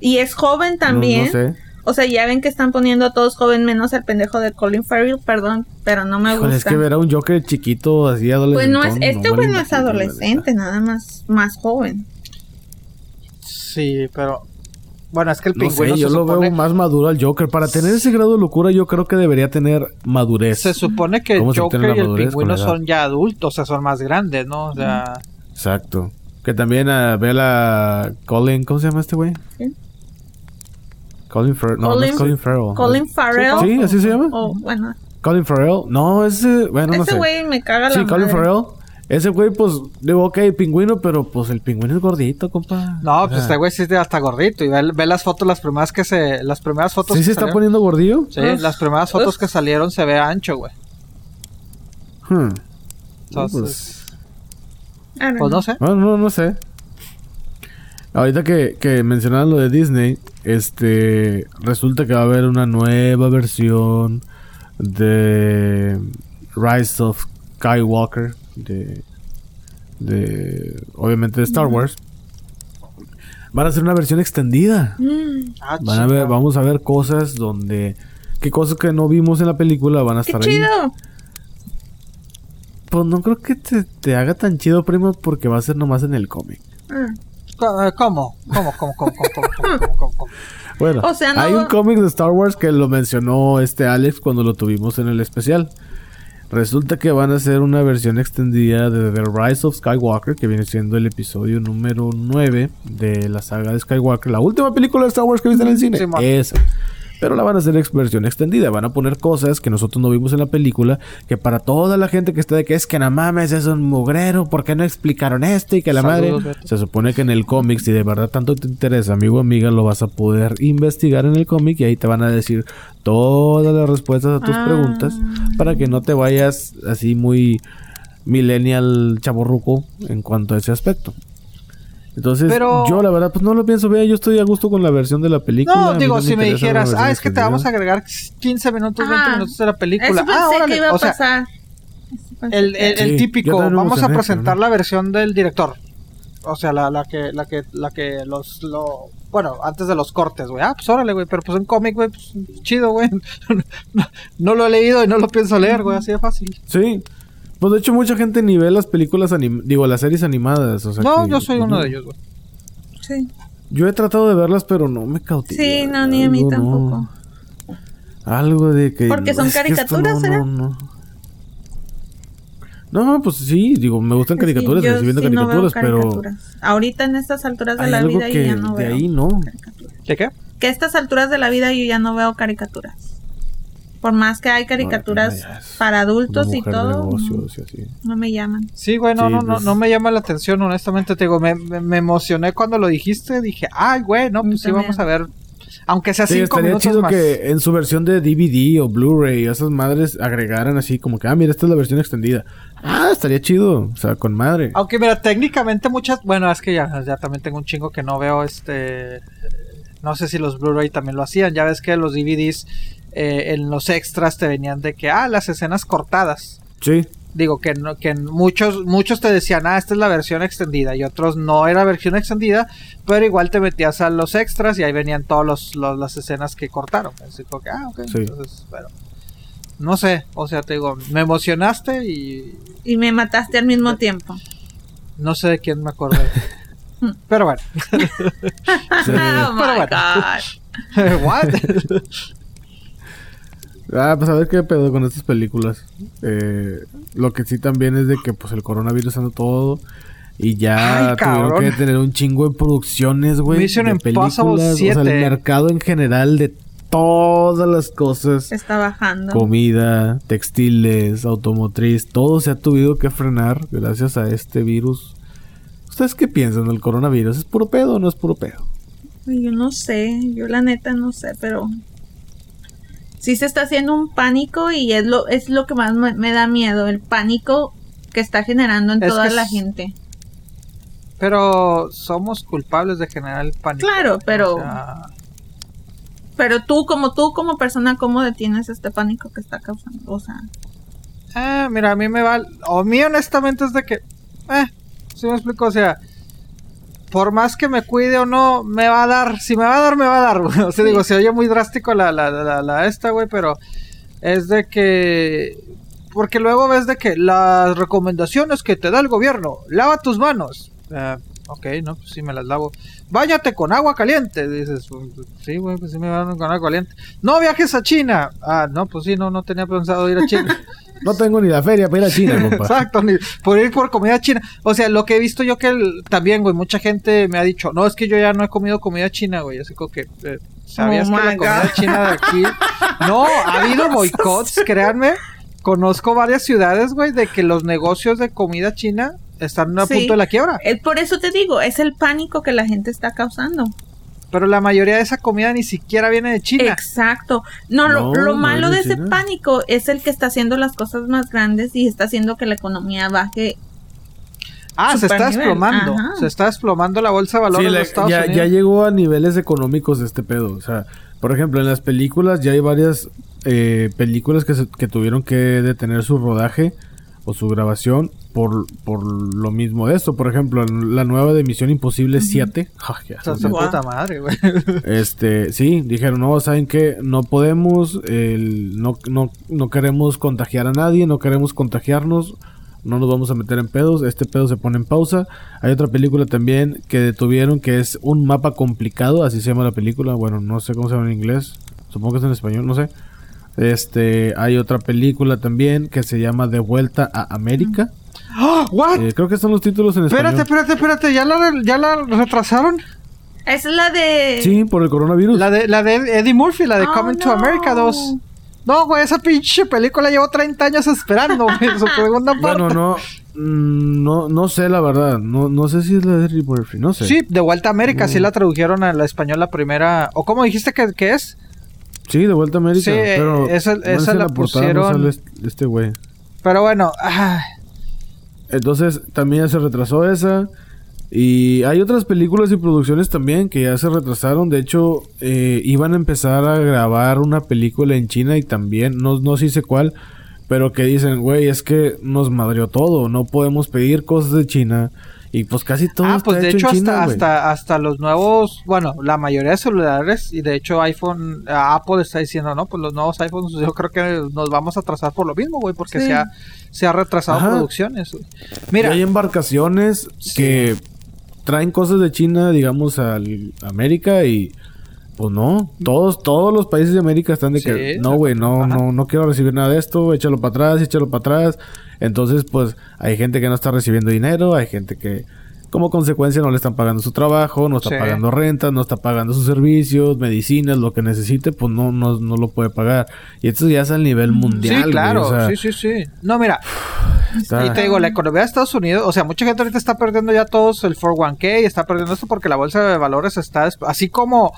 Y es joven también. No, sé. O sea, ya ven que están poniendo a todos joven menos al pendejo de Colin Farrell, perdón, pero no me Híjole, gusta. es que ver a un Joker chiquito así pues adolescente. no es, este güey no es adolescente, nada más, más joven. Sí, pero... Bueno, es que el No pingüino sé, yo se, lo supone, veo más maduro al Joker. Para tener ese grado de locura, yo creo que debería tener madurez. se supone que el ¿Cómo se Joker y el pingüino son ya adultos, o sea, son más grandes, ¿no? O sea... Exacto. Que también a Bella Colin, ¿cómo se llama este güey? ¿Quién? Colin Farrell. No, no Colin- es Colin Farrell. Colin Farrell. Sí, así se llama. O, bueno, Colin Farrell. No, ese, bueno, no ese sé. güey me caga la Sí, Colin madre. Farrell. Ese güey, pues, digo, ok, pingüino, pero pues el pingüino es gordito, compa. No, pues sea, este güey sí está hasta gordito. Y ve, ve las fotos, las primeras que se... Las primeras fotos ¿Sí que se está salieron- poniendo gordillo? Sí, las primeras fotos que salieron se ve ancho, güey. Hmm. Entonces, pues, Ah, no. pues no sé. no, no, no sé. Ahorita que, que mencionaban lo de Disney, este, resulta que va a haber una nueva versión de Rise of Skywalker, de, de obviamente de Star Wars, van a hacer una versión extendida. Mm. Ah, vamos a ver cosas donde. ¿Qué cosas que no vimos en la película van a estar ¡Qué chido! Ahí. Pues no creo que te, te, haga tan chido, primo, porque va a ser nomás en el cómic. Mm. ¿Cómo? ¿Cómo? ¿Cómo? ¿Cómo? ¿Cómo? ¿Cómo? ¿Cómo? Bueno, o sea, no... hay un cómic de Star Wars que lo mencionó este Alex cuando lo tuvimos en el especial. Resulta que van a hacer una versión extendida de The Rise of Skywalker, que viene siendo el episodio número 9 de la saga de Skywalker, la última película de Star Wars que viste en el cine. Esa. Pero la van a hacer versión extendida. Van a poner cosas que nosotros no vimos en la película, que para toda la gente que está de que es que no mames, es un mugrero, ¿por qué no explicaron esto? Y que la Saludos, madre... Beto. Se supone que en el cómic, si de verdad tanto te interesa, amigo o amiga, lo vas a poder investigar en el cómic y ahí te van a decir todas las respuestas a tus Ah. preguntas para que no te vayas así muy millennial chaborruco en cuanto a ese aspecto. Entonces, Pero- yo la verdad, pues no lo pienso ver. Yo estoy a gusto con la versión de la película. No, digo, si me dijeras, ah, es que te vamos a agregar 15 minutos, 20 Ah, minutos de la película. Eso pensé ah, órale. que iba a o sea, pasar. Eso pensé el, que- el- el Sí, yo típico, vamos a presentar la versión del director. O sea, la, la que, la que, la que los, lo, bueno, antes de los cortes, güey. Ah, pues órale, güey, pero pues un cómic, güey, pues chido, güey. no, no lo he leído y no lo pienso leer, güey, así de fácil. Sí. Pues de hecho, mucha gente ni ve las películas anim digo, las series animadas. O sea No, que- yo soy pues, uno no. de ellos, güey. Sí. Yo he tratado de verlas, pero no me cautiva. Sí, no, ni a mí Algo tampoco. Algo de que. Porque son caricaturas, no, ¿será? no, no. No, pues sí, digo, me gustan caricaturas, Sí, yo viendo sí no veo caricaturas, pero. Ahorita en estas alturas de Hay la algo vida yo ya no de veo ahí no. ¿Qué qué? Que a estas alturas de la vida yo ya no veo caricaturas. Por más que hay caricaturas para adultos y todo, negocios y así. no me llaman. Sí, güey, no, Sí, no, no, pues- no me llama la atención, honestamente. Te digo, me, me, me emocioné cuando lo dijiste. Dije, ay, güey, no, pues sí, vamos a ver. Aunque sea Sí, cinco estaría minutos chido más. que en su versión de DVD o Blu-ray esas madres agregaran así como que, ah, mira, esta es la versión extendida. Ah, estaría chido, o sea, con madre. Aunque mira, técnicamente muchas, bueno, es que ya, ya también tengo un chingo que no veo este, no sé si los Blu-ray también lo hacían, ya ves que los DVDs eh, en los extras te venían de que, ah, las escenas cortadas. Sí, Digo que no, que muchos, muchos te decían, ah, esta es la versión extendida, y otros no era versión extendida, pero igual te metías a los extras y ahí venían todas los, los- las escenas que cortaron. Así como que, ah, ok, Sí. entonces, bueno. No sé, o sea, te digo, me emocionaste y Y me mataste al mismo tiempo. No sé de quién me acordé. Pero bueno. oh Pero my bueno. god. What? Ah, pues a ver qué pedo con estas películas. Eh, lo que sí también es de que pues el coronavirus anda todo. Y ya Ay, tuvieron que tener un chingo de producciones, güey. Mission de Impossible películas. O sea, el 7. mercado en general de todas las cosas. Está bajando. Comida, textiles, automotriz, todo se ha tenido que frenar gracias a este virus. ¿Ustedes qué piensan del coronavirus? ¿Es puro pedo o no es puro pedo? Yo no sé, yo la neta no sé, pero sí se está haciendo un pánico y es lo es lo que más me, me da miedo, el pánico que está generando en Es toda la gente. Pero somos culpables de generar el pánico. Claro, pero- O sea, Pero tú como tú como persona cómo detienes este pánico que está causando, o sea, ah, mira, a mí me va. O a mí, honestamente, es de que. Eh, si me explico, o sea. Por más que me cuide o no, me va a dar. Si me va a dar, me va a dar, güey. O sea, Sí. digo, se oye muy drástico la, la, la, la esta, güey, pero es de que. Porque luego ves de que las recomendaciones que te da el gobierno, lava tus manos. Ah, ok, no, pues sí me las lavo. Báñate con agua caliente. Dices, "Pues, sí, güey, pues sí me baño con agua caliente. No viajes a China. Ah, no, pues sí, no, no tenía pensado ir a China. No tengo ni la feria para ir a China, compa. Exacto, ni por ir por comida china. O sea, lo que he visto yo que el- también, güey, mucha gente me ha dicho, no, es que yo ya no he comido comida china, güey. Así como que, eh, ¿sabías Oh que la my comida God. china de aquí? No, ha habido boicots, créanme. Conozco varias ciudades, güey, de que los negocios de comida china están a Sí. punto de la quiebra. es por eso te digo, es el pánico que la gente está causando. Pero la mayoría de esa comida ni siquiera viene de China. Exacto. No, lo, No, lo no malo es de de ese China. pánico es el que está haciendo las cosas más grandes y está haciendo que la economía baje. ah, se está desplomando. ajá. Se está desplomando la bolsa de Sí, valores de la- los Estados ya, Unidos. ya llegó a niveles económicos este pedo. O sea, por ejemplo, en las películas ya hay varias eh, películas que, se- que tuvieron que detener su rodaje o su grabación por, por lo mismo de esto. Por ejemplo, la nueva de Misión Imposible 7. ja, ya, O sea, o su sea, Wow. puta madre, güey. este, sí, dijeron, no, ¿saben qué? No podemos, el- no, no, no queremos contagiar a nadie, no queremos contagiarnos, no nos vamos a meter en pedos, este pedo se pone en pausa. Hay otra película también que detuvieron que es un mapa complicado, así se llama la película, bueno, no sé cómo se llama en inglés, supongo que es en español, no sé. Este, hay otra película también que se llama De vuelta a América. ¡Ah! ¿What? Eh, creo que son los títulos en español. Espérate, espérate, espérate, ¿ya la, ya la retrasaron? Es la de. Sí, por el coronavirus. La de, la de Eddie Murphy, la de Oh, Coming to. America 2. No, güey, esa pinche película llevo 30 años esperando, güey, su segunda parte. Bueno, no, mm, no, no sé la verdad. No, no sé si es la de Eddie Murphy, no sé. Sí, de vuelta a América, sí Mm. la tradujeron a la primera. ¿O cómo dijiste que, que es? Sí, de vuelta a América. Sí, pero esa- no esa la no pusieron- sale este- este güey. Pero bueno, ah, Entonces también ya se retrasó esa. Y hay otras películas y producciones también que ya se retrasaron. De hecho, eh, iban a empezar a grabar una película en China y también, no, no sé sé cuál, pero que dicen, güey, es que nos madrió todo. No podemos pedir cosas de China. Y pues casi todo ah, está pues de hecho, hecho en hasta, China, hasta, hasta los nuevos, bueno, la mayoría de celulares y de hecho iPhone, Apple está diciendo, no, pues los nuevos iPhones yo creo que nos vamos a atrasar por lo mismo, güey, porque Sí. se, ha, se ha retrasado Ajá. producciones. Y Mira, hay embarcaciones que traen cosas de China, digamos, a América y pues no, todos todos los países de América están de Sí, que no, güey, no ajá. no no quiero recibir nada de esto, échalo para atrás, échalo para atrás. Entonces, pues hay gente que no está recibiendo dinero, hay gente que como consecuencia no le están pagando su trabajo, no está Sí. pagando renta, no está pagando sus servicios, medicinas, lo que necesite, pues no no, no lo puede pagar. Y esto ya es al nivel mundial, sí, güey, claro, o sea, sí, sí, sí. No, mira, está- Y te digo, la economía de Estados Unidos, o sea, mucha gente ahorita está perdiendo ya todos el 401k y está perdiendo esto porque la bolsa de valores está, así como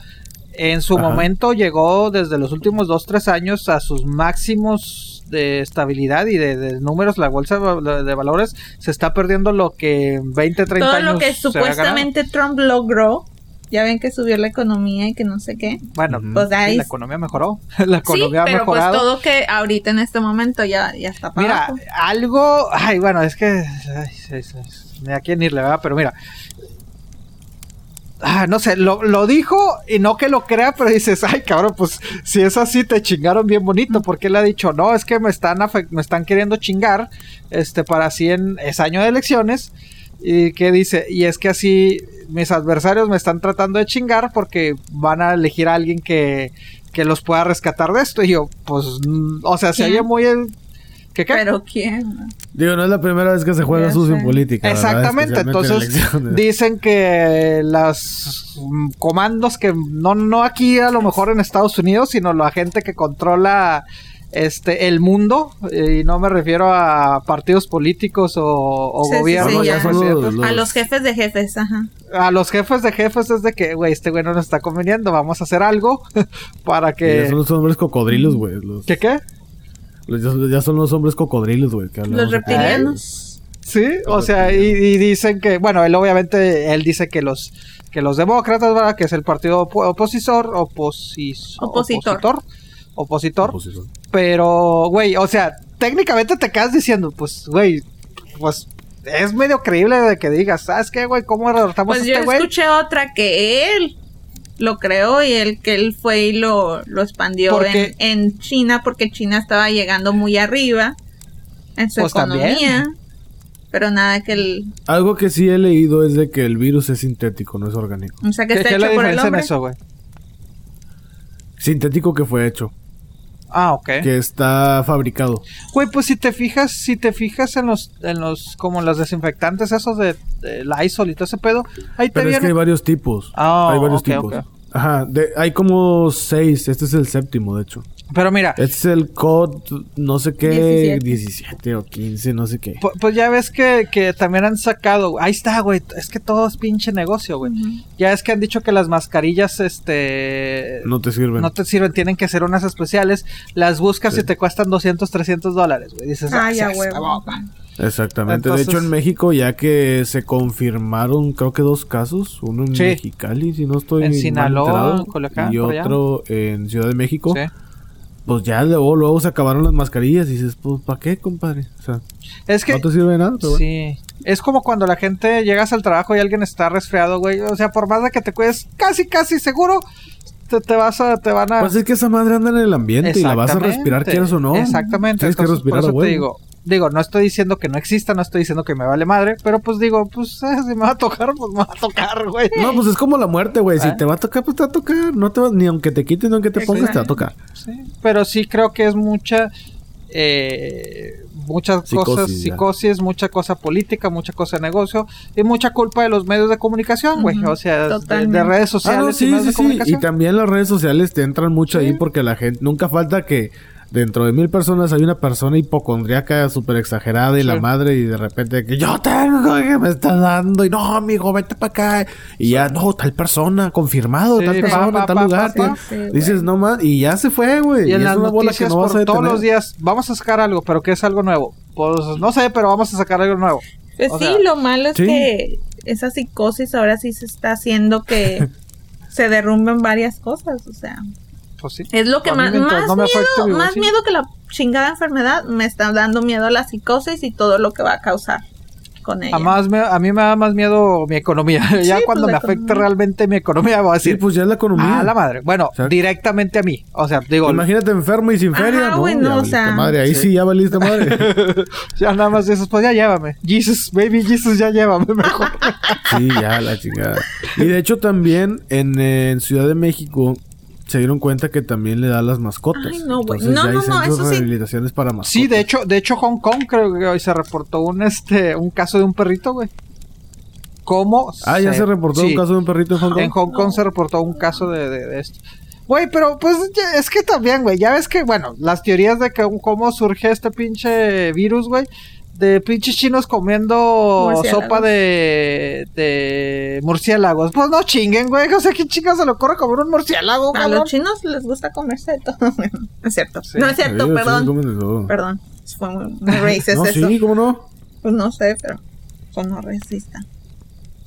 en su Ajá. momento llegó desde los últimos 2, 3 años a sus máximos de estabilidad y de, de números, la bolsa de va- de valores se está perdiendo lo que en 20, 30 Todo años lo que supuestamente Trump logró. Ya ven que subió la economía y que no sé qué. Bueno. Pues sí, ahí. la economía mejoró, la Sí, economía ha pero pues todo que ahorita en este momento ya, ya está para Mira, abajo. algo. Ay, bueno, es que. Ay, sí, sí, sí, ni a quién irle, ¿verdad? Pero mira. Ah, no sé, lo, lo dijo y no que lo crea, pero dices, ay, cabrón, pues si es así, te chingaron bien bonito. Porque él ha dicho, no, es que me están, me están queriendo chingar este, para así en es año de elecciones. Y que dice, y es que así mis adversarios me están tratando de chingar porque van a elegir a alguien que, que los pueda rescatar de esto. Y yo, pues, o sea, se oye muy. ¿Qué qué? Pero quién. Digo, no es la primera vez que se juega sucio en política. Exactamente, en entonces dicen que los mm, comandos que no, no aquí a lo mejor en Estados Unidos, sino la gente que controla este el mundo, y no me refiero a partidos políticos o, o Sí, sí, gobiernos, sí, o ya. son los- presidentes. los- A los jefes de jefes, ajá. a los jefes de jefes es de que, güey, este güey no nos está conveniendo, vamos a hacer algo para que... son los hombres cocodrilos, güey. Los- ¿Qué qué? Los- ya, son los hombres cocodrilos, güey. Los reptilianos. Sí, o sea, y, y dicen que, bueno, él obviamente, él dice que los que los demócratas, ¿verdad? Que es el partido opo- opositor, Opositor. opositor, opositor, pero, güey, o sea, técnicamente te quedas diciendo, pues, güey, pues es medio creíble de que digas, ¿sabes qué, güey? ¿Cómo derrotamos Pues a yo este güey? escuché otra que él lo creó y el que él fue y lo, lo expandió Porque- en, en China porque China estaba llegando muy arriba en su Pues también. economía. Pero nada que el... Algo que sí he leído es de que el virus es sintético, no es orgánico. O sea, que ¿Qué, está qué es la hecho por el en eso, güey? Sintético que fue hecho, Ah, ok. que está fabricado. Güey, pues si te fijas, si te fijas en los, en los, como los desinfectantes esos de, de Lysol y todo ese pedo, ahí te Pero es que hay varios tipos. Ah, hay varios ok, tipos. Ajá, de- hay como seis. Este es el séptimo, de hecho. Pero mira, Este es el COD, no sé qué, 17. 17, o 15, no sé qué. pu- pues ya ves que, que también han sacado, ahí está, güey, es que todo es pinche negocio, güey. Ya es que han dicho que las mascarillas, este... No te sirven. no te sirven, tienen que ser unas especiales. Las buscas Sí. y te cuestan 200, 300 dólares, güey. Dices, Ay, "Ah, a sí, huevo". esta bomba". Exactamente. Entonces- De hecho, en México, ya que se confirmaron, creo que dos casos, uno en Sí. Mexicali, si no estoy En mal Sinaloa, enterado, y otro en Ciudad de México. Sí. Pues ya luego, luego se acabaron las mascarillas y dices, pues, ¿para qué, compadre? O sea, Es que... no te sirve de nada, pero bueno. Sí. Es como cuando la gente llegas al trabajo y alguien está resfriado, güey. O sea, por más de que te cuides casi, casi seguro, te, te vas a, te van a. Pues es que esa madre anda en el ambiente y la vas a respirar, quieras o no. Exactamente. Tienes que respirar por te digo, digo, no estoy diciendo que no exista, no estoy diciendo que me vale madre, pero pues digo, pues eh, si me va a tocar, pues me va a tocar, güey. No, pues es como la muerte, güey. Si ¿Eh? te va a tocar, pues te va a tocar. No te va- ni aunque te quites, ni aunque te pongas, te va a tocar. Sí, pero sí creo que es mucha eh, muchas Psicosis, cosas, ya. psicosis, mucha cosa política, mucha cosa de negocio y mucha culpa de los medios de comunicación, güey. O sea, de- redes Ah, sociales no, y sí, sí, sí. Y también las redes sociales te entran mucho ahí porque la gente, nunca falta que dentro de mil personas hay una persona hipocondríaca súper exagerada y Sí. la madre y de repente que yo tengo que me está dando y no amigo vete para acá y ya no tal persona confirmado Sí, tal pa, persona pa, en tal pa, lugar pa, pa. Dices no más y ya se fue güey Y en es las una bola que no vas por a todos los días, vamos a sacar algo, pero ¿qué es algo nuevo? Pues no sé, pero vamos a sacar algo nuevo. Pues O sí, sea, lo malo es sí. que esa psicosis ahora sí se está haciendo que se derrumben varias cosas, o sea, Pues sí. es lo que mí más, más no miedo, vivo más miedo que la chingada enfermedad me está dando miedo a la psicosis y todo lo que va a causar con ella. A, más me- a mí me da más miedo mi economía. ya pues, cuando me afecte economía. realmente mi economía, voy a sí decir, pues ya es la economía a la madre. Bueno, directamente a mí. O sea, digo, imagínate enfermo y sin Ajá, feria güey, no, ya o sea, madre ahí sí. sí, ya valiste madre ya nada más dices, pues ya llévame. Jesus, baby Jesus, ya llévame mejor. Sí, ya, la chingada. Y de hecho también en, en Ciudad de México se dieron cuenta que también le da a las mascotas. Ay, no, güey. Entonces No, ya hay no, centros eso de sí. rehabilitaciones para mascotas. sí, de hecho, de hecho Hong Kong creo que hoy se reportó un este un caso de un perrito, güey. ¿Cómo? Ah, ya se reportó sí, un caso de un perrito en Hong Kong. En Hong Kong se reportó un caso de, de- de esto. Güey, pero pues ya- es que también, güey, ya ves que, bueno, las teorías de que cómo surge este pinche virus, güey, de pinches chinos comiendo sopa de, de murciélagos. Pues no chinguen, güey, o sea, ¿qué chingas se le ocurre comer un murciélago, a cabrón? los chinos les gusta comerse de todo. no es cierto. Sí. No es cierto, perdón. comen de todo. Perdón. Fue muy, muy racist No, eso. sí, ¿cómo no? Pues no sé, pero son no racista.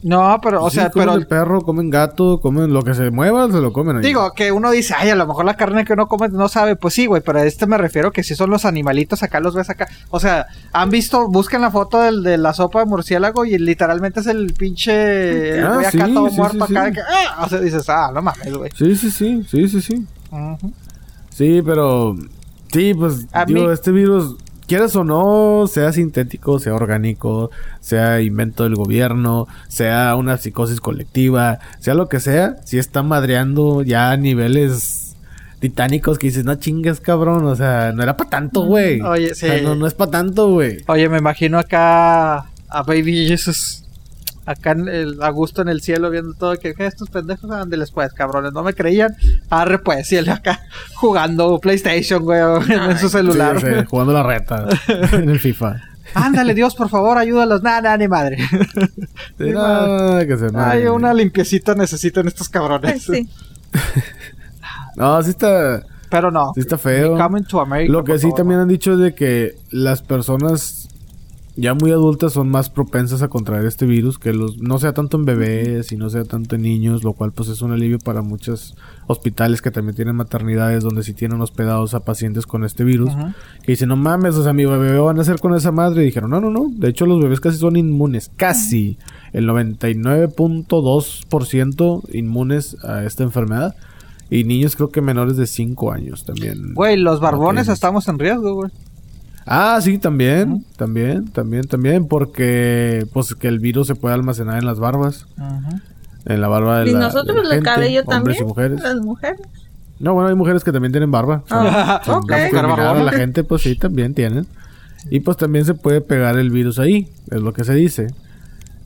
No, pero, o Sí, sea, comen pero el perro, comen gato, comen lo que se mueva, se lo comen ahí. Digo, que uno dice, ay, a lo mejor la carne que uno come no sabe. Pues sí, güey, pero a este me refiero que si son los animalitos, acá los ves acá. O sea, han visto, busquen la foto del, de la sopa de murciélago y literalmente es el pinche. el Ah, güey acá sí, todo sí, muerto acá. que, ah, o sea, dices, ah, no mames, güey. Sí, sí, sí, sí, sí, sí. Sí, pero... Sí, pues, A digo, mí- este virus, quieras o no, sea sintético, sea orgánico, sea invento del gobierno, sea una psicosis colectiva, sea lo que sea, si está madreando ya a niveles titánicos que dices, no chingues, cabrón, o sea, no era para tanto, güey. Oye, O sea, sí. no, no es para tanto, güey. Oye, me imagino acá a Baby Jesus. Acá en el, a gusto en el cielo viendo todo que "¿Qué, estos pendejos ándeles pues cabrones no me creían arre pues y él acá jugando PlayStation güey en, en su celular Sí, sí, jugando la reta en el FIFA. Ándale, Dios, por favor, ayúdalos. Nada, nada, ni madre. Sí, no, que se Ay, una limpiecita necesitan estos cabrones. Sí. No, sí está, Pero no. sí está feo. Coming to America, Lo que sí favor, también no. han dicho es de que las personas ya muy adultas son más propensas a contraer este virus, que los no sea tanto en bebés y no sea tanto en niños, lo cual pues es un alivio para muchos hospitales que también tienen maternidades donde sí tienen hospedados a pacientes con este virus, que dicen, no mames, o sea, mi bebé van a hacer con esa madre. Y dijeron, no, no, no, de hecho los bebés casi son inmunes, casi, el 99.2% inmunes a esta enfermedad. Y niños creo que menores de 5 años también. Güey, los barbones estamos en riesgo, güey. Ah, sí, también, también, también, también, porque pues que el virus se puede almacenar en las barbas, en la barba de Y la, nosotros de la el gente, cabello hombres también. y mujeres. Las mujeres. No, bueno, hay mujeres que también tienen barba. O sea, sin ok. discriminar a barbona. la gente, pues sí, también tienen. Y pues también se puede pegar el virus ahí, es lo que se dice.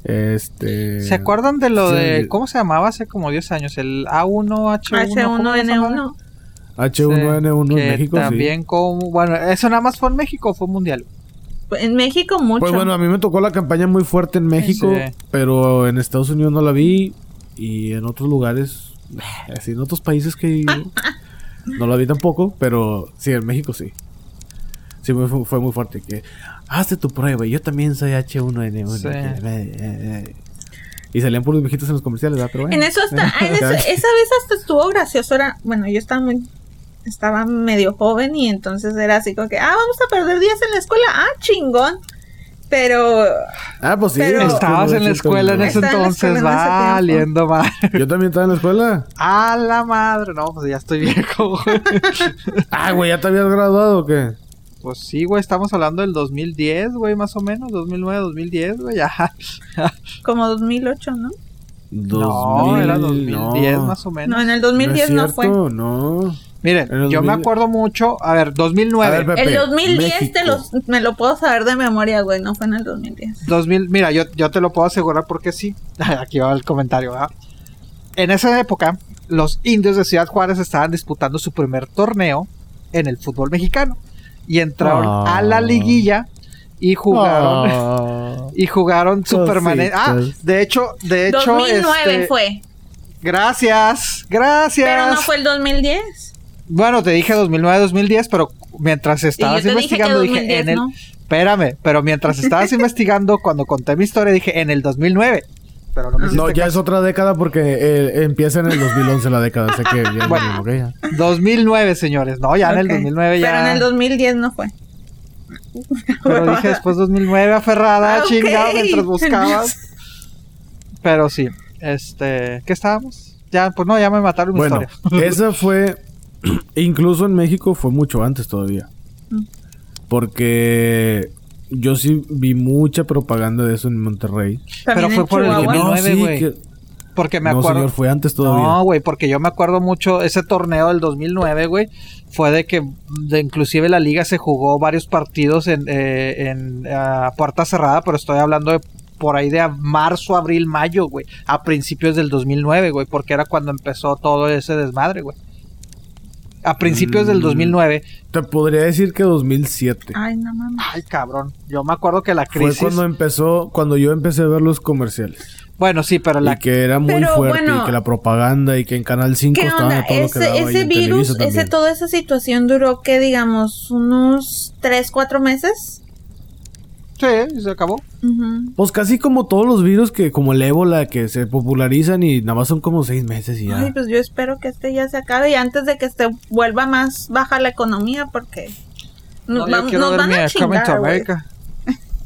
Este. ¿Se acuerdan de lo sí, de. ¿Cómo se llamaba hace como 10 años? El A1H1. ¿cómo se llama? H1N1. H1N1 Sí, en México, También como. Bueno, ¿eso nada más fue en México o fue mundial? En México sí. mucho. Pues bueno, a mí me tocó la campaña muy fuerte en México, Sí. pero en Estados Unidos no la vi y en otros lugares, así en otros países que no la vi tampoco, pero sí, en México sí. Sí, fue, fue muy fuerte. Que hazte tu prueba, yo también soy H1N1. Sí. Eh, eh, eh. Y salían puros viejitos en los comerciales, ¿verdad? Pero bueno. En eso hasta, en eso- esa vez hasta estuvo gracioso. Era, bueno, yo estaba muy, estaba medio joven y entonces era así como que, ah, vamos a perder días en la escuela. Ah, chingón. Pero Ah, pues sí. Pero- Estabas en la escuela en ese entonces, tiempo. valiendo mal. Yo también estaba en la escuela. A la madre, no, pues ya estoy viejo, güey. Ah, güey, ¿ya te habías graduado o qué? Pues sí, güey, estamos hablando del 2010, güey, más o menos, 2009, 2010, güey, ya. como 2008, ¿no? No, era 2010 no. más o menos. No, en el No es 2010 no, fue. no. Miren, yo me 2000. acuerdo mucho. A ver, 2009. A ver, Pepe, El 2010 te México. los, me lo puedo saber de memoria, güey. No fue en el 2010. 2000, mira, yo, yo te lo puedo asegurar porque sí. Aquí va el comentario, ¿verdad? En esa época, los indios de Ciudad Juárez estaban disputando su primer torneo en el fútbol mexicano. Y entraron Ah. a la liguilla y jugaron. Ah. Y jugaron Superman. Ah, Cositas. de hecho, de hecho. 2009 este, fue. Gracias, gracias. Pero no fue el 2010. Bueno, te dije 2009-2010, pero mientras estabas dije investigando dije, 2010, en el... ¿no? Espérame, pero mientras estabas investigando, cuando conté mi historia, dije en el 2009. Pero no me No, ya es caso. otra década porque eh, empieza en el 2011 la década. Sé que ya es Bueno. mismo, ok, ya. 2009, señores. No, ya en el Ok. 2009 ya. Pero en el 2010 no fue. Pero dije después 2009 aferrada, Ah, ok. chingado, mientras buscabas. Pero sí, este, ¿qué estábamos? Ya, pues no, ya me mataron mi Bueno, historia. esa fue. Incluso en México fue mucho antes todavía. Mm. Porque yo sí vi mucha propaganda de eso en Monterrey. También Pero fue por el Chihuahua. 2009, sí, güey. que- Porque me no, acuerdo. señor, fue antes todavía. No, güey, porque yo me acuerdo mucho, ese torneo del 2009, güey, fue de que de, inclusive la liga se jugó varios partidos en, eh, en a puerta cerrada, pero estoy hablando de por ahí de marzo, abril, mayo, güey, a principios del 2009, güey, porque era cuando empezó todo ese desmadre, güey. A principios del Mm. 2009, Te podría decir que 2007. Ay, no mames. ay, cabrón, yo me acuerdo que la Fue crisis... cuando empezó, cuando yo empecé a ver los comerciales. Bueno, sí, pero la... Y que era muy Pero, fuerte, bueno, y que la propaganda, y que en Canal 5 ¿Qué estaban todo lo que Ese, daba, y ese en virus, ese, toda esa situación duró, que digamos, unos 3, 4 meses. Sí, se acabó. Pues casi como todos los virus que, como el ébola, que se popularizan y nada más son como seis meses y ya. Ay, pues yo espero que este ya se acabe y antes de que se vuelva más baja la economía porque nos, No, quiero nos ver van a Coming to chingar.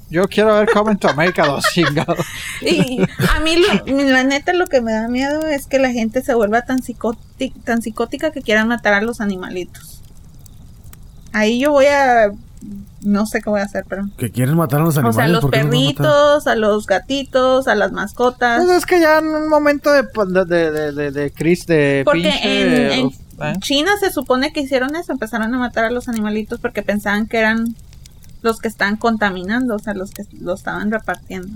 Yo quiero ver Coming to America, dos chingados. Y a mí, lo- la neta, lo que me da miedo es que la gente se vuelva tan, psicoti- tan psicótica que quieran matar a los animalitos. Ahí yo voy a... No sé qué voy a hacer, pero... Que quieren matar a los O animales. sea, a los perritos, a los gatitos, a las mascotas. Pues es que ya en un momento de, de, de, de, de, de cris- de Porque pinche, en, en ¿eh? China se supone que hicieron eso, empezaron a matar a los animalitos porque pensaban que eran los que estaban contaminando, o sea, los que lo estaban repartiendo.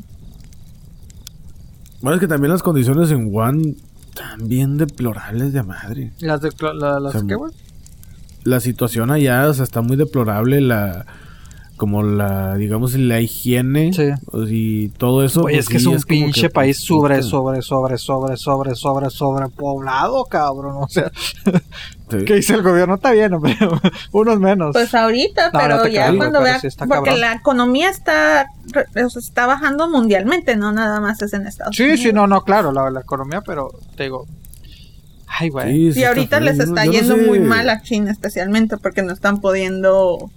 Bueno, es que también las condiciones en Wuhan también deplorables de madre. Las de la- las ¿qué, güey? La situación allá, o sea, está muy deplorable la como la digamos la higiene Sí. y todo eso. Oye, pues es que es sí, un pinche que, país pues, sobre, puta. sobre, sobre, sobre, sobre, sobre, sobrepoblado, cabrón. O sea, Sí. ¿qué dice el gobierno? Está bien, hombre. Unos menos. Pues ahorita, No, pero no ya cuando pero vea, sí porque cabrón. la economía está, está bajando mundialmente, no nada más es en Estados sí, Unidos. sí, no, no, claro, la, la economía, pero te digo. Ay, güey. Sí, sí Y ahorita les está no yendo sé. muy mal a China especialmente porque no están pudiendo...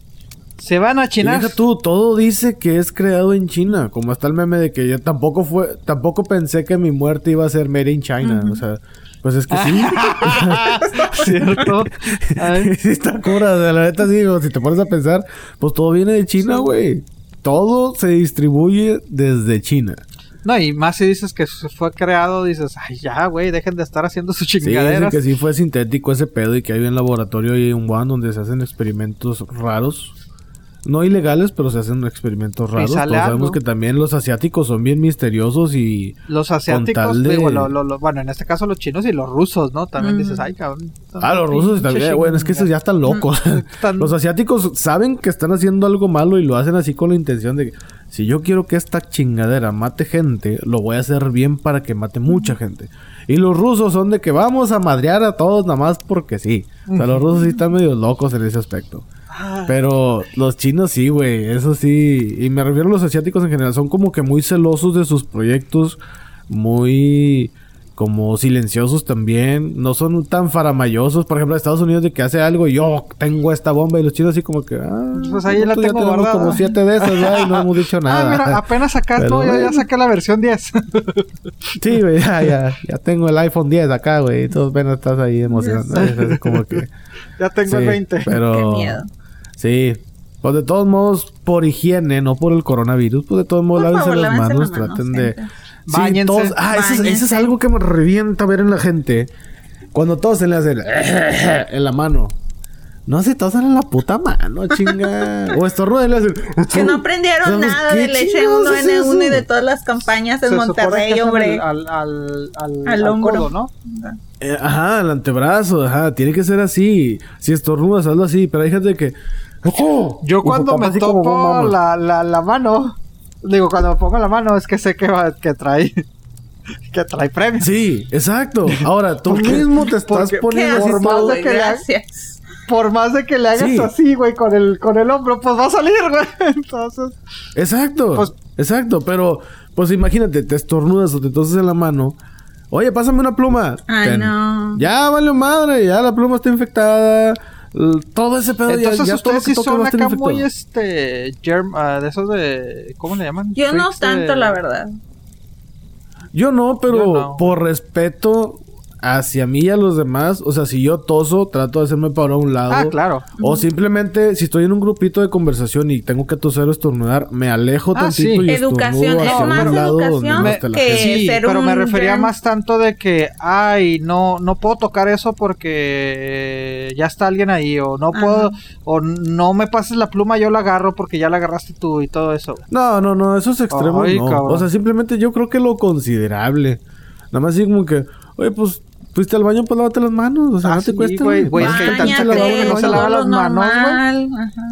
Se van a China. deja tú, todo dice que es creado en China, como está el meme de que yo tampoco fue, tampoco pensé que mi muerte iba a ser made in China, o sea, pues es que sí. ¿Cierto? Sí está cura, de la neta sí, si te pones a pensar, pues todo viene de China, güey. Todo se distribuye desde China. No, y más si dices que se fue creado, dices, ay, ya, güey, dejen de estar haciendo sus Sí, dicen chingaderas. que sí fue sintético ese pedo y que hay un laboratorio ahí en Wuhan donde se hacen experimentos raros. No ilegales, pero se hacen experimentos raros. Todos sabemos que también los asiáticos son bien misteriosos y... Los asiáticos, de- digo, lo- lo- lo- bueno, en este caso los chinos y los rusos, ¿no? También Ujú. dices, ay, cabrón. Ah, los rusos también, bueno, es que esos ya están locos. Están- Los asiáticos saben que están haciendo algo malo y lo hacen así con la intención de que si yo quiero que esta chingadera mate gente, lo voy a hacer bien para que mate mucha gente. Y los rusos son de que vamos a madrear a todos nada más porque sí. O sea, los rusos sí están medio locos en ese aspecto. Ah, Pero los chinos sí, güey, eso sí. Y me refiero a los asiáticos en general, son como que muy celosos de sus proyectos, muy como silenciosos también, no son tan faramayosos, por ejemplo, Estados Unidos de que hace algo y yo tengo esta bomba y los chinos así como que, ah, Pues ahí la nosotros ya tengo guardada. como siete de esas, ya, y no hemos dicho Ah, nada. mira, apenas acá Pero ya bueno. saqué la versión 10. Sí, güey, ya, ya, ya tengo el iPhone 10 acá, güey, y todos apenas estás ahí emocionado. Es como que... ya tengo el Sí, 20. Pero... Qué miedo. Sí. Pues de todos modos, por higiene, no por el coronavirus, pues de todos modos, Por lávense favor, las lávense manos, las manos traten de... Sí, todos- Ah, eso es, eso es Báñense. algo que me revienta ver en la gente. Cuando tosen le hacen en la mano. No se tosan en la puta mano, chinga. o estornudan y le hacen. Que no aprendieron ¿Sabes nada de leche chingados 1 es N1 y de todas las campañas en Se Monterrey, hombre. Al, al, al, Al al hombro. codo, ¿no? Eh, ajá, el antebrazo, ajá, tiene que ser así. Si estornudas, hazlo así, pero hay gente que. Yo cuando me como, topo la, la, la mano, digo, cuando me pongo la mano es que sé que, va, que trae que trae premios. Sí, exacto. Ahora, tú Porque- mismo te estás porque- ¿Qué poniendo por más de que le. Por más de que le hagas Sí. así, güey, con el, con el hombro, pues va a salir, güey. Entonces, Exacto, Pues- exacto, pero pues imagínate, te estornudas o te toses en la mano. Oye, pásame una pluma. Ay, Ten. no. Ya, vale madre, ya la pluma está infectada. Todo ese pedo entonces ya, todo lo ustedes que sí toca son va a estar acá muy, este, germ, ah, de esos de, ¿cómo le llaman? Yo no de- tanto, la verdad. Yo no, pero Yo no. por respeto hacia mí y a los demás, o sea, si yo toso, trato de hacerme para un lado. Ah, claro. O simplemente, si estoy en un grupito de conversación y tengo que toser o estornudar, me alejo Ah, tantito sí. y Educación, estornudo es hacia más un lado donde educación la que- gente. Sí, ser pero me refería más tanto de que, ay, no, no puedo tocar eso porque ya está alguien ahí, o no Ajá. puedo, o no me pases la pluma, yo la agarro porque ya la agarraste tú y todo eso. No, no, no, esos extremos Ay, no. O sea, simplemente yo creo que lo considerable. Nada más así como que, oye, pues, fuiste al baño, pues lávate las manos. O sea, Ah, no te sí, cuesta. güey, güey, es que tanto el no se lava las manos, güey. normal, ajá.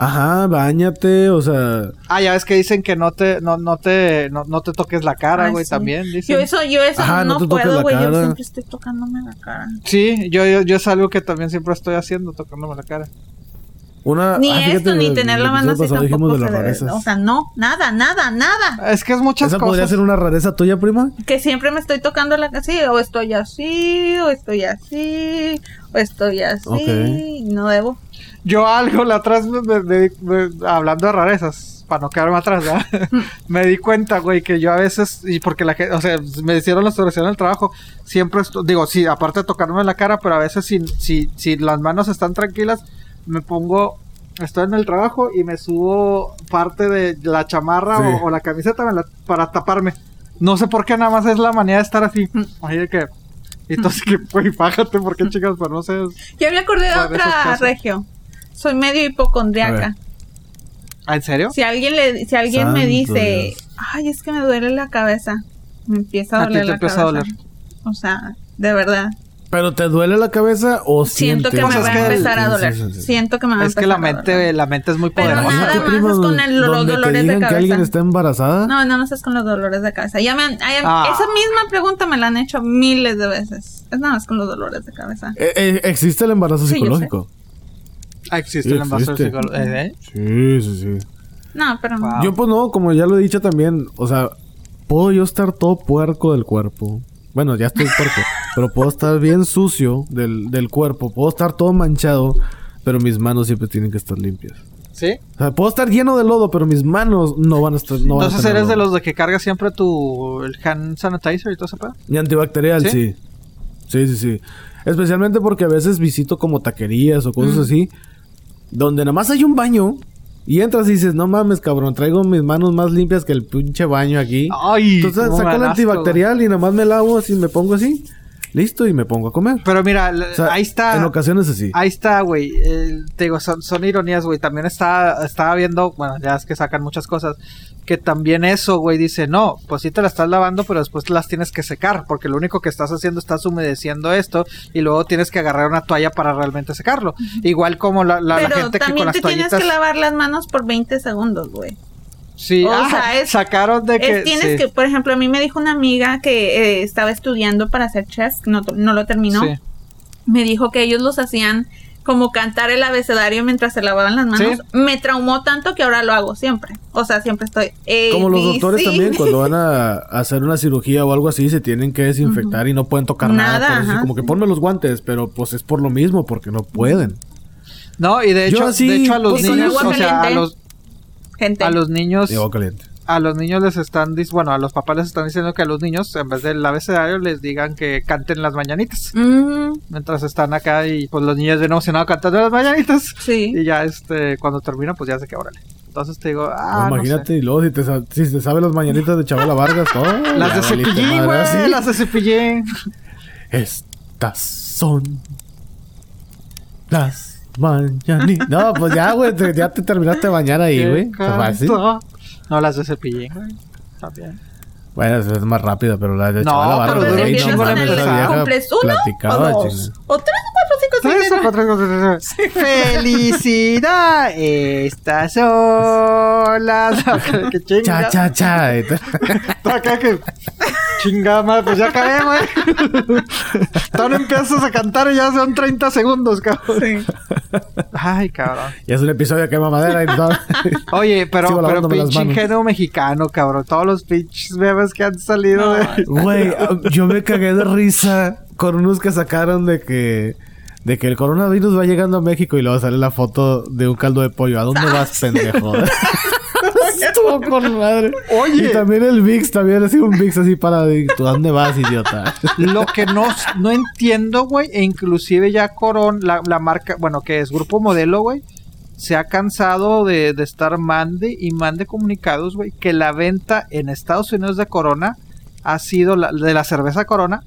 Ajá, bañate, o sea. Ah, ya ves que dicen que no te, no, no te, no, no te toques la cara, Ay, güey, sí. también, dicen. Yo eso, yo eso Ajá, no puedo, güey. Yo siempre estoy tocándome la cara. Sí, yo, yo, yo es algo que también siempre estoy haciendo, tocándome la cara. Una, Ni ah, fíjate, esto, ni tener la mano así tampoco dijimos de se las debe. rarezas. O sea, no, nada, nada, nada. Es que es muchas ¿Esa cosas. podría ser una rareza tuya, prima? Que siempre me estoy tocando la así, o estoy así, o estoy así, o estoy así. No debo. Yo algo la atrás, me- me- me- me- hablando de rarezas, para no quedarme atrás, ¿verdad? me di cuenta, güey, que yo a veces, y porque la gente, o sea, me hicieron la situación del trabajo, siempre, digo, sí, aparte de tocarme la cara, pero a veces si, si, si las manos están tranquilas, me pongo, estoy en el trabajo y me subo parte de la chamarra Sí. o, o la camiseta la- para taparme. No sé por qué, nada más es la manera de estar así, así de que... Y entonces que, güey, bájate, ¿por qué, chicas? Pero no sé. Ya me acordé de otra regio. Soy medio A hipocondriaca. ¿Ah, ¿En serio? Si alguien le, si alguien me dice, Dios. ay, es que me duele la cabeza, me empieza a A ti doler te la empieza a cabeza. doler. O sea, de verdad. ¿Pero te duele la cabeza o Siento sientes? que me es va a empezar a doler. sí, sí, sí. Siento que me va a Es que empezar la a doler. mente, la mente es muy Pero poderosa. nada Imagínate, más es con el- los dolores te de digan que cabeza. alguien está embarazada. No, no, no estás con los dolores de cabeza. Ya me han- ay, Ah. Esa misma pregunta me la han hecho miles de veces. Es nada más con los dolores de cabeza. Eh, eh, existe el embarazo Sí, yo sé. psicológico. Ah, existe Sí, el embarazo existe. psicolo- ¿Eh? Sí, sí, sí. No, pero Wow. Yo pues no, como ya lo he dicho también, o sea, puedo yo estar todo puerco del cuerpo. Bueno, ya estoy puerco, pero puedo estar bien sucio del, del cuerpo, puedo estar todo manchado, pero mis manos siempre tienen que estar limpias. ¿Sí? O sea, puedo estar lleno de lodo, pero mis manos no van a estar no Entonces eres de los de que cargas siempre tu el hand sanitizer y todo ese pedo. Y antibacterial, ¿Sí? ¿Sí? sí. Sí, sí, Especialmente porque a veces visito como taquerías o cosas así, donde nada más hay un baño y entras y dices, no mames, cabrón, traigo mis manos más limpias que el pinche baño aquí. Ay, Entonces saco el antibacterial y nada más me lavo así, me pongo así, listo, y me pongo a comer. Pero mira, l- O sea, ahí está. En ocasiones así. Ahí está, güey. Eh, te digo, son, son ironías, güey. También está, estaba viendo, bueno, ya es que sacan muchas cosas, que también eso, güey, dice, no, pues sí te la estás lavando, pero después las tienes que secar, porque lo único que estás haciendo estás humedeciendo esto y luego tienes que agarrar una toalla para realmente secarlo. Igual como la, la, la pero gente que con también las te tienes toallitas... que lavar las manos por 20 segundos, güey. Sí, O ah, sea, es- sacaron de que... Es- tienes sí, que, por ejemplo, a mí me dijo una amiga que eh, estaba estudiando para ser chef, no, no lo terminó. sí. Me dijo que ellos los hacían como cantar el abecedario mientras se lavaban las manos. Sí. Me traumó tanto que ahora lo hago siempre. O sea, siempre estoy. A, Como los doctores también, cuando van a hacer una cirugía o algo así, se tienen que desinfectar y no pueden tocar nada. Ajá, como que ponme los guantes, pero pues es por lo mismo, porque no pueden. No, y de hecho, así, de hecho a los pues, niños, o sea, a los, Gente. a los niños... Caliente. a los niños les están, bueno, a los papás les están diciendo que a los niños, en vez del abecedario, les digan que canten las mañanitas. Mm, Mientras están acá y pues los niños bien emocionados cantando las mañanitas. sí. Y ya, este, cuando terminan, pues ya sé que órale. Entonces te digo, ah, Pues no imagínate, y luego si te, si te sabe las mañanitas de Chabela Vargas, todo. sé. Las de cepillín, güey, así. las de cepillín. Es Estas son las mañanitas. No, pues ya, güey, te- ya te terminaste de bañar ahí, Que güey. Fácil. No las de cepillín, güey. También. Bueno, eso es más rápido, pero la de No, pero dura un chingo cumples uno o dos. O tres o cuatro, cinco, seis. Tres o cuatro, cinco, seis. Felicidad. Estas son las. que chinga. Cha, cha, cha. Acá que. Chingada madre, pues ya acabé, güey. Todavía empiezas a cantar y ya son 30 segundos, cabrón. Sí. Ay, cabrón. Ya es un episodio de quema madera y todo. Oye, pero, Sigo pero pinche manos. ingenio mexicano, cabrón. Todos los pinches memes que han salido de. Güey, yo me cagué de risa con unos que sacaron de que de que el coronavirus va llegando a México y luego sale la foto de un caldo de pollo. ¿A dónde vas, pendejo? Estuvo con madre. Oye. Y también el VIX, también así un VIX así para... ¿Tú a dónde vas, idiota? Lo que no, no entiendo, güey, e inclusive ya Coron, la, la marca, bueno, que es Grupo Modelo, güey, se ha cansado de, de estar mande y mande comunicados, güey, que la venta en Estados Unidos de Corona ha sido, la, de la cerveza Corona,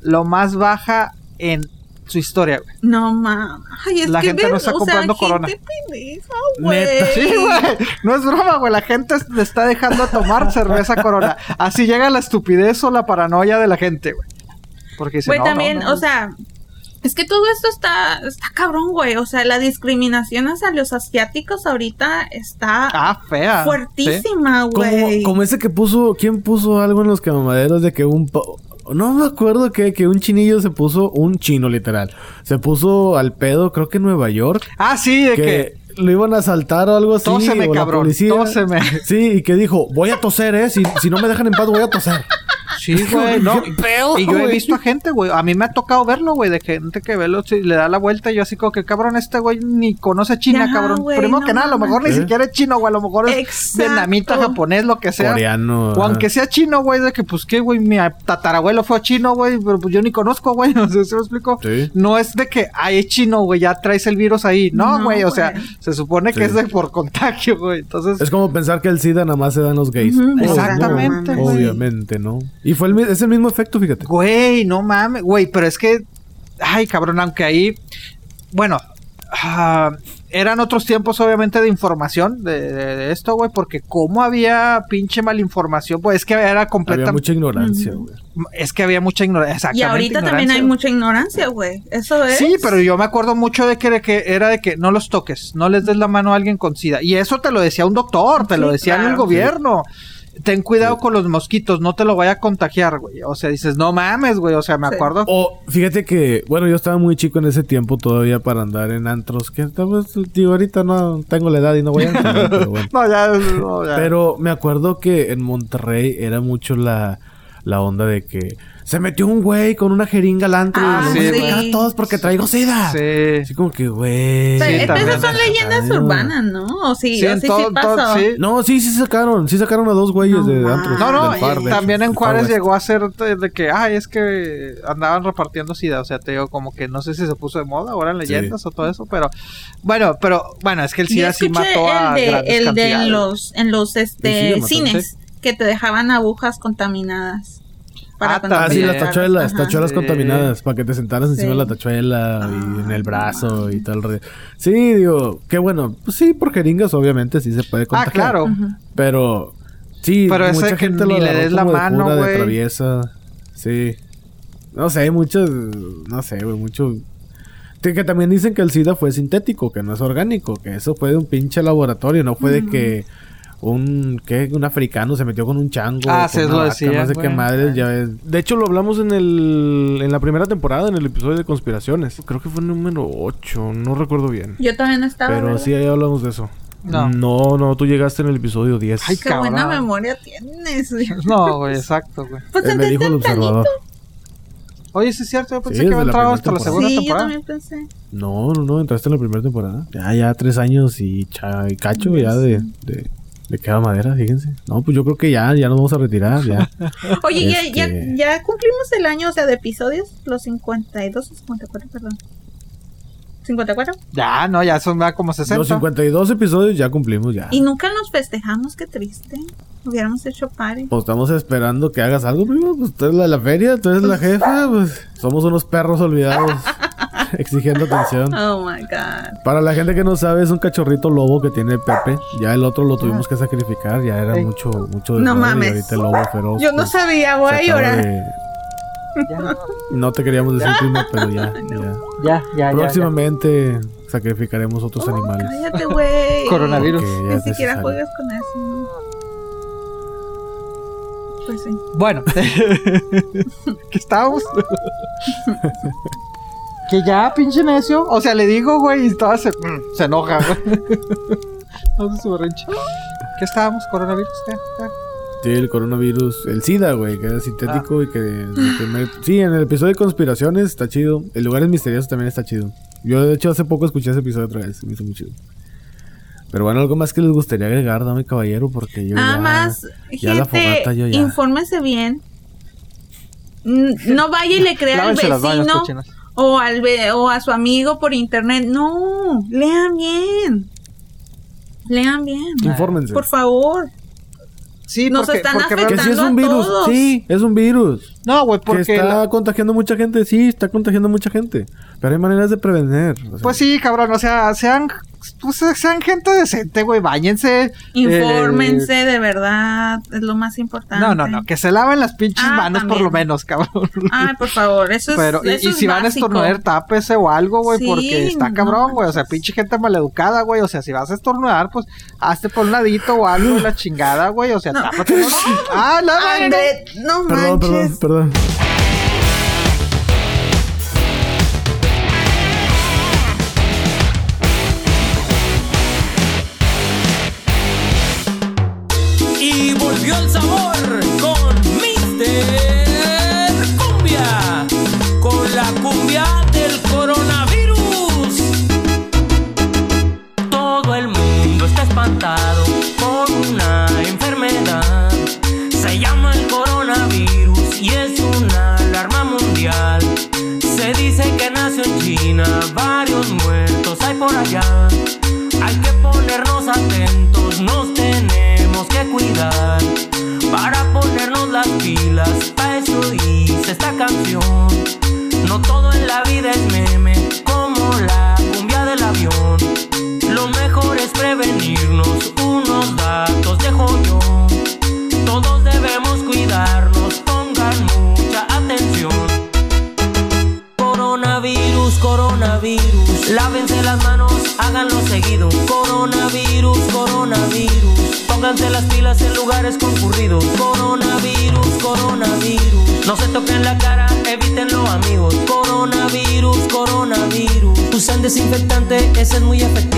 lo más baja en su historia, güey. No mames. Ay, es La que gente ven, no está o sea, comprando gente Corona. pendeja, güey. Neta. Sí, güey, no es broma, güey, la gente le está dejando a tomar cerveza Corona. Así llega la estupidez o la paranoia de la gente, güey. Porque dice, Güey, no, también, no, no, o sea, es que todo esto está, está cabrón, güey. O sea, la discriminación hacia los asiáticos ahorita está Ah, fea. fuertísima, güey. como ese que puso... ¿Quién puso algo en los quemamaderos de que un... No me acuerdo que, que un chinillo se puso... Un chino, literal. Se puso al pedo, creo que en Nueva York. Ah, sí, de que... que lo iban a asaltar o algo así. Tóseme, o la cabrón, policía. tóseme. Sí, y que dijo, voy a toser, ¿eh? Si, si no me dejan en paz, voy a toser. Sí, güey, no. ¿Qué pedo, Y yo he visto a gente, güey. A mí me ha tocado verlo, güey, de gente que ve lo, si le da la vuelta y yo así como que, cabrón, este güey ni conoce China, Ya, cabrón. güey, Primero no que nada, a lo mejor ni siquiera es chino, güey. A lo mejor es Exacto. vietnamita, japonés, lo que sea. Coreano. O aunque sea chino, güey, de que pues qué, güey, mi tatarabuelo fue chino, güey, pero pues yo ni conozco, güey, no sé si me explico. Sí. No es de que, ay, es chino, güey, ya traes el virus ahí. No, No, güey, o sea, güey. se supone que Sí. es de por contagio, güey. Entonces, Es como pensar que el SIDA nada más se da en los gays. Ujú. Oh, Exactamente, obviamente, ¿no? Y fue el, es el mismo efecto, fíjate. Güey, no mames, güey, pero es que, ay, cabrón, aunque ahí, bueno, ah, eran otros tiempos, obviamente, de información de, de- de esto, güey, porque como había pinche malinformación, pues es que era Había completa, mucha ignorancia, güey. es que había mucha ignorancia, Y exactamente. ahorita también hay mucha ignorancia, güey. Eso es. Sí, pero yo me acuerdo mucho de que, de que era de que no los toques, no les des la mano a alguien con sida. Y eso te lo decía un doctor, te lo Sí, decía en el claro. gobierno. Ten cuidado Sí. con los mosquitos, no te lo vaya a contagiar, güey. O sea, dices, no mames, güey. O sea, me Sí. acuerdo. O fíjate que, bueno, yo estaba muy chico en ese tiempo todavía para andar en antros. Que pues, digo, ahorita no tengo la edad y no voy a entrar, pero bueno. No, ya, no, ya. Pero me acuerdo que en Monterrey era mucho la, la onda de que se metió un güey con una jeringa al antro Ah, y sí. a todos porque traigo sida. Sí. Así como que, güey. Sí, esas son leyendas urbanas, ¿no? O sí, Sí, o sí, todo- sí todo- pasó. sí. No, sí, sí sacaron. Sí sacaron a dos güeyes No de antros. No, no, y de también hecho, en Juárez llegó a ser de, que, ay, es que andaban repartiendo sida, o sea, te digo, como que no sé si se puso de moda ahora en leyendas o todo eso, pero bueno, pero bueno, es que el SIDA sí mató a el de, grandes el de cantidades. en los, en los este, cines que te dejaban agujas contaminadas. Ah, Ah, sí, las tachuelas, Ajá. tachuelas Sí. contaminadas, para que te sentaras encima Sí. de la tachuela y en el Ah, brazo y tal. re- Sí, digo, qué bueno. Pues sí, por jeringas obviamente sí se puede Ah, contagiar. claro. Ujú. Pero sí, Pero ese mucha que gente ni lo le agarró des la de mano, de güey. traviesa. Sí. No sé, muchos, no sé, güey, mucho... Que que también dicen que el SIDA fue sintético, que no es orgánico, que eso fue de un pinche laboratorio, no fue de que un ¿qué? un africano se metió con un chango, Ah, una lo vaca, decían, no sé qué güey. madres, ya ves. De hecho lo hablamos en el en la primera temporada, en el episodio de conspiraciones. Creo que fue el número 8, no recuerdo bien. Yo también estaba. Pero ¿verdad? sí, ahí hablamos de eso. No. No, no, tú llegaste en el episodio 10. Ay, Qué buena memoria tienes. güey. No, güey, exacto, güey. Pues me dijo el observador. Oye, sí es cierto, yo pensé Sí, que había entrado hasta la temporada. segunda Sí, yo temporada. también pensé. No, no, no, entraste en la primera temporada. Ya, ya tres años y, cha- y cacho ya de, de, de queda madera, fíjense. No, pues yo creo que ya, ya nos vamos a retirar, ya. Oye, ya, ya, Este- ya cumplimos el año, o sea, de episodios, los 52 o 54, perdón. ¿54? Ya, no, ya son ya como 60. Los 52 episodios ya cumplimos ya. Y nunca nos festejamos, qué triste. Hubiéramos hecho party. Pues estamos esperando que hagas algo, primo. Pues tú eres la de la feria, tú eres la jefa. Pues somos unos perros olvidados. exigiendo atención. Oh my god. Para la gente que no sabe, es un cachorrito lobo que tiene Pepe. Ya el otro lo tuvimos que sacrificar. Ya era mucho, mucho No desmadre, y mames. ahorita el lobo feroz. Yo no pues, sabía, voy a llorar. de- Ya, No te queríamos decir, primo, pero ya. ya. ya, ya, ya. Próximamente sacrificaremos otros Oh, animales. cállate, güey. Coronavirus. Ni siquiera necesario. juegas con eso. Pues sí. Bueno, que estábamos. Que ya, pinche necio. O sea, le digo, güey, y toda se, mm, se enoja, güey. su berrinche. ¿Qué estábamos? ¿Coronavirus? ¿Qué? ¿Qué? Sí, el coronavirus, el SIDA, güey, que era sintético Ah. y que... en el primer- sí, en el episodio de conspiraciones está chido. El lugares misteriosos también está chido. Yo, de hecho, hace poco escuché ese episodio otra vez. Me hizo muy chido. Pero bueno, algo más que les gustaría agregar, dame caballero, porque yo Nada ya... más, ya la fogata yo ya- infórmese bien. No vaya y le crea al Lávense las manos, vecino. O al ve- o a su amigo por internet. No, lean bien. Lean bien. Infórmense. Por favor. Sí, Nos porque, están porque Que afectando. sí es un a virus. todos. Sí, es un virus. No, güey, Que porque. está la- contagiando mucha gente. Sí, está contagiando mucha gente. Pero hay maneras de prevenir. o sea, Pues sí, cabrón, o sea, sean. Pues sean gente decente, güey, báñense. Infórmense eh, de verdad. Es lo más importante. no, no, no, que se laven las pinches Ah, manos por lo menos, cabrón. Ay, por favor. Eso es. Pero, y, eso y es si van a estornudar, tápese o algo, güey, Sí, porque está cabrón, güey. O sea, manches. pinche gente maleducada, güey. O sea, si vas a estornudar, pues hazte por un ladito o algo, la chingada, güey. O sea, No. tápate. ¿no? ah, la. André, no Perdón, perdón, manches. perdón. Volvió el sabor con Mister Cumbia, con la cumbia Desinfectante, ese es muy efectivo.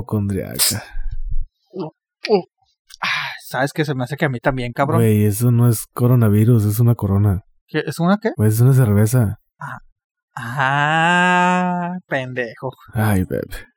hipocondriaca. Ah, ¿Sabes qué? Se me hace que a mí también, cabrón. Güey, eso no es coronavirus, es una corona. ¿Qué? ¿Es una qué? Güey, es una cerveza. Ah, ah pendejo. Ay, bebé.